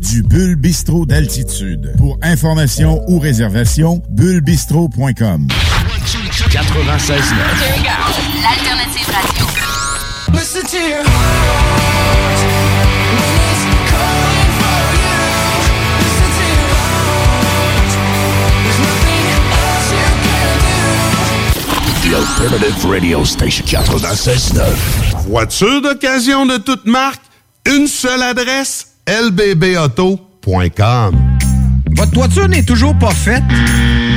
Speaker 15: du Bulle Bistrot d'altitude. Pour information ou réservation, bullebistrot.com.
Speaker 13: 96.9.
Speaker 24: L'alternative radio.
Speaker 9: Listen to your heart when it's calling for you. Listen to your heart. There's nothing else you can do.
Speaker 16: The Alternative Radio Station 96.9. Voiture d'occasion de toute marque, Une seule adresse, lbbauto.com.
Speaker 17: Votre toiture n'est toujours pas faite?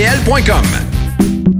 Speaker 17: groupedbl.com.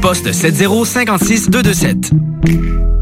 Speaker 12: poste 7056 227.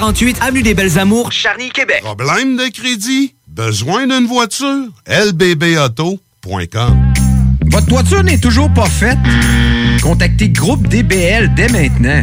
Speaker 12: 3648 Avenue des Belles Amours, Charny, Québec.
Speaker 16: Problème de crédit? Besoin d'une voiture? lbbauto.com.
Speaker 17: Votre toiture n'est toujours pas faite? Contactez Groupe DBL dès maintenant.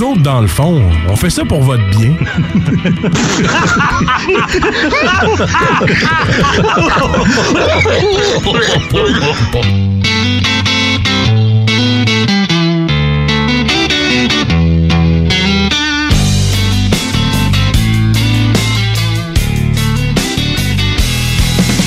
Speaker 2: Nous autres, dans le fond, on fait ça pour votre bien.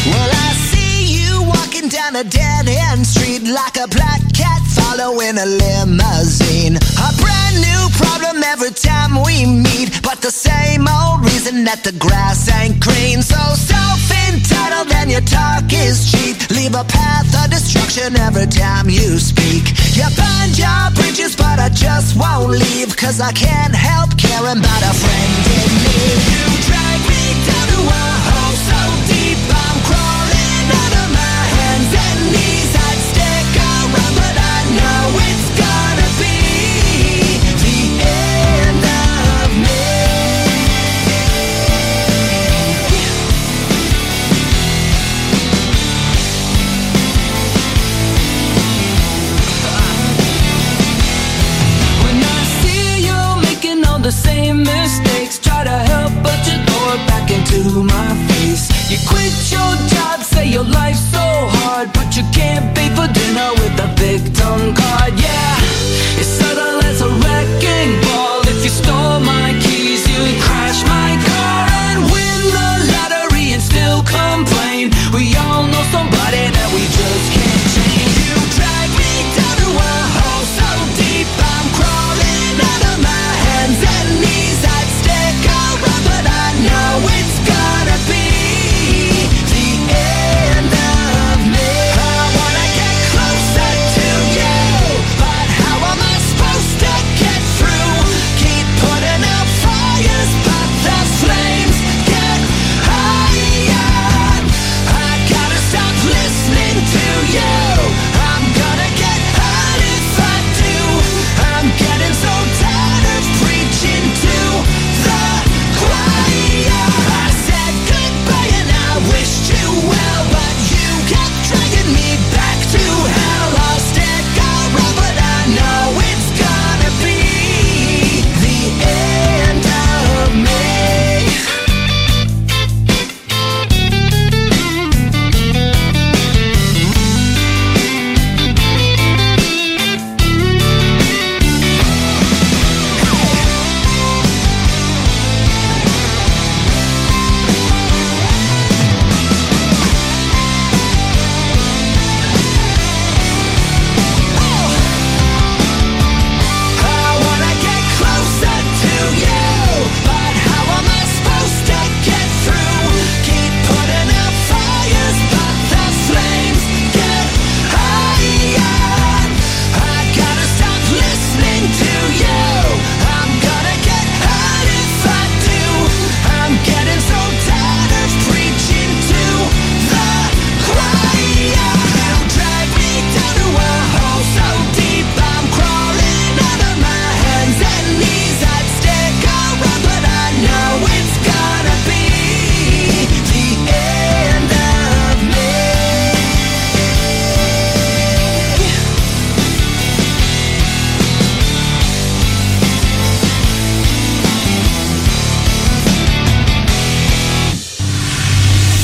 Speaker 5: Well, I see you walking down a dead end street like a black cat following a limousine. A brand new problem every time we meet, but the same old reason that the grass ain't green. So self entitled and your talk is cheap. Leave a path of destruction every time you speak. You burned your bridges, but I just won't leave, cause I can't help caring about a friend in need. You drag me down to a hole so deep, I'm crawling out of my hands and knees. to my face. You
Speaker 9: quit your job, say your life's so hard, but you can't pay for dinner with a victim card. Yeah, it's.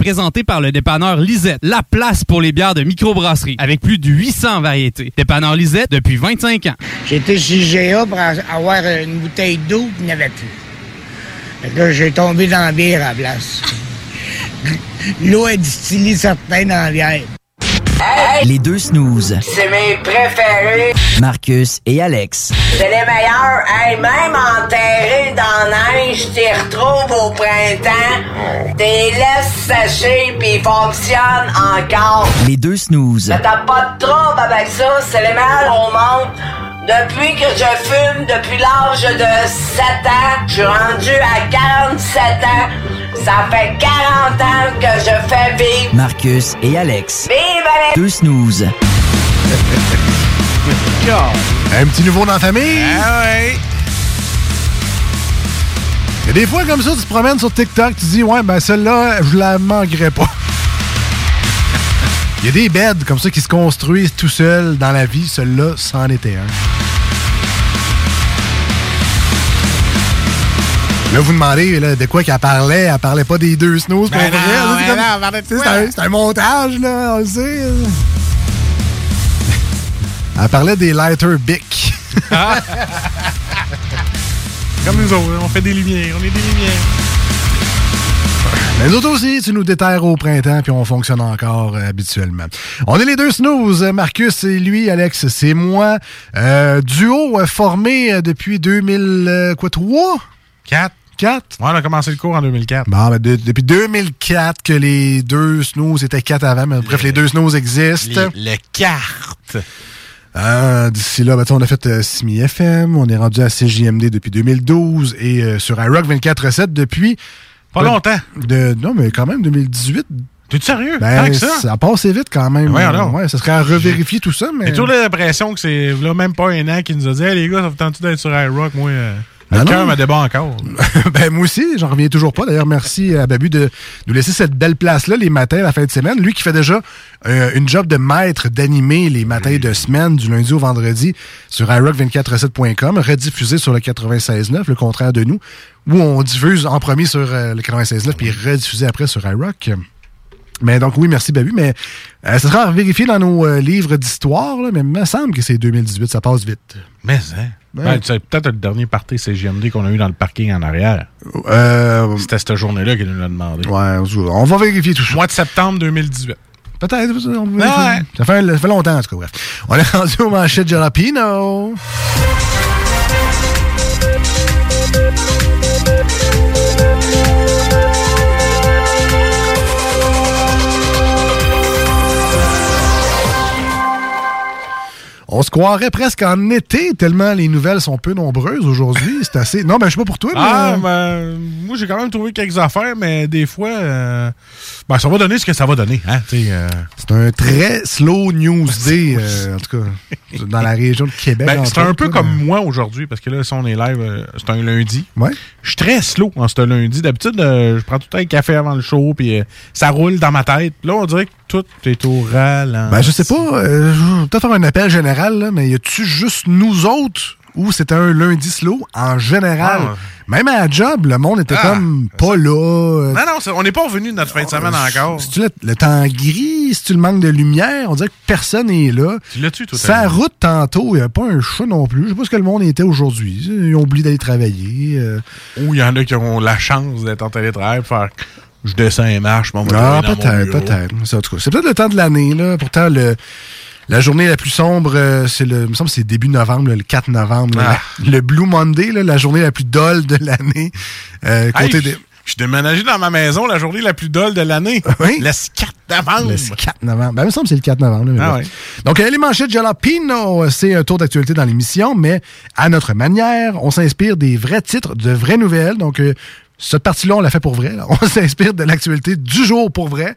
Speaker 25: Présenté par le dépanneur Lisette, la place pour les bières de microbrasserie, avec plus de 800 variétés. Dépanneur Lisette depuis 25 ans.
Speaker 26: J'étais chez GA pour avoir une bouteille d'eau, puis il n'y avait plus. Là, j'ai tombé dans la bière à la place. L'eau est distillée certains dans la bière.
Speaker 27: Les deux snooze.
Speaker 26: C'est mes préférés.
Speaker 27: Marcus et Alex.
Speaker 26: C'est les meilleurs. Hey, même enterrés dans la neige, t'y retrouves au printemps. T'es laisses sécher puis ils fonctionnent encore.
Speaker 27: Les deux snooze.
Speaker 26: Mais T'as pas de trouble avec ça. C'est les meilleurs au monde. Depuis que je fume, depuis l'âge de 7 ans, je suis rendu à 47 ans. Ça fait 40 ans que je fais vivre.
Speaker 27: Marcus et Alex.
Speaker 26: Vive Alex!
Speaker 27: Deux snooze.
Speaker 7: Un petit nouveau dans la famille?
Speaker 3: Ah ouais.
Speaker 7: Il y a des fois comme ça, tu te promènes sur TikTok, tu dis, ouais, ben celle-là, je la manquerai pas. Il y a des beds comme ça qui se construisent tout seuls dans la vie. Celui-là, c'en était un. Là, vous demandez là, de quoi qu'elle parlait. Elle parlait pas des deux snows, pour
Speaker 3: Ben
Speaker 7: vrai. c'est un, montage, là, on le sait. Elle parlait des lighter Bic.
Speaker 3: Comme nous autres, on fait des lumières, on est des lumières.
Speaker 7: Mais nous autres aussi, tu nous déterres au printemps, puis on fonctionne encore euh, habituellement. On est les deux snooze. Marcus, c'est lui. Alex, c'est moi. Euh, duo euh, formé depuis 2003?
Speaker 3: 4.
Speaker 7: 4?
Speaker 3: Ouais, on a commencé le cours en 2004.
Speaker 7: Bon, ben, de- depuis 2004 que les deux snooze étaient quatre avant, mais bref, les deux snooze existent.
Speaker 3: Les, les cartes.
Speaker 7: Euh, D'ici là, ben, on a fait euh, Simi FM, on est rendu à CJMD depuis 2012 et euh, sur iRock 24.7 depuis...
Speaker 3: Pas longtemps.
Speaker 7: De, non, mais quand même 2018.
Speaker 3: T'es sérieux?
Speaker 7: Ben,
Speaker 3: Tant que ça?
Speaker 7: ça a passé vite quand même.
Speaker 3: Ouais, alors.
Speaker 7: ouais, ça serait à revérifier tout ça, mais...
Speaker 3: J'ai toujours l'impression que c'est là, même pas un an qui nous a dit Hey les gars, ça vous tente d'être sur iRock? Moi, euh, le
Speaker 7: non.
Speaker 3: cœur me débat encore.
Speaker 7: ben, moi aussi, j'en reviens toujours pas. D'ailleurs, merci à Babu de nous laisser cette belle place-là les matins, la fin de semaine. Lui qui fait déjà euh, une job de maître d'animer les matins de semaine du lundi au vendredi sur iRock247.com, rediffusé sur le 96.9, le contraire de nous, où on diffuse en premier sur euh, le 96.9 puis rediffusé après sur iRock. Mais donc, oui, merci Babu. Mais euh, ça sera à vérifier dans nos euh, livres d'histoire, là, mais il me semble que c'est 2018, ça passe vite.
Speaker 3: Mais, hein? Ben, c'est peut-être le dernier party CGMD qu'on a eu dans le parking en arrière.
Speaker 7: Euh,
Speaker 3: C'était cette journée-là qu'il nous l'a demandé.
Speaker 7: Ouais, on va vérifier tout ça.
Speaker 3: Mois de septembre 2018.
Speaker 7: Peut-être. on. Ça, fait, ça fait longtemps, en tout cas. Bref. On est rendu au manchette Jalapino. On se croirait presque en été, tellement les nouvelles sont peu nombreuses aujourd'hui. C'est assez. Non, ben, je sais pas pour toi, mais.
Speaker 3: Ah, ben, moi, j'ai quand même trouvé quelques affaires, mais des fois, euh, ben, ça va donner ce que ça va donner. Hein, euh.
Speaker 7: C'est un très slow news day, euh, en tout cas, dans la région de Québec.
Speaker 3: Ben, c'est un peu comme
Speaker 7: mais-
Speaker 3: moi aujourd'hui, parce que là, si on est live, euh, c'est un lundi.
Speaker 7: Ouais.
Speaker 3: Je suis très slow en ce lundi. D'habitude, euh, je prends tout le temps un café avant le show, puis euh, ça roule dans ma tête. Là, on dirait que tout est au ralenti.
Speaker 7: Ben, je sais pas. euh, je vais peut-être faire un appel général, là, mais y a-tu juste nous autres ou c'était un lundi slow en général?
Speaker 3: Ah.
Speaker 7: Même à la job, le monde était
Speaker 3: Ah,
Speaker 7: comme pas là.
Speaker 3: Non, non, on n'est pas revenu de notre fin de semaine encore.
Speaker 7: C'est-tu le, le temps gris? C'est-tu le manque de lumière? On dirait que personne n'est là.
Speaker 3: Tu l'as-tu, toi?
Speaker 7: Sa route, tantôt, il n'y a pas un chat non plus. Je sais pas ce que le monde était aujourd'hui. Ils ont oublié d'aller travailler. euh.
Speaker 3: Ou il y en a qui ont la chance d'être en télétravail pour faire je descends et marche, bon,
Speaker 7: Ah, peut-être, peut-être. C'est peut-être le temps de l'année, là. Pourtant, le, la journée la plus sombre, euh, c'est le, il me semble que c'est début novembre, là, le 4 novembre. là.
Speaker 3: Ah.
Speaker 7: le Blue Monday, là, la journée la plus dolle de l'année. Euh, côté
Speaker 3: je
Speaker 7: des-
Speaker 3: je suis déménagé dans ma maison la journée la plus dolle de l'année.
Speaker 7: Oui?
Speaker 3: Le 4 novembre.
Speaker 7: Le 4 novembre. Ben, il me semble que c'est le 4 novembre.
Speaker 3: Ah ouais.
Speaker 7: Donc, euh, les manchettes Jalapino, c'est un tour d'actualité dans l'émission, mais à notre manière, on s'inspire des vrais titres, de vraies nouvelles. Donc, euh, cette partie-là, on l'a fait pour vrai. là. On s'inspire de l'actualité du jour pour vrai.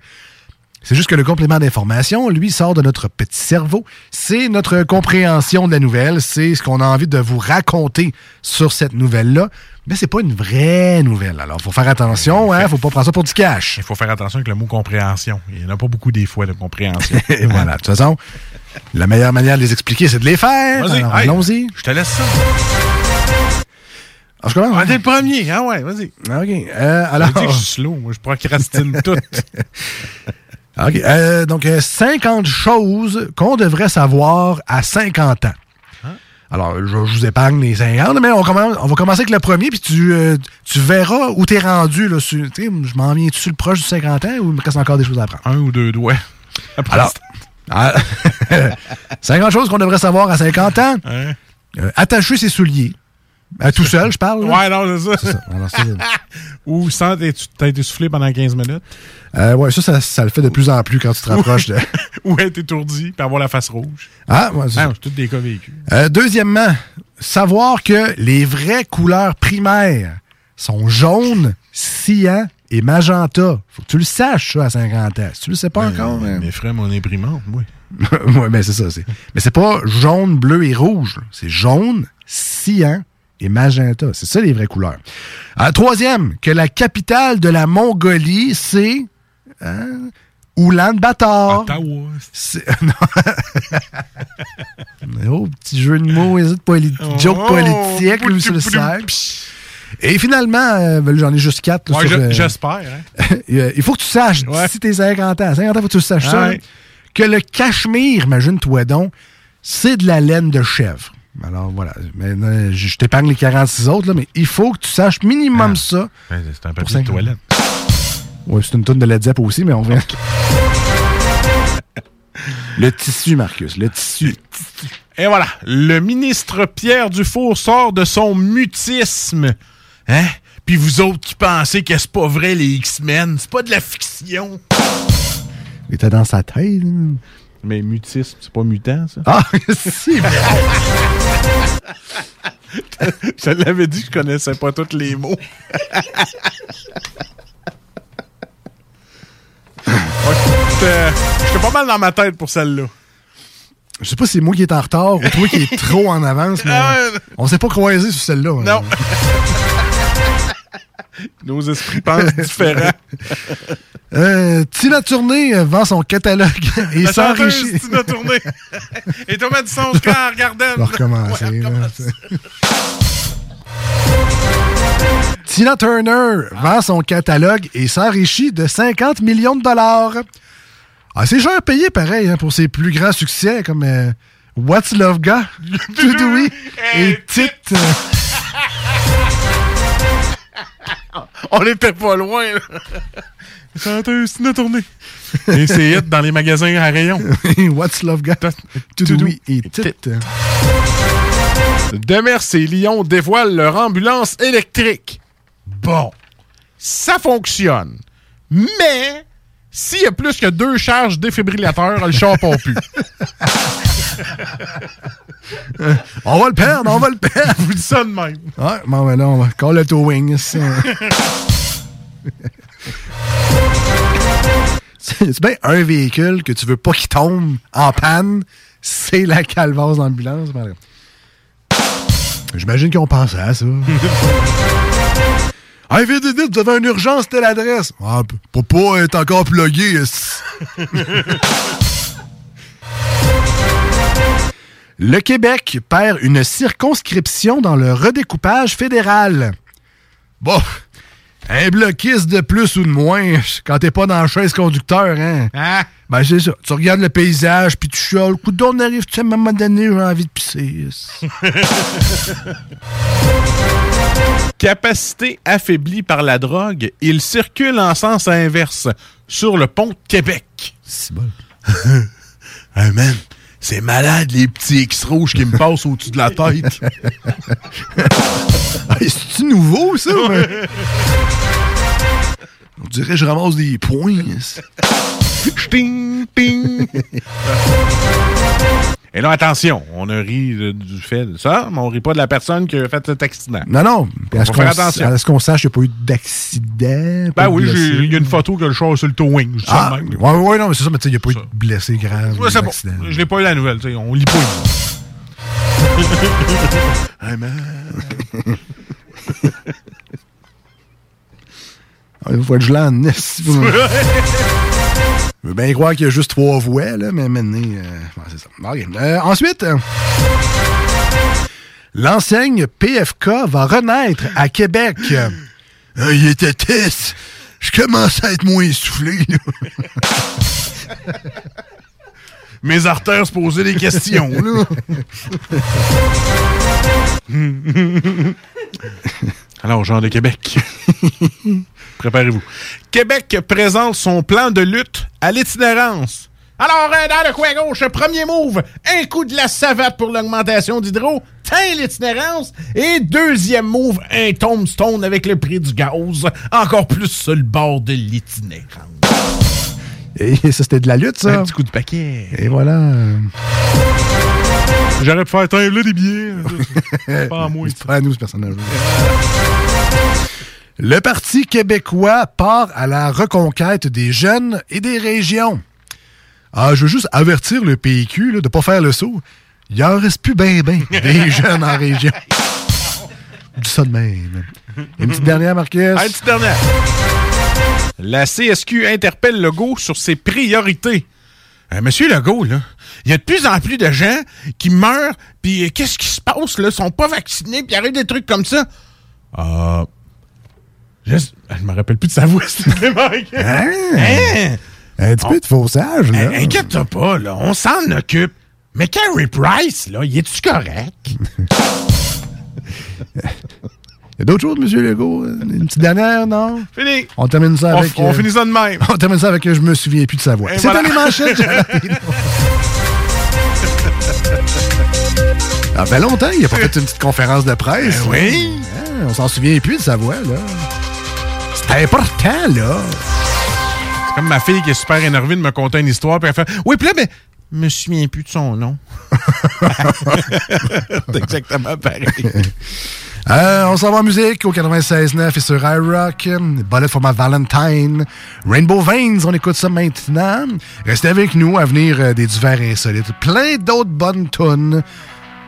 Speaker 7: C'est juste que le complément d'information, lui, sort de notre petit cerveau. C'est notre compréhension de la nouvelle. C'est ce qu'on a envie de vous raconter sur cette nouvelle-là. Mais c'est pas une vraie nouvelle. Alors, faut faire attention, hein. Faut pas prendre ça pour du cash.
Speaker 3: Il faut faire attention avec le mot compréhension. Il n'y en a pas beaucoup des fois de compréhension.
Speaker 7: Et voilà. De toute façon, la meilleure manière de les expliquer, c'est de les faire.
Speaker 3: Vas-y,
Speaker 7: allons-y.
Speaker 3: Je te laisse ça.
Speaker 7: Ah, je commence?
Speaker 3: Ah, t'es le premier. Ah ouais, vas-y.
Speaker 7: OK. Euh, alors...
Speaker 3: Je dis que je suis slow. Moi, je procrastine tout.
Speaker 7: OK. euh, donc, euh, 50 choses qu'on devrait savoir à 50 ans. Alors, je, je vous épargne les 50, mais on, commence- on va commencer avec le premier, puis tu, euh, tu verras où t'es rendu. Là, sur- tu sais, je m'en viens-tu sur le proche du 50 ans ou il me reste encore des choses à apprendre?
Speaker 3: Un ou deux doigts.
Speaker 7: Alors, ah, 50 choses qu'on devrait savoir à 50 ans.
Speaker 3: Hein?
Speaker 7: Euh, attacher ses souliers. Euh, tout seul, je parle. là?
Speaker 3: Ouais, non, c'est ça. Ou sans t'as été soufflé pendant 15 minutes.
Speaker 7: Euh, ouais, ça, ça, ça le fait de plus en plus quand tu te rapproches de.
Speaker 3: Ou être étourdi, puis avoir la face rouge.
Speaker 7: Ah, ouais, c'est
Speaker 3: Ah,
Speaker 7: ça.
Speaker 3: c'est tous des cas vécus.
Speaker 7: Euh, deuxièmement, savoir que les vraies couleurs primaires sont jaune, cyan et magenta. Faut que tu le saches, ça, à 50 ans. Si tu le sais pas encore. hein.
Speaker 3: Mes frères, mon imprimante, oui.
Speaker 7: ouais, mais c'est ça. Mais c'est pas jaune, bleu et rouge. C'est jaune, cyan et magenta. C'est ça les vraies couleurs. Troisième, que la capitale de la Mongolie, c'est hein, Oulan-Bator.
Speaker 3: Ottawa.
Speaker 7: Oh, petit jeu de mots, hésite
Speaker 3: Oh,
Speaker 7: joke politique, lui, sur le. Et finalement, euh, ben j'en ai juste quatre.
Speaker 3: Ouais, je-
Speaker 7: euh,
Speaker 3: j'espère. hein.
Speaker 7: euh, Il faut que tu saches, si t'es 50 ans, 50 ans, faut que tu saches ça,
Speaker 3: Ouais.
Speaker 7: hein, que le cachemire, imagine-toi donc, c'est de la laine de chèvre. Alors voilà, Maintenant, je je t'épargne les 46 autres, là, mais il faut que tu saches minimum ça.
Speaker 3: Ouais, C'est un papier de
Speaker 7: 50.
Speaker 3: toilette.
Speaker 7: Ouais, c'est une tonne de Led Zepp aussi, mais on vient. le tissu, Marcus, le tissu.
Speaker 3: Et voilà, le ministre Pierre Dufour sort de son mutisme. Hein? Puis vous autres qui pensez que c'est pas vrai, les X-Men, c'est pas de la fiction.
Speaker 7: Il était dans sa tête.
Speaker 3: Mais mutisme, c'est pas mutant, ça?
Speaker 7: Ah, si, mais-
Speaker 3: je l'avais dit que je connaissais pas tous les mots. Ouais, J'étais pas mal dans ma tête pour celle-là.
Speaker 7: Je sais pas si c'est moi qui est en retard ou toi qui est trop en avance, mais
Speaker 3: Ah
Speaker 7: on s'est pas croisé sur celle-là. hein.
Speaker 3: Non. Nos esprits pensent différents.
Speaker 7: Euh, Tina Turner euh, vend son catalogue et s'enrichit.
Speaker 3: Tina Tournée. Et Thomas Madison Square Garden.
Speaker 7: On va recommencer. Tina Turner vend son catalogue et s'enrichit de 50 millions de dollars. Ah, c'est cher payé pareil hein, pour ses plus grands succès comme euh, What's Love Got, To Do We et Tit.
Speaker 3: On était pas loin. là. Chanteuse Tina Tournée. Et c'est hit dans les magasins à rayon.
Speaker 7: What's Love Got, To Do et.
Speaker 3: Demers et Lyon dévoilent leur ambulance électrique. Bon, ça fonctionne. Mais, s'il y a plus que deux charges défibrillateurs, le char part plus.
Speaker 7: On va le perdre, on va le perdre.
Speaker 3: Vous ça de même.
Speaker 7: Ouais, bon, ben là, on va call le towing. C'est bien un véhicule que tu veux pas qu'il tombe en panne, c'est la calvasse d'ambulance. J'imagine qu'ils ont pensé à ça. Hey, vite, vite, vite, vous avez une urgence, telle adresse. Ah, p- papa est encore plugué. Le Québec perd une circonscription dans le redécoupage fédéral. Bon, un bloquiste de plus ou de moins quand t'es pas dans la chaise conducteur, hein? Ben, c'est ça. Tu regardes le paysage, puis tu chiales. Coup d'on arrive, tu sais, à un moment donné, j'ai envie de pisser.
Speaker 3: Capacité affaiblie par la drogue, il circule en sens inverse sur le pont de Québec.
Speaker 7: C'est bon.
Speaker 3: hey man, c'est malade les petits X rouges qui me passent au-dessus de la tête.
Speaker 7: Hey, C'est-tu nouveau, ça? ouais? On dirait que je ramasse des points.
Speaker 3: Et là, attention, on a ri de- du fait de ça, mais on rit pas de la personne qui a fait cet accident.
Speaker 7: Non, non. Puis À ce
Speaker 3: Faut faire
Speaker 7: qu'on sache, il n'y a pas eu d'accident.
Speaker 3: Ben oui, il y a une photo que le char sur le towing. ça
Speaker 7: Ah, ouais, non, mais c'est ça, mais tu sais, il n'y a pas eu de blessé grave.
Speaker 3: Ouais, c'est bon. Je l'ai pas eu la nouvelle, tu sais, on lit pas.
Speaker 7: Hey, man. Ah, Il faut être gelant en Je veux bien croire qu'il y a juste trois voies, là, mais maintenant, euh, c'est ça. Euh, ensuite, euh, L'enseigne PFK va renaître à Québec.
Speaker 2: Il était test. Je commence à être moins essoufflé.
Speaker 3: Mes artères se posaient des questions, là. Alors, Jean de Québec. Préparez-vous. Québec présente son plan de lutte à l'itinérance. Alors, dans le coin gauche, premier move, un coup de la savate pour l'augmentation d'hydro, teint l'itinérance, et deuxième move, un tombstone avec le prix du gaz, encore plus sur le bord de l'itinérance.
Speaker 7: Et ça, c'était de la lutte, ça.
Speaker 3: Un petit coup de paquet.
Speaker 7: Et voilà.
Speaker 3: J'aurais pu faire teint là des billets. pas à moi.
Speaker 7: Pas à nous, ce personnage Le Parti québécois part à la reconquête des jeunes et des régions. Ah, je veux juste avertir le PQ là, de pas faire le saut. Il en reste plus ben ben des jeunes en région. Dis ça de même. Une petite dernière, Marquez.
Speaker 3: Ah, une petite dernière. La CSQ interpelle Legault sur ses priorités. Euh, Monsieur Legault, là, il y a de plus en plus de gens qui meurent, puis euh, qu'est-ce qui se passe, là? Ils sont pas vaccinés, puis il arrive des trucs comme ça. Ah. Je, je me rappelle plus de sa voix, s'il te plaît, Mike. Hein?
Speaker 7: Un petit peu de faussage, là.
Speaker 3: Hein, Inquiète-toi pas, là, on s'en occupe. Mais Carey Price, là, il est-tu correct?
Speaker 7: Il y a d'autres choses, M. Legault? Une petite dernière, non?
Speaker 3: Fini.
Speaker 7: On termine ça
Speaker 3: On-
Speaker 7: avec...
Speaker 3: on finit ça de même.
Speaker 7: On termine ça avec euh, « Je me souviens plus de sa voix
Speaker 3: Et ».
Speaker 7: C'était
Speaker 3: voilà.
Speaker 7: les manchettes. Ça fait longtemps qu'il n'a pas fait une petite conférence de presse.
Speaker 3: Ben oui.
Speaker 7: Hein, on s'en souvient plus de sa voix, là. C'est important, là.
Speaker 3: C'est comme ma fille qui est super énervée de me conter une histoire, puis elle fait Oui, puis là, mais. Je me souviens plus de son nom. C'est exactement pareil.
Speaker 7: Euh, on s'en va en musique au 96.9 et sur iRock. Bullet for my Valentine. Rainbow Veins, on écoute ça maintenant. Restez avec nous à venir euh, des divers insolites. Plein d'autres bonnes tunes.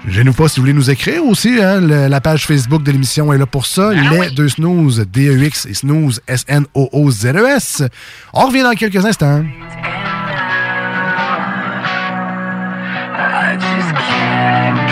Speaker 7: Je ne pas si vous voulez nous écrire aussi. hein, le- la page Facebook de l'émission est là pour ça. Les deux snooze, D-E-X et snooze, S-N-O-O-Z-E-S. On revient dans quelques instants.
Speaker 9: I just can't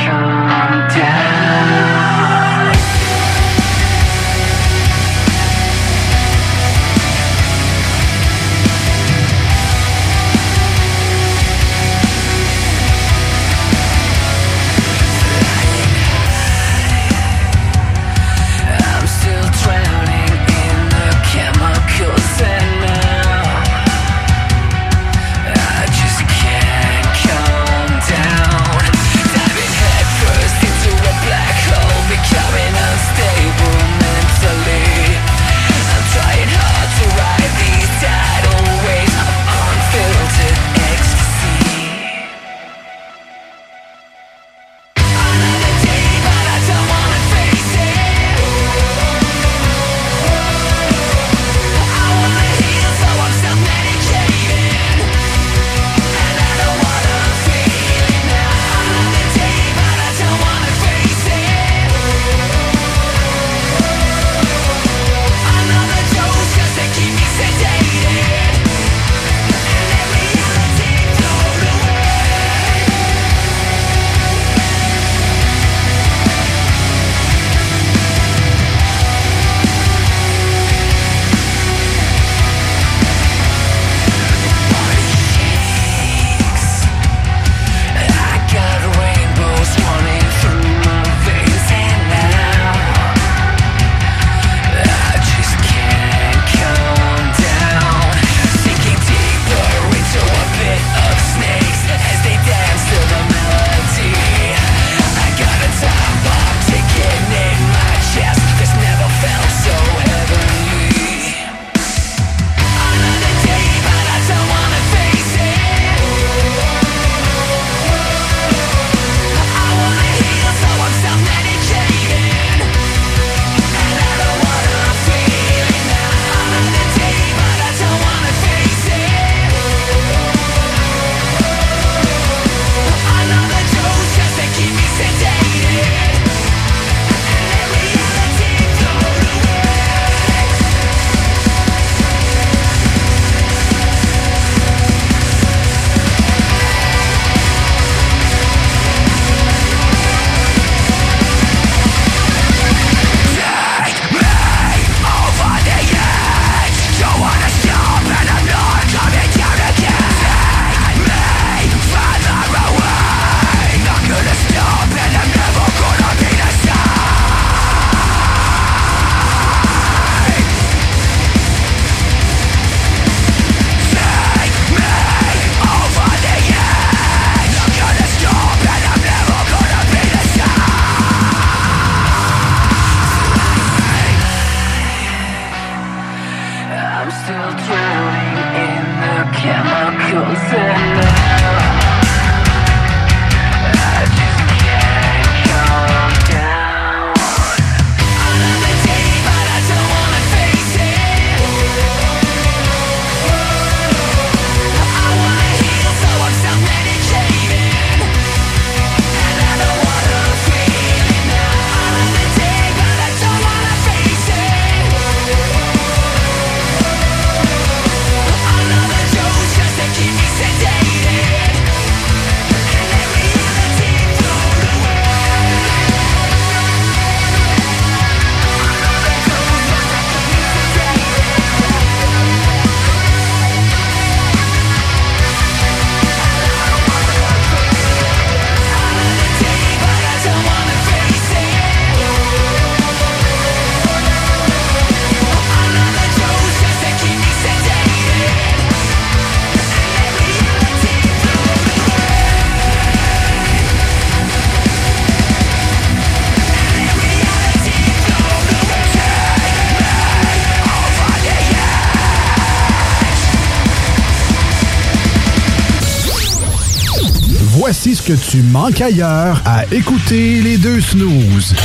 Speaker 2: que tu manques ailleurs à écouter les deux snooze.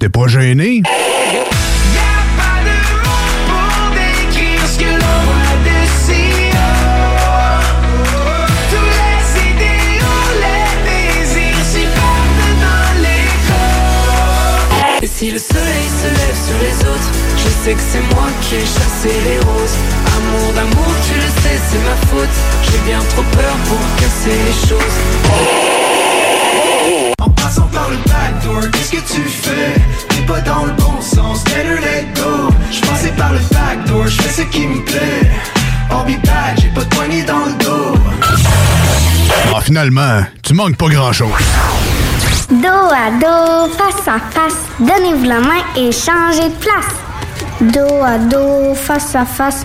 Speaker 2: T'es pas gêné?
Speaker 9: si le soleil se lève sur les autres, je sais que c'est moi qui ai chassé les c'est ma faute. J'ai bien trop peur pour casser les choses. En passant par le backdoor, qu'est-ce que tu fais? T'es pas dans le bon sens, better let go Je passais par le backdoor, je fais ce qui me plaît be back, j'ai pas de poignée dans le dos
Speaker 2: Ah, finalement, tu manques pas grand-chose.
Speaker 28: Dos à dos, face à face, donnez-vous la main et changez de place. Dos à dos, face à face,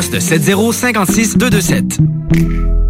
Speaker 12: poste 7056 227.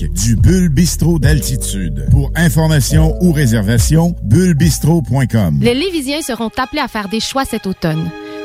Speaker 15: du Bulle Bistrot d'altitude. Pour information ou réservation, bullebistro.com.
Speaker 29: Les Lévisiens seront appelés à faire des choix cet automne.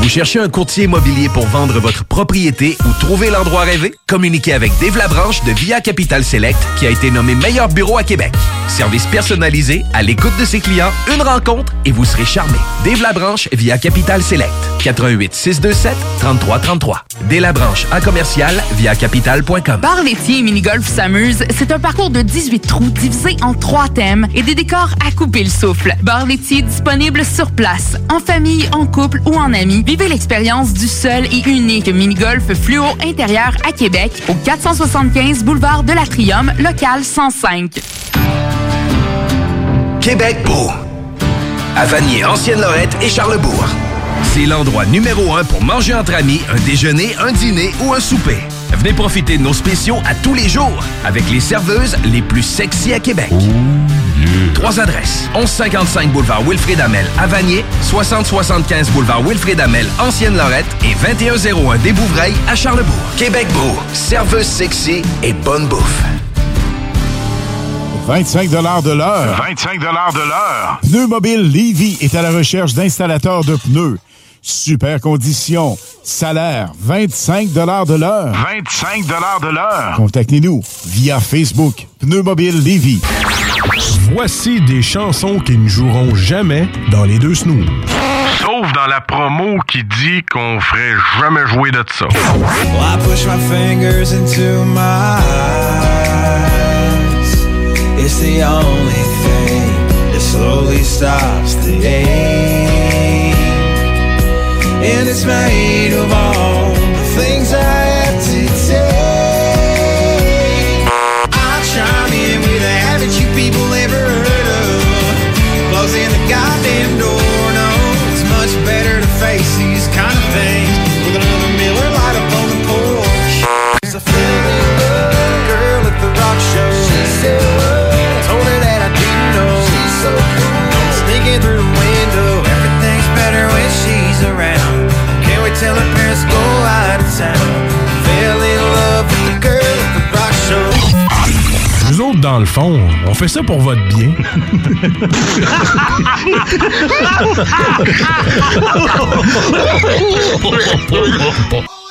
Speaker 13: Vous cherchez un courtier immobilier pour vendre votre propriété ou trouver l'endroit rêvé? Communiquez avec Dave Labranche de Via Capital Select qui a été nommé meilleur bureau à Québec. Service personnalisé, à l'écoute de ses clients, une rencontre et vous serez charmé. Dave Labranche via Capital Select. 88 627 3333. Dave Labranche à commercial via capital.com.
Speaker 30: Bar laitier et mini-golf s'amuse, c'est un parcours de 18 trous divisé en trois thèmes et des décors à couper le souffle. Bar laitier disponible sur place, en famille, en couple ou en amis. Vivez l'expérience du seul et unique mini-golf fluo intérieur à Québec au 475 boulevard de l'Atrium, local 105.
Speaker 13: Québec beau. À Vanier, Ancienne-Lorette et Charlebourg. C'est l'endroit numéro un pour manger entre amis, un déjeuner, un dîner ou un souper. Venez profiter de nos spéciaux à tous les jours avec les serveuses les plus sexy à Québec. Trois adresses. 1155 boulevard Wilfrid Amel à Vanier, 6075 boulevard Wilfrid Amel, Ancienne-Lorette et 2101 des Bouvrailles à Charlebourg. Québec beau. Serveuse sexy et bonne bouffe.
Speaker 15: 25 de l'heure.
Speaker 16: 25 de l'heure.
Speaker 15: Pneu Mobile Levy est à la recherche d'installateurs de pneus. Super conditions. Salaire 25 de l'heure.
Speaker 16: 25 de l'heure.
Speaker 15: Contactez-nous via Facebook. Pneu Mobile Levy.
Speaker 2: Voici des chansons qui ne joueront jamais dans les deux snooze.
Speaker 16: Sauf dans la promo qui dit qu'on ferait jamais jouer de ça.
Speaker 31: Well, I push my fingers into my eyes. It's the only thing that slowly stops the. And it's made of all the things I
Speaker 2: Nous autres, dans le fond, on fait ça pour votre bien.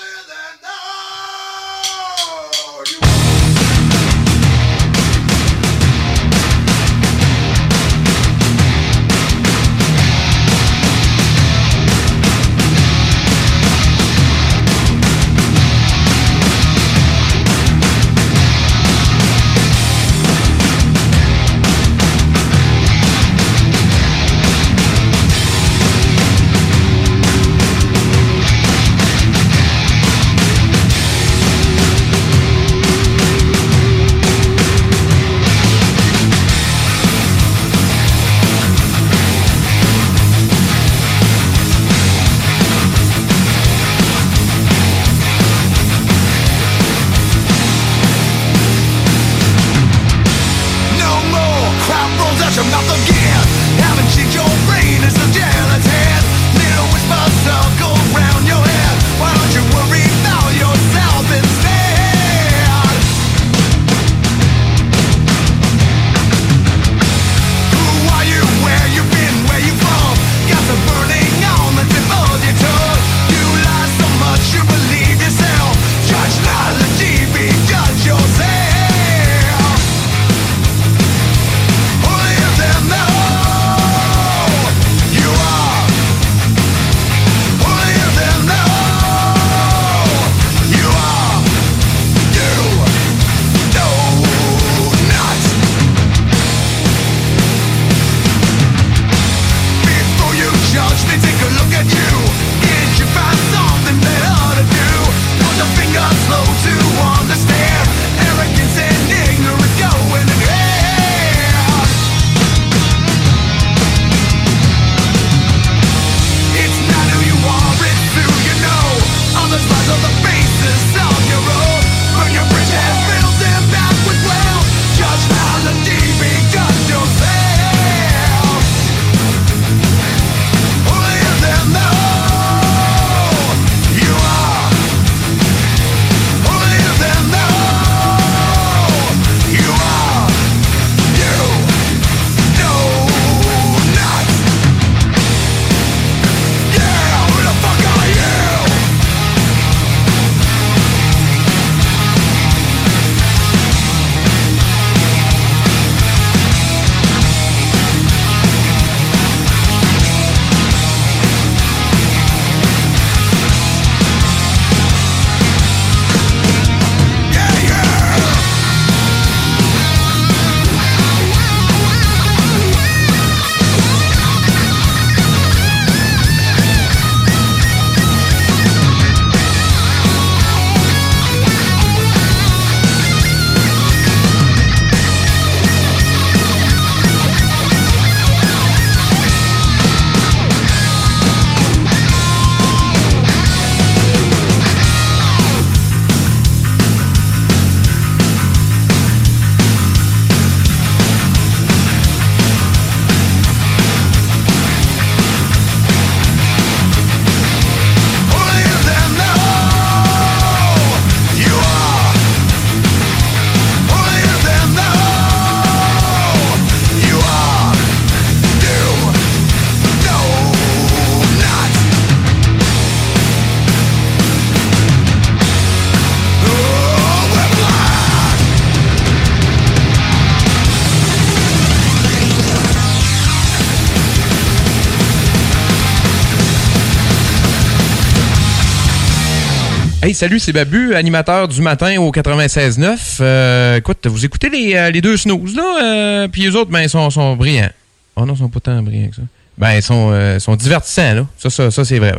Speaker 9: Hey, salut, c'est Babu, animateur du matin au 96.9. Euh, écoute, vous écoutez les, euh, les deux snooze, là, euh, puis les autres, ben, ils sont, sont brillants. Oh non, ils sont pas tant brillants que ça. Ben, ils sont, euh, sont divertissants, là. Ça, ça, ça c'est vrai.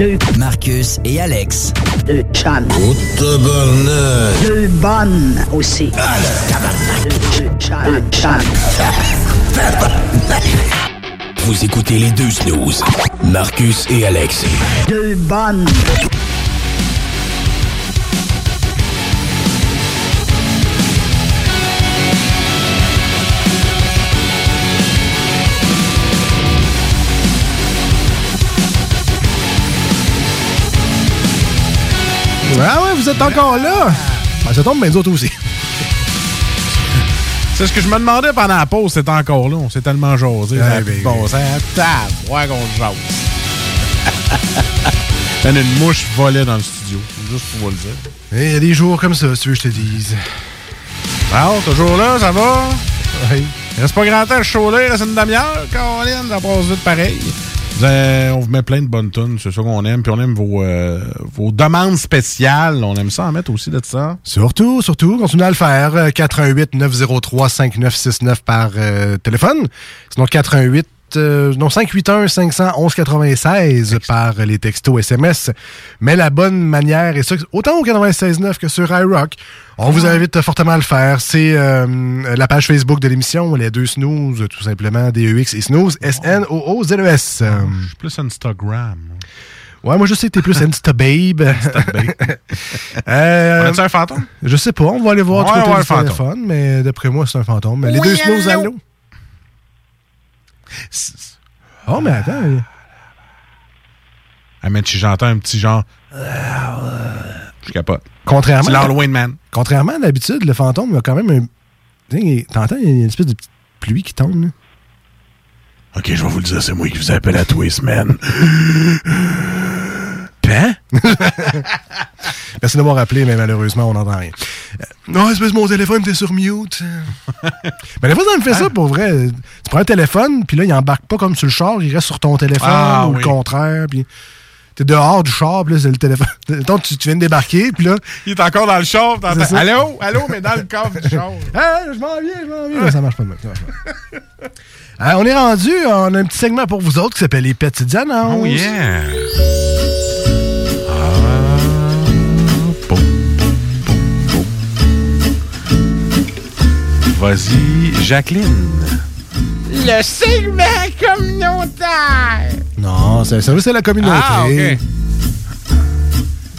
Speaker 27: Deux. Marcus et Alex.
Speaker 32: Deux chums.
Speaker 27: Oh,
Speaker 32: Deux bonnes aussi. Deux, deux.
Speaker 27: Vous écoutez les deux snooze. Marcus et Alex.
Speaker 32: Deux bonnes.
Speaker 7: Vous êtes encore là? Ben, ça tombe bien, nous autres aussi.
Speaker 3: C'est ce que je me demandais pendant la pause, c'était encore là. On s'est tellement jasé.
Speaker 7: Ouais,
Speaker 3: ça
Speaker 7: ben,
Speaker 3: bon sens. Tab, ouais, qu'on se jase. Une mouche volée dans le studio. Juste pour vous le dire.
Speaker 7: Il y a des jours comme ça, si tu veux que je te dise.
Speaker 3: Bon, toujours là, ça va? Oui. Il reste pas grand temps, chaud là, il reste une demi-heure. Caroline, ça passe vite pareil. On vous met plein de bonnes tunes, c'est ça qu'on aime. Puis on aime vos, euh, vos demandes spéciales. On aime ça en mettre aussi de ça.
Speaker 7: Surtout, surtout, continuez à le faire. Euh, 88 903 5969 par euh, téléphone. Sinon 88 euh, non 581 511 96 par les textos SMS. Mais la bonne manière est ça, autant au 96.9 que sur iRock. On vous invite fortement à le faire. C'est euh, la page Facebook de l'émission, les deux snooze, tout simplement, DEX et snooze, S-N-O-O-Z-E-S. Euh,
Speaker 3: Je suis plus Instagram.
Speaker 7: Ouais, moi je sais que t'es plus Instababe. euh,
Speaker 3: On a-tu un fantôme?
Speaker 7: Je sais pas, on va aller voir
Speaker 3: Ouais,
Speaker 7: du côté
Speaker 3: ouais,
Speaker 7: du téléphone, mais d'après moi c'est un fantôme. Mais les deux snooze
Speaker 3: allô?
Speaker 7: allô? Oh, mais attends. il-
Speaker 3: Ah, mais si j'entends un petit genre. Je capote.
Speaker 7: Contrairement,
Speaker 3: C'est l'Halloween Man.
Speaker 7: contrairement à d'habitude, le fantôme a quand même un. T'entends, il y a une espèce de petite pluie qui tombe. Là.
Speaker 3: Ok, je vais vous le dire, c'est moi qui vous appelle à tous les semaines.
Speaker 7: Hein? Merci d'avoir appelé, mais malheureusement, on n'entend rien. Euh, non, c'est parce que mon téléphone était sur mute. mais des fois, ça me fait ça pour vrai. Tu prends un téléphone, puis là, il embarque pas comme sur le char, il reste sur ton téléphone
Speaker 3: Ah,
Speaker 7: ou
Speaker 3: oui.
Speaker 7: le contraire. Puis t'es dehors du char, puis là, c'est le téléphone. Mettons, tu, tu viens de débarquer, puis là.
Speaker 3: Il est encore dans le char, t'entends. Allô? Allô, mais dans le coffre du char.
Speaker 7: Hey, je m'en viens, je m'en viens. Non, ça marche pas de même. Euh, on est rendu, on a un petit segment pour vous autres qui s'appelle les petites annonces.
Speaker 3: Oh yeah! Vas-y, Jacqueline.
Speaker 9: Le segment communautaire.
Speaker 7: Non, c'est un service à la communauté.
Speaker 9: Ah.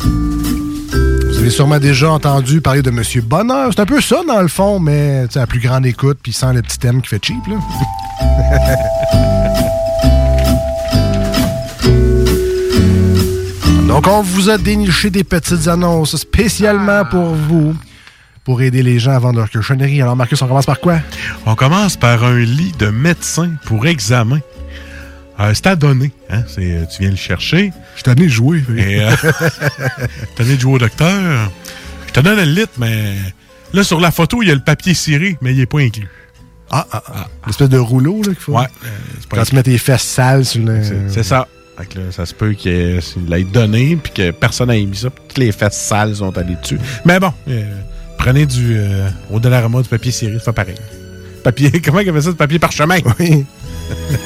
Speaker 7: Vous avez sûrement déjà entendu parler de Monsieur Bonheur. C'est un peu ça, dans le fond, mais à plus grande écoute, puis sans le petit thème qui fait cheap. Là. Donc, on vous a déniché des petites annonces spécialement pour vous, pour aider les gens à vendre leur cochonnerie. Alors, Marcus, on commence par quoi?
Speaker 3: On commence par un lit de médecin pour examen. Euh, c'est à donner. Hein? C'est, euh, tu viens le chercher.
Speaker 7: Je t'ai donné de jouer.
Speaker 3: Et, euh, t'as donné de jouer au docteur. Je te donne le lit, mais là, sur la photo, il y a le papier ciré, mais il n'est pas inclus.
Speaker 7: Ah, ah, ah. L'espèce de rouleau là, qu'il faut.
Speaker 3: Ouais. euh, c'est pas
Speaker 7: Quand tu mets tes fesses sales sur le.
Speaker 3: C'est- C'est ça. Que là, ça se peut qu'il ait- donné puis que personne n'ait mis ça. puis Toutes les fesses sales sont allées dessus. Mais bon, euh, prenez du euh, au Dollarama du papier ciré, c'est pas pareil. Papier, comment il appelle ça, du papier parchemin?
Speaker 7: Oui.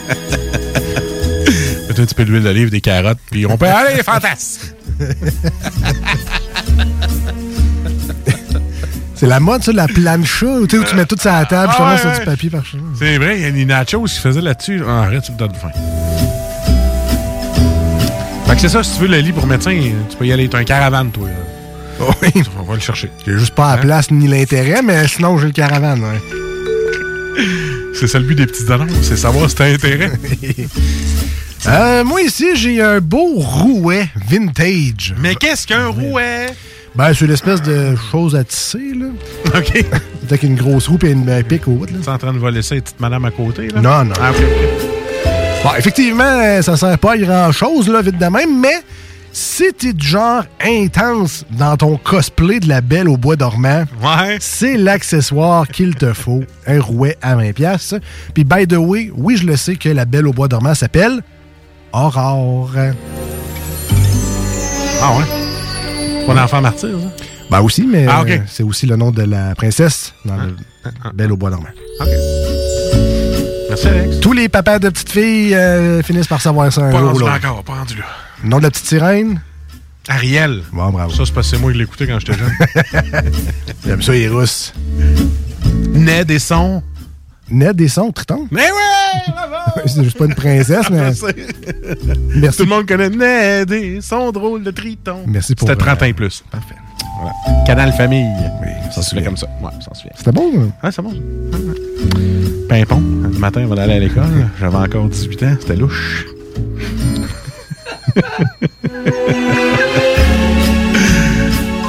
Speaker 3: Mettez un petit peu d'huile d'olive, des carottes, puis on peut aller, fantasme!
Speaker 7: C'est la mode, ça, de la plancha, où tu mets tout ça à la table,
Speaker 3: Ah ouais,
Speaker 7: sur
Speaker 3: ouais.
Speaker 7: du papier par chemin.
Speaker 3: C'est vrai, il y a des nachos qui faisaient là-dessus. Ah, arrête, tu me donnes faim. Fait que c'est ça, si tu veux le lit pour médecin, tu peux y aller. T'as un caravane, toi. là.
Speaker 7: Oui.
Speaker 3: On va le chercher.
Speaker 7: J'ai juste pas la
Speaker 3: Hein?
Speaker 7: place ni l'intérêt, mais sinon, j'ai le caravane. ouais.
Speaker 3: C'est ça le but des petites annonces, c'est savoir si t'as intérêt.
Speaker 7: Euh, moi, ici, j'ai un beau rouet vintage.
Speaker 3: Mais qu'est-ce qu'un rouet?
Speaker 7: Ben, c'est l'espèce de chose à tisser, là.
Speaker 3: OK.
Speaker 7: Peut-être avec une grosse roue et une un pic au bout, là.
Speaker 3: Tu es en train de voler ça, et petite madame à côté, là?
Speaker 7: Non, non.
Speaker 3: Ah.
Speaker 7: Bon, effectivement, euh, ça sert pas à grand-chose, là, vite de même, mais si t'es du genre intense dans ton cosplay de la belle au bois dormant,
Speaker 3: ouais.
Speaker 7: c'est l'accessoire qu'il te faut. Un rouet à 20$. piastres. Puis, by the way, oui, je le sais que la belle au bois dormant s'appelle Aurore.
Speaker 3: Ah ouais? Pas d'enfant martyr, ça?
Speaker 7: Ben aussi, mais
Speaker 3: Ah,
Speaker 7: c'est aussi le nom de la princesse dans le Belle au bois dormant.
Speaker 3: OK. Merci, Alex.
Speaker 7: Tous les papas de petites filles euh, finissent par savoir ça un
Speaker 3: Pas
Speaker 7: jour
Speaker 3: encore, pas rendu là.
Speaker 7: Le nom de la petite sirène?
Speaker 3: Ariel.
Speaker 7: Bon, bravo.
Speaker 3: Ça, c'est parce que c'est moi qui l'écoutais quand j'étais jeune.
Speaker 7: J'aime ça, les Russes.
Speaker 3: Ned et son.
Speaker 7: Ned et son, Triton?
Speaker 3: Mais ouais!
Speaker 7: C'est juste pas une princesse, mais... Merci.
Speaker 3: Tout le monde connaît Ned et son drôle de triton.
Speaker 7: Merci pour,
Speaker 3: C'était 30 ans et plus. Parfait. Voilà. Canal Famille.
Speaker 7: Oui,
Speaker 3: ça se fait comme ça. Ouais, ça se fait.
Speaker 7: C'était bon, hein?
Speaker 3: Ah, c'est bon. Pimpon. Le matin, on va aller à l'école. J'avais encore 18 ans. C'était louche.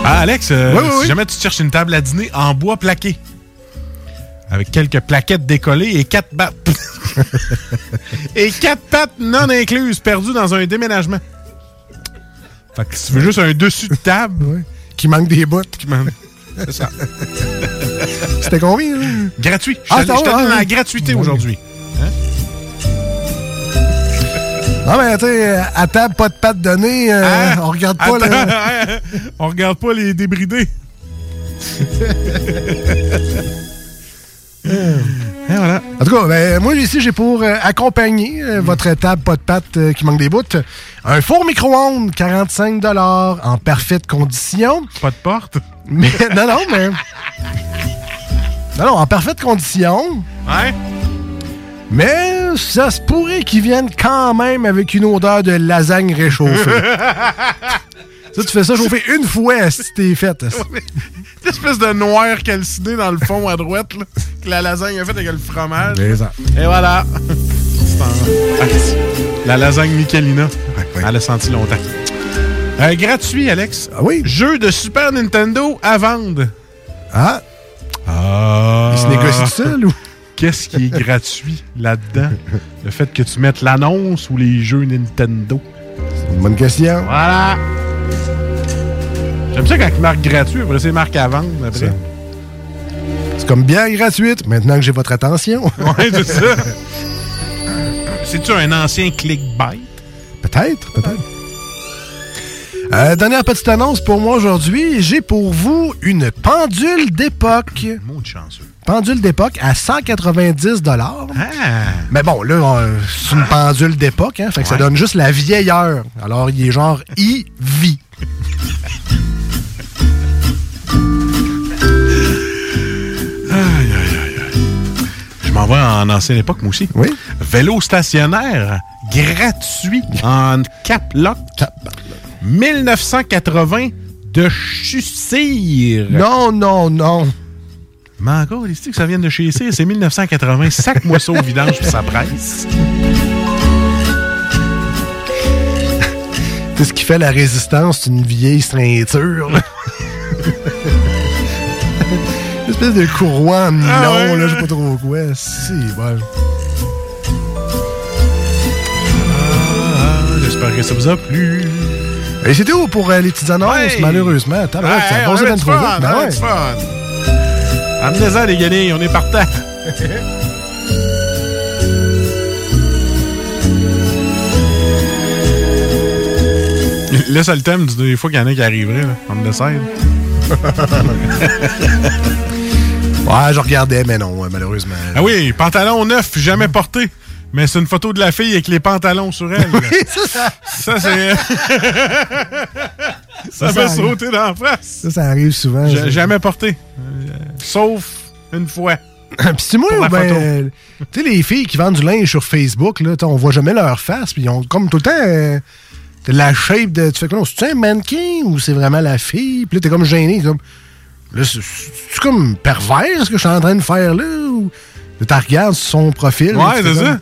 Speaker 3: Ah, Alex, euh,
Speaker 7: Oui, oui,
Speaker 3: si jamais tu cherches une table à dîner en bois plaqué, avec quelques plaquettes décollées et quatre battes. et quatre pattes non incluses perdues dans un déménagement. Fait que si tu veux juste un dessus de table.
Speaker 7: Qui manque des bottes.
Speaker 3: Qui manque. C'est ça.
Speaker 7: C'était combien?
Speaker 3: Gratuit. Je
Speaker 7: Ah,
Speaker 3: donne
Speaker 7: hein?
Speaker 3: la gratuité aujourd'hui. Hein?
Speaker 7: Non, mais tu sais, à table, pas de pattes données, euh,
Speaker 3: Hein?
Speaker 7: on regarde pas
Speaker 3: Attends,
Speaker 7: le...
Speaker 3: on regarde pas les débridés. Et voilà.
Speaker 7: En tout cas, ben, moi ici, j'ai pour euh, accompagner euh, votre table pas de pâte euh, qui manque des bouts, un four micro-ondes, 45 en parfaite condition.
Speaker 3: Pas de porte?
Speaker 7: Mais, non, non, mais... Non, non, en parfaite condition.
Speaker 3: Ouais.
Speaker 7: Mais ça se pourrait qu'ils viennent quand même avec une odeur de lasagne réchauffée. ça, tu fais ça chauffer une fois si t'es faite.
Speaker 3: Une espèce de noir calciné dans le fond à droite, là, que la lasagne a fait avec le fromage. Et voilà. La lasagne Michelina. Elle a senti longtemps. Euh, gratuit, Alex.
Speaker 7: Ah oui?
Speaker 3: Jeu de Super Nintendo à vendre.
Speaker 7: Ah.
Speaker 3: Ah.
Speaker 7: Il se négocie tout seul ou?
Speaker 3: Qu'est-ce qui est gratuit là-dedans? Le fait que tu mettes l'annonce ou les jeux Nintendo?
Speaker 7: C'est une bonne question.
Speaker 3: Voilà. J'aime ça quand ils marquent gratuit, après c'est marque à vendre. Après.
Speaker 7: C'est comme bien gratuite, maintenant que j'ai votre attention.
Speaker 3: Ouais, c'est ça. C'est-tu un ancien clickbait?
Speaker 7: Peut-être, peut-être. Euh, dernière petite annonce pour moi aujourd'hui. J'ai pour vous une pendule d'époque.
Speaker 3: De chanceux.
Speaker 7: Pendule d'époque à 190
Speaker 3: Ah!
Speaker 7: Mais bon, là, c'est une pendule d'époque, hein, fait que ça donne juste la vieilleur. Alors, il est genre I-V.
Speaker 3: Aïe, aïe, aïe, aïe. Je m'en vais en ancienne époque, moi aussi.
Speaker 7: Oui.
Speaker 3: Vélo stationnaire gratuit en Cap Lock. 1980 de Chussir.
Speaker 7: Non, non, non.
Speaker 3: Mais encore, est que ça vient de chez Cyr? C'est 1980. Sac-moi ça au vidange puis ça presse.
Speaker 7: C'est ce qui fait la résistance, c'est une vieille ceinture. Une espèce de courroie en nylon,
Speaker 3: Ah ouais.
Speaker 7: là, je sais pas trop quoi. Si, ouais.
Speaker 3: Ah, J'espère que ça vous a plu.
Speaker 7: Et c'était où pour euh, les petites annonces,
Speaker 3: Ouais.
Speaker 7: malheureusement? Tabarouette, ça
Speaker 3: Hey,
Speaker 7: a
Speaker 3: fun,
Speaker 7: Ben ouais.
Speaker 3: fun. Amenez-en, les guenilles, on est partant. Laisse le thème des fois qu'il y en a qui arriveraient, là, on sait.
Speaker 7: Ouais, je regardais, mais non, malheureusement.
Speaker 3: Ah oui, pantalon neuf, jamais porté. Mais c'est une photo de la fille avec les pantalons sur elle. là.
Speaker 7: ça,
Speaker 3: Ça, c'est. ça
Speaker 7: Ça,
Speaker 3: sauter dans la face.
Speaker 7: Ça, ça arrive souvent.
Speaker 3: Ja-
Speaker 7: ça.
Speaker 3: Jamais porté. Euh, Sauf une fois.
Speaker 7: Puis c'est moi ben, tu sais, les filles qui vendent du linge sur Facebook, là, on voit jamais leur face, puis ils ont comme tout le temps euh, t'as la shape de. Tu fais quoi, c'est un mannequin ou c'est vraiment la fille? Puis là, t'es comme gêné. Comme, là, c'est comme pervers ce que je suis en train de faire là? Ou t'as regardes son profil.
Speaker 3: Ouais, c'est ça.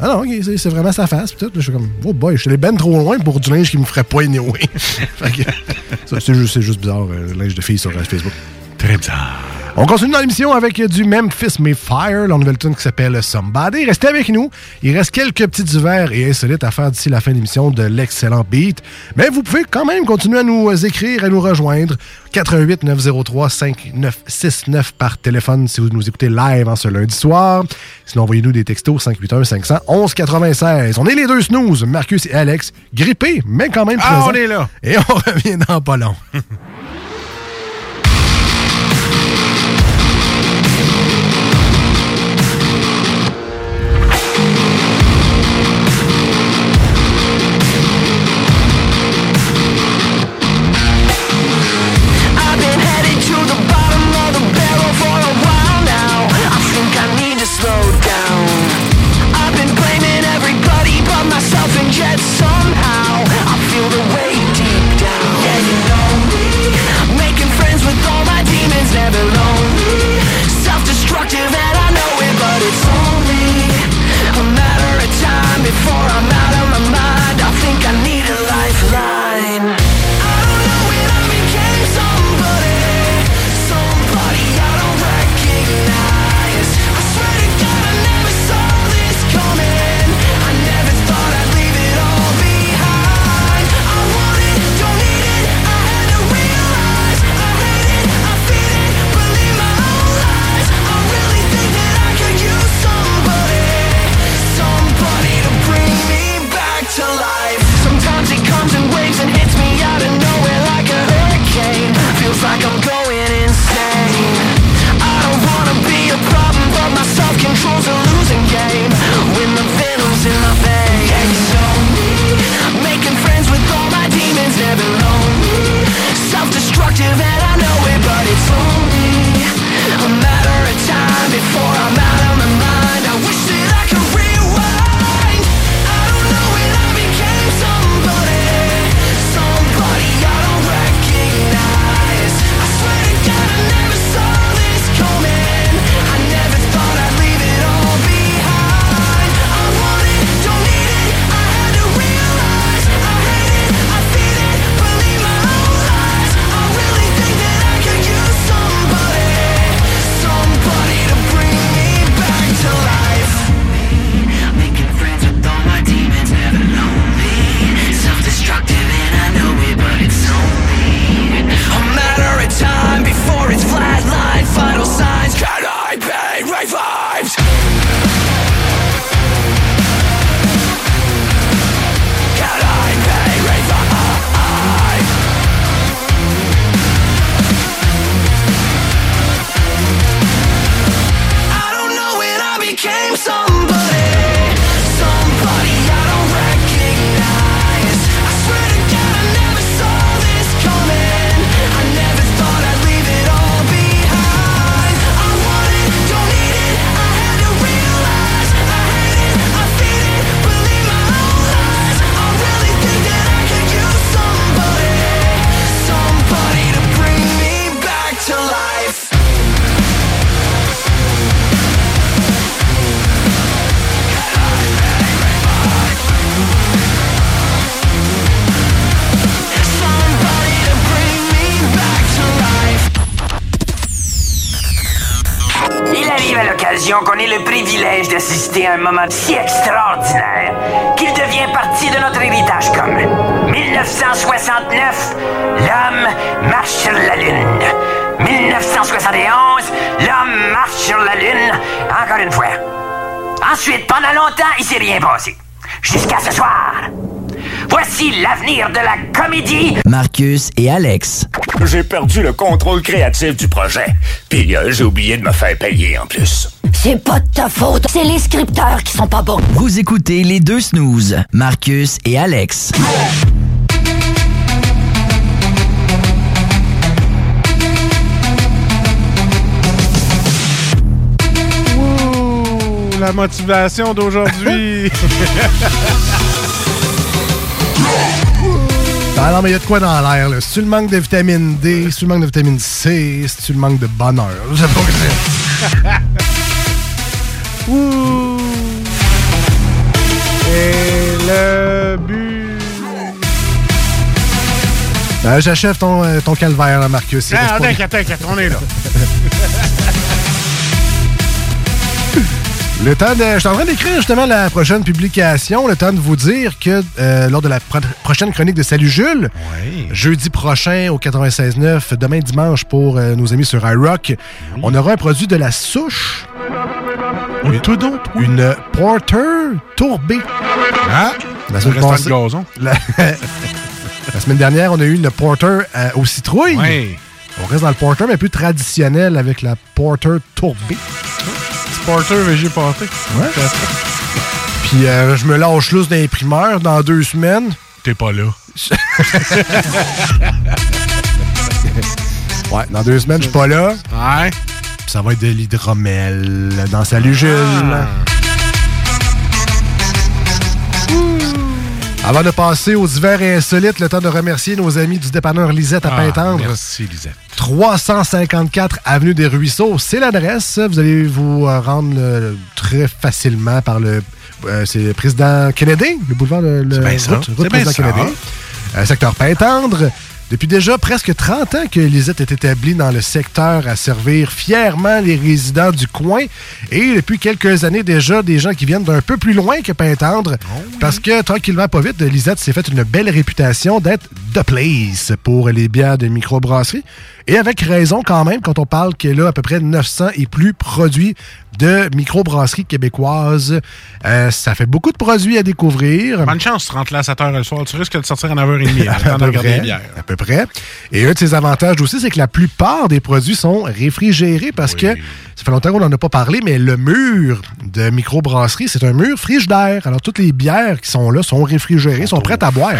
Speaker 7: Ah non, ok, c'est vraiment sa face. Tout, je suis comme, oh boy, je suis allé ben trop loin pour du linge qui me ferait pas anyway. C'est juste, juste bizarre, euh, le linge de fille sur euh, Facebook.
Speaker 3: Très bizarre.
Speaker 7: On continue dans l'émission avec du Memphis May Fire, la nouvelle tune qui s'appelle Somebody. Restez avec nous. Il reste quelques petits divers et insolites à faire d'ici la fin de l'émission de l'excellent beat. Mais vous pouvez quand même continuer à nous écrire, à nous rejoindre. 88 903 5969 par téléphone si vous nous écoutez live en ce lundi soir. Sinon, envoyez-nous des textos 581 500 11 96. On est les deux snooze, Marcus et Alex, grippés, mais quand même
Speaker 3: Ah,
Speaker 7: présents.
Speaker 3: on est là.
Speaker 7: Et on revient dans pas long.
Speaker 33: si extraordinaire qu'il devient partie de notre héritage commun. 1969, l'homme marche sur la Lune. 1971, l'homme marche sur la Lune. Encore une fois. Ensuite, pendant longtemps, il s'est rien passé. Jusqu'à ce soir. Voici l'avenir de la comédie.
Speaker 34: Marcus et Alex.
Speaker 35: J'ai perdu le contrôle créatif du projet. Puis euh, j'ai oublié de me faire payer en plus.
Speaker 34: C'est pas de ta faute, c'est les scripteurs qui sont pas bons. Vous écoutez les deux snooze, Marcus et Alex.
Speaker 3: Ouh, la motivation d'aujourd'hui.
Speaker 7: Ah non, mais il y a de quoi dans l'air, là. Si tu le manques de vitamine D, si tu le manques de vitamine C, si tu le manques de bonheur? Je sais pas que c'est.
Speaker 3: Ouh. Et le but.
Speaker 7: Euh, J'achève ton, euh, ton calvaire, là, Marcus.
Speaker 3: Ah,
Speaker 7: reste pas-
Speaker 3: t'inquiète, t'inquiète, on est là.
Speaker 7: Le temps de. Je suis en train d'écrire justement la prochaine publication. Le temps de vous dire que euh, lors de la pro- prochaine chronique de Salut Jules, jeudi prochain au 96.9, demain dimanche pour euh, nos amis sur iRock, on aura un produit de la souche. Une, une Porter tourbée.
Speaker 3: Ah,
Speaker 7: la semaine passée-
Speaker 3: gazon.
Speaker 7: La, la semaine dernière, on a eu une Porter euh, aux citrouilles. On reste dans le Porter, mais plus traditionnel avec la Porter tourbée.
Speaker 3: Porter VG Pâté.
Speaker 7: Ouais. Puis euh, je me lâche lousse d'imprimeur dans deux semaines.
Speaker 3: T'es pas là.
Speaker 7: ouais, dans deux semaines, je suis pas là.
Speaker 3: Ouais.
Speaker 7: Puis ça va être de l'hydromel dans Salut Jules.
Speaker 3: Ah.
Speaker 7: Avant de passer aux divers et insolites, le temps de remercier nos amis du dépanneur Lisette à
Speaker 3: Ah,
Speaker 7: Pintendre.
Speaker 3: Merci, Lisette.
Speaker 7: 354 Avenue des Ruisseaux, c'est l'adresse. Vous allez vous euh, rendre très facilement par le... euh, c'est le président Kennedy, le boulevard de le,
Speaker 3: C'est bien ça.
Speaker 7: route, route président
Speaker 3: ça.
Speaker 7: Kennedy. Euh, secteur Pintendre. Depuis déjà presque 30 ans que Lisette est établie dans le secteur à servir fièrement les résidents du coin. Et depuis quelques années déjà, des gens qui viennent d'un peu plus loin que Pintendre. Parce que, tranquillement, pas vite, Lisette s'est fait une belle réputation d'être the place pour les bières de microbrasserie. Et avec raison quand même, quand on parle qu'elle a à peu près 900 et plus produits de microbrasserie québécoise. Euh, ça fait beaucoup de produits à découvrir.
Speaker 3: Bonne chance, tu rentres là à 7 h le soir. Tu risques de sortir à 9h30
Speaker 7: à, peu près,
Speaker 3: bières.
Speaker 7: à peu près. Et un de ses avantages aussi, c'est que la plupart des produits sont réfrigérés parce que ça fait longtemps qu'on n'en a pas parlé, mais le mur de microbrasserie, c'est un mur frigidaire. Alors, toutes les bières qui sont là sont réfrigérées, sont prêtes à boire.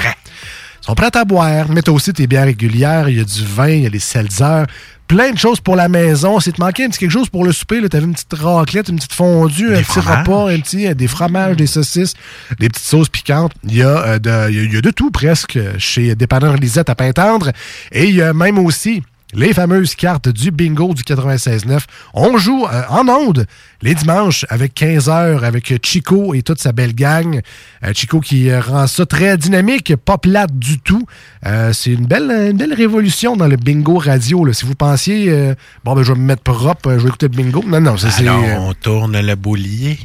Speaker 7: Sont prêtes à boire. Mais t'as aussi tes bières régulières, il y a du vin, il y a les seltzers, plein de choses pour la maison. Si te manquait un petit quelque chose pour le souper, t'avais une petite raclette, une petite fondue, un petit repas, un petit, des fromages, des saucisses, des petites sauces piquantes. Il y a, euh, de, il y a- il y a de tout presque chez Dépanneur Lisette à Pintendre. Et il y a même aussi les fameuses cartes du bingo du 96.9. On joue euh, en onde les dimanches avec 15 heures avec Chico et toute sa belle gang. Euh, Chico qui euh, rend ça très dynamique, pas plate du tout. Euh, c'est une belle, une belle révolution dans le bingo radio. là. Si vous pensiez, bon, ben, je vais me mettre propre, je vais écouter le bingo. Non, non, ça, c'est...
Speaker 3: Alors,
Speaker 7: euh,
Speaker 3: on tourne le boulier.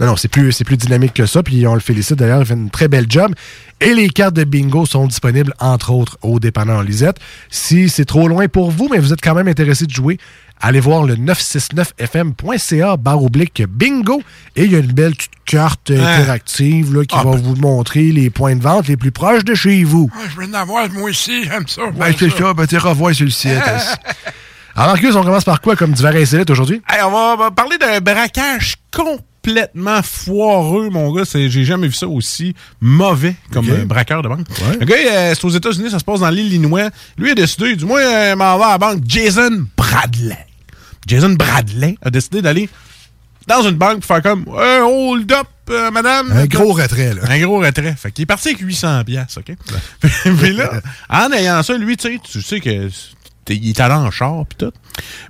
Speaker 7: non, non, c'est plus, c'est plus dynamique que ça. Puis on le félicite d'ailleurs, il fait une très belle job. Et les cartes de bingo sont disponibles, entre autres, au dépanneur Lisette. Si c'est trop loin pour vous, mais vous êtes quand même intéressé de jouer, allez voir le 969fm.ca barre oblique bingo. Et il y a une belle petite carte
Speaker 3: Hein?
Speaker 7: interactive là, qui
Speaker 3: Ah,
Speaker 7: va
Speaker 3: ben-
Speaker 7: vous montrer les points de vente les plus proches de chez vous.
Speaker 3: je veux en avoir, moi aussi, j'aime ça.
Speaker 7: Ouais, c'est ça, ben, tu revois sur le site. Alors, Marcus, on commence par quoi comme divers insolite aujourd'hui?
Speaker 3: Hey, on va- parler d'un braquage complètement foireux, mon gars. J'ai jamais vu ça aussi mauvais comme
Speaker 7: Ok.
Speaker 3: un braqueur de banque. Le gars, euh, c'est aux États-Unis, ça se passe dans l'Illinois. Lui a décidé, du moins, euh, m'en va à la banque Jason Bradley. Jason Bradley a décidé d'aller dans une banque pour faire comme hey, hold up, euh, madame.
Speaker 7: Un gros retrait, là.
Speaker 3: Un gros retrait. Fait qu'il est parti avec 800 piastres, OK? Puis là, en ayant ça, lui, tu sais, tu sais que il est allé en char pis tout.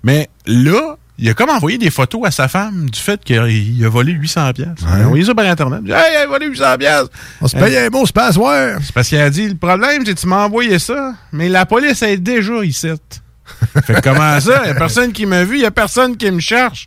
Speaker 3: Mais là, il a comme envoyé des photos à sa femme du fait qu'il a, volé 800 piastres. Il a envoyé ça par Internet. Il a dit, Hey, il a volé 800 piastres.
Speaker 7: On se paye un bon se passe, ouais.
Speaker 3: C'est parce qu'il a dit, le problème, c'est que tu m'as envoyé ça, mais la police est déjà ici. fait que comment ça? Il n'y a personne qui m'a vu, il n'y a personne qui me cherche.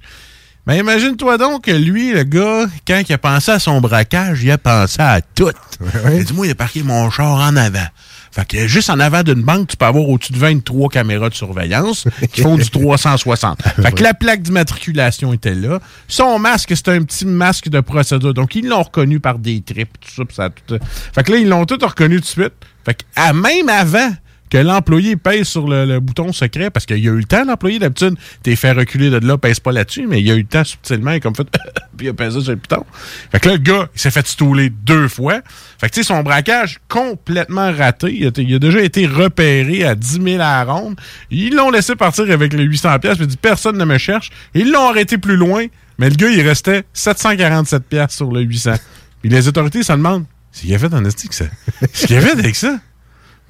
Speaker 3: Mais imagine-toi donc que lui, le gars, quand il a pensé à son braquage, il a pensé à tout. Il a dit, moi, il a parqué mon char en avant. Fait que juste en avant d'une banque, tu peux avoir au-dessus de 23 caméras de surveillance qui font du 360. Fait que la plaque d'immatriculation était là. Son masque, c'était un petit masque de procédure. Donc, ils l'ont reconnu par des tripes, tout ça, pis ça tout... Fait que là, ils l'ont tout reconnu tout de suite. Fait que, à même avant que l'employé pèse sur le, bouton secret, parce qu'il a eu le temps, l'employé, d'habitude, t'es fait reculer de là, pèse pas là-dessus, mais il a eu le temps subtilement, il comme fait, puis il a pesé sur le bouton. Fait que là, le gars, il s'est fait stouler deux fois. Fait que, tu sais, son braquage complètement raté. Il a, déjà été repéré à 10 000 à ronde. Ils l'ont laissé partir avec les 800 pièces, puis dit, personne ne me cherche. Ils l'ont arrêté plus loin, mais le gars, il restait 747 pièces sur le 800. Puis les autorités se demandent, c'est qu'il a fait en esti que ça? Ce qu'il a fait avec ça?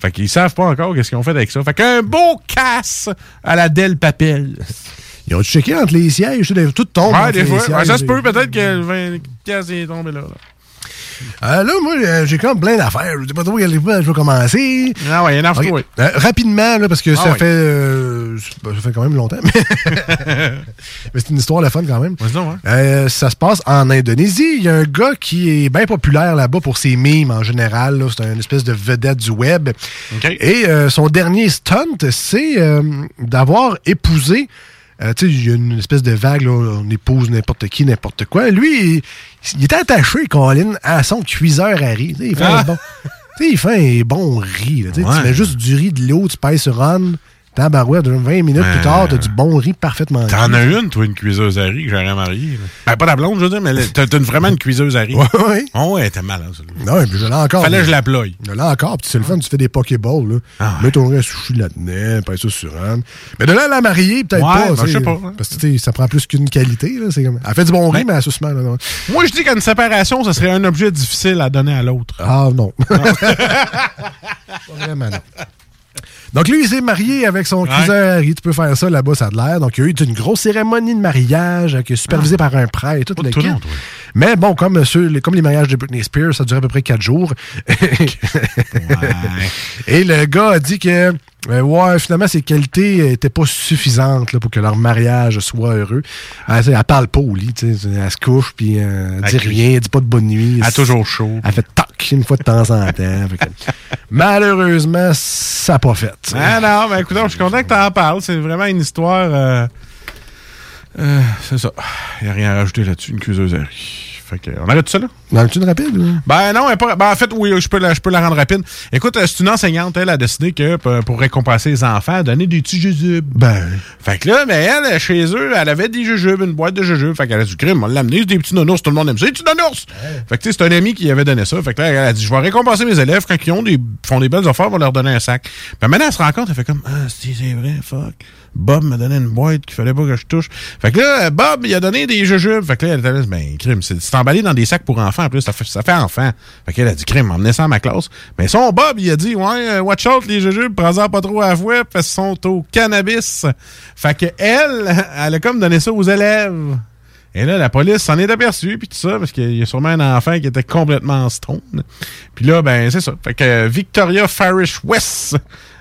Speaker 3: Fait qu'ils savent pas encore qu'est-ce qu'ils ont fait avec ça. Fait qu'un beau casse à la Del Papel.
Speaker 7: Ils ont checké entre les sièges, tout tombe.
Speaker 3: Ouais, des
Speaker 7: les
Speaker 3: fois.
Speaker 7: sièges.
Speaker 3: Ouais, ça se peut peut-être que le 20 casse est tombé là. là.
Speaker 7: Euh, là, moi, euh, j'ai comme plein d'affaires. Je sais pas trop fois je vais commencer.
Speaker 3: Ah ouais, il y en a
Speaker 7: Ok.
Speaker 3: oui.
Speaker 7: Euh, rapidement, là, parce que
Speaker 3: Ah
Speaker 7: ça
Speaker 3: ouais.
Speaker 7: fait euh, ça fait quand même longtemps. Mais, c'est une histoire de fun quand même. Ça se passe en Indonésie. Il y a un gars qui est bien populaire là-bas pour ses mimes en général. C'est une espèce de vedette du web. Et son dernier stunt, c'est d'avoir épousé. Euh, tu sais, il y a une espèce de vague, là, on épouse n'importe qui, n'importe quoi. Lui, il, il est attaché, Colin, à son cuiseur à riz. Sais, Il fait
Speaker 3: Ah.
Speaker 7: un bon, tu sais, il fait un bon riz. Tu
Speaker 3: Ouais.
Speaker 7: Mets juste du riz, de l'eau, tu pèses sur on, tabarouette, 20 minutes plus tard, t'as du bon riz parfaitement
Speaker 3: T'en as une, toi, une cuiseuse à riz que j'aurais mariée. Ben, pas la blonde, je veux dire, mais t'as vraiment une cuiseuse à riz.
Speaker 7: Ouais, ouais.
Speaker 3: Oh, ouais, t'es malade, ça.
Speaker 7: Non, mais je l'ai encore.
Speaker 3: Fallait que je la ploie.
Speaker 7: Je l'ai encore, puis c'est le fun, tu fais des pokéballs, là.
Speaker 3: Ah
Speaker 7: Mets ton riz à sushi là-dedans, pèse ça sur un. Mais de là à la marier, peut-être
Speaker 3: Ouais,
Speaker 7: pas.
Speaker 3: ben, je sais pas, hein.
Speaker 7: Parce que, tu sais, ça prend plus qu'une qualité, là. C'est comme... Elle fait du bon riz, mais elle suce mal, là.
Speaker 3: Moi, je dis qu'une séparation, ce serait un objet difficile à donner à l'autre.
Speaker 7: Ah, non. Pas vraiment, non. Donc lui, il s'est marié avec son cuiseur Harry. Tu peux faire ça là-bas, ça a de l'air. Donc il y a eu une grosse cérémonie de mariage euh, qui est supervisée par un prêtre et tout le
Speaker 3: tout long,
Speaker 7: Mais bon, comme, ceux- les, comme les mariages de Britney Spears, ça dure à peu près quatre jours. et le gars a dit que euh, ouais, finalement, ses qualités n'étaient pas suffisantes là, pour que leur mariage soit heureux. Elle, tu sais, elle parle pas au lit, elle se couche, puis euh, elle dit
Speaker 3: Elle crie.
Speaker 7: rien, elle dit pas de bonne nuit.
Speaker 3: Elle a toujours chaud.
Speaker 7: Elle fait toc une fois de temps en temps. Que, malheureusement, ça n'a pas fait.
Speaker 3: Ah non, mais écoute, je suis content que tu en parles. C'est vraiment une histoire. euh, euh, c'est ça. Il n'y a rien à rajouter là-dessus. Une cuiseuse à riz. Fait que, on arrête ça là?
Speaker 7: Dans une rapide? ou?
Speaker 3: Ben non, elle est pas- ben, en fait, oui, je peux, la, je peux la rendre rapide. Écoute, euh, c'est une enseignante, elle a décidé que pour, récompenser les enfants, elle donnait des petits jujubes.
Speaker 7: Ben.
Speaker 3: Fait que là, mais elle, chez eux, elle avait des jujubes, une boîte de jujubes. Fait qu'elle a dit, crime, on l'a amené, c'est des petits nounours, tout le monde aime ça, des petits nounours! Fait que tu sais, c'est un ami qui avait donné ça. Fait que là, elle a dit, je vais récompenser mes élèves quand ils ont des, font des belles affaires, on va leur donner un sac. Puis maintenant, elle se rend compte, elle fait comme, ah, c'est c'est vrai, fuck. Bob m'a donné une boîte qu'il fallait pas que je touche. Fait que là, Bob, il a donné des jujubes. Fait que là, elle était là, ben, crime, c'est emballé dans des sacs pour enfants. En plus, ça fait, ça fait enfant. Fait qu'elle a dit, crime, emmenez ça à ma classe. Mais son Bob, il a dit, ouais, euh, watch out les jujubes, prends-en pas trop à la parce qu'ils sont au cannabis. Fait que elle, elle a comme donné ça aux élèves. Et là, la police s'en est aperçue, puis tout ça, parce qu'il y a sûrement un enfant qui était complètement stone. Puis là, ben, c'est ça. Fait que euh, Victoria Farish West,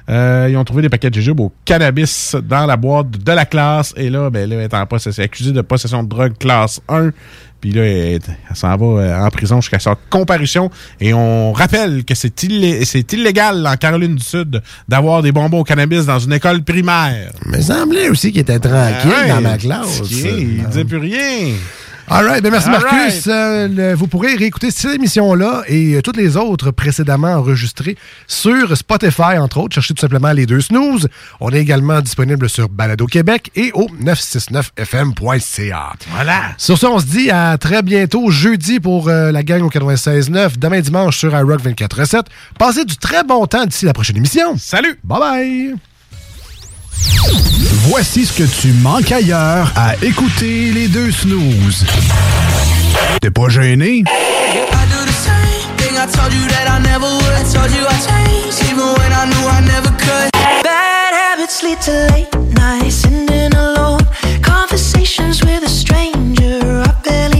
Speaker 3: euh, ils ont trouvé des paquets de jujubes au cannabis dans la boîte de la classe. Et là, ben, là, elle est en possession, accusée de possession de drogue classe 1. Puis là, elle, elle s'en va euh, en prison jusqu'à sa comparution. Et on rappelle que c'est illé- c'est illégal en Caroline du Sud d'avoir des bonbons au cannabis dans une école primaire.
Speaker 7: Mais il semblait aussi qu'il était tranquille
Speaker 3: Ah ouais,
Speaker 7: dans ma classe.
Speaker 3: Il disait plus rien.
Speaker 7: All right, ben merci
Speaker 3: All
Speaker 7: Marcus. Euh, le- vous pourrez réécouter cette émission-là et euh, toutes les autres précédemment enregistrées sur Spotify, entre autres. Cherchez tout simplement les deux snooze. On est également disponible sur Balado Québec et au 969fm.ca.
Speaker 3: Voilà.
Speaker 7: Sur ce, on se dit à très bientôt, jeudi pour euh, la gang au 96.9, demain dimanche sur iRock 24.7. Passez du très bon temps d'ici la prochaine émission.
Speaker 3: Salut!
Speaker 7: Bye bye!
Speaker 36: Voici ce que tu manques ailleurs à écouter les deux snooze. T'es pas gêné?
Speaker 9: Bad habits lead to late nights, sitting alone. Conversations with a stranger I barely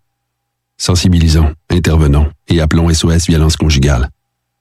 Speaker 37: Sensibilisons, intervenons et appelons SOS Violence Conjugale.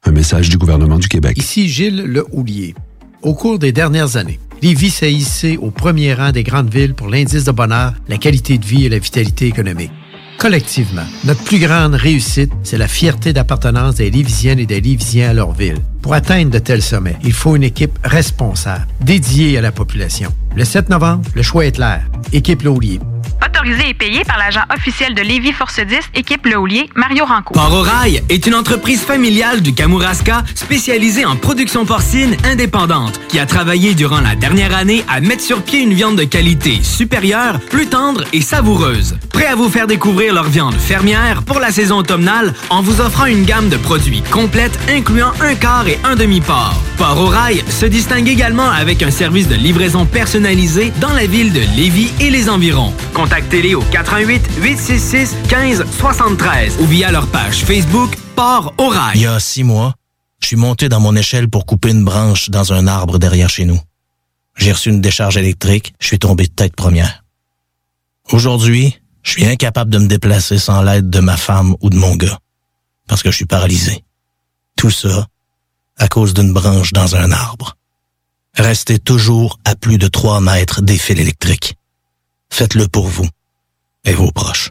Speaker 37: Un message du gouvernement du Québec.
Speaker 38: Ici Gilles Le Houlier. Au cours des dernières années, Lévis s'est hissé au premier rang des grandes villes pour l'indice de bonheur, la qualité de vie et la vitalité économique. Collectivement, notre plus grande réussite, c'est la fierté d'appartenance des Lévisiennes et des Lévisiens à leur ville. Pour atteindre de tels sommets, il faut une équipe responsable, dédiée à la population. Le 7 novembre, le choix est clair. Équipe Le Houlier.
Speaker 39: Autorisé et payé par l'agent officiel de Lévis Force 10, équipe Le Houlier, Mario Ranco.
Speaker 12: Port au Rail est une entreprise familiale du Kamouraska spécialisée en production porcine indépendante qui a travaillé durant la dernière année à mettre sur pied une viande de qualité supérieure, plus tendre et savoureuse. Prêt à vous faire découvrir leur viande fermière pour la saison automnale en vous offrant une gamme de produits complète incluant un quart un demi-port. Port au se distingue également avec un service de livraison personnalisé dans la ville de Lévis et les environs. Contactez-les au 88 866 15 73 ou via leur page Facebook Port au.
Speaker 40: Il y a six mois, je suis monté dans mon échelle pour couper une branche dans un arbre derrière chez nous. J'ai reçu une décharge électrique, je suis tombé de tête première. Aujourd'hui, je suis incapable de me déplacer sans l'aide de ma femme ou de mon gars, parce que je suis paralysé. Tout ça à cause d'une branche dans un arbre. Restez toujours à plus de 3 mètres des fils électriques. Faites-le pour vous et vos proches.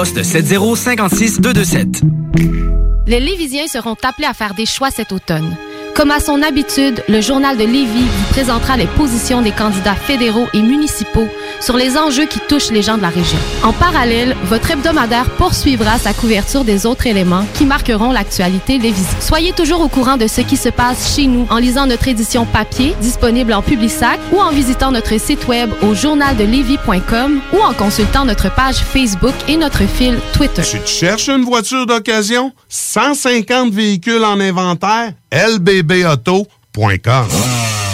Speaker 12: poste 7056 227.
Speaker 29: Les Lévisiens seront appelés à faire des choix cet automne. Comme à son habitude, le journal de Lévis vous présentera les positions des candidats fédéraux et municipaux sur les enjeux qui touchent les gens de la région. En parallèle, votre hebdomadaire poursuivra sa couverture des autres éléments qui marqueront l'actualité lévisienne. Soyez toujours au courant de ce qui se passe chez nous en lisant notre édition papier disponible en Publisac ou en visitant notre site web au journaldelevis.com ou en consultant notre page Facebook et notre fil Twitter.
Speaker 41: Tu cherches une voiture d'occasion? 150 véhicules en inventaire? lbbauto.com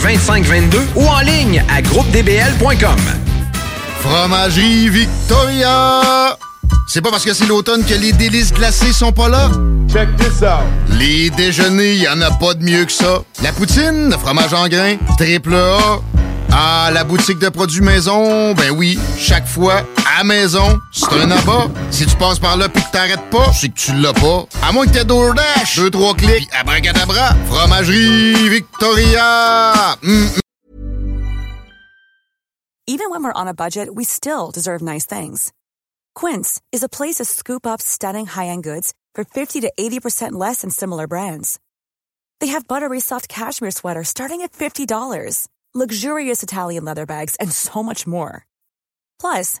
Speaker 17: 2522 ou en ligne à groupedbl.com.
Speaker 42: Fromagerie Victoria! C'est pas parce que c'est l'automne que les délices glacées sont pas là? Check this out! Les déjeuners, y en a pas de mieux que ça. La poutine, le fromage en grains, triple A. Ah, la boutique de produits maison, ben oui, chaque fois, maison, c'est un abat. Si tu passes par là pis que t'arrêtes pas, c'est que tu l'as pas. À moins que t'aies DoorDash. Deux, trois clics, pis abracadabra. Fromagerie Victoria. Mm, mm.
Speaker 43: Even when we're on a budget, we still deserve nice things. Quince is a place to scoop up stunning high-end goods for 50 to 80% less than similar brands. They have buttery soft cashmere sweaters starting at $50, luxurious Italian leather bags, and so much more. Plus,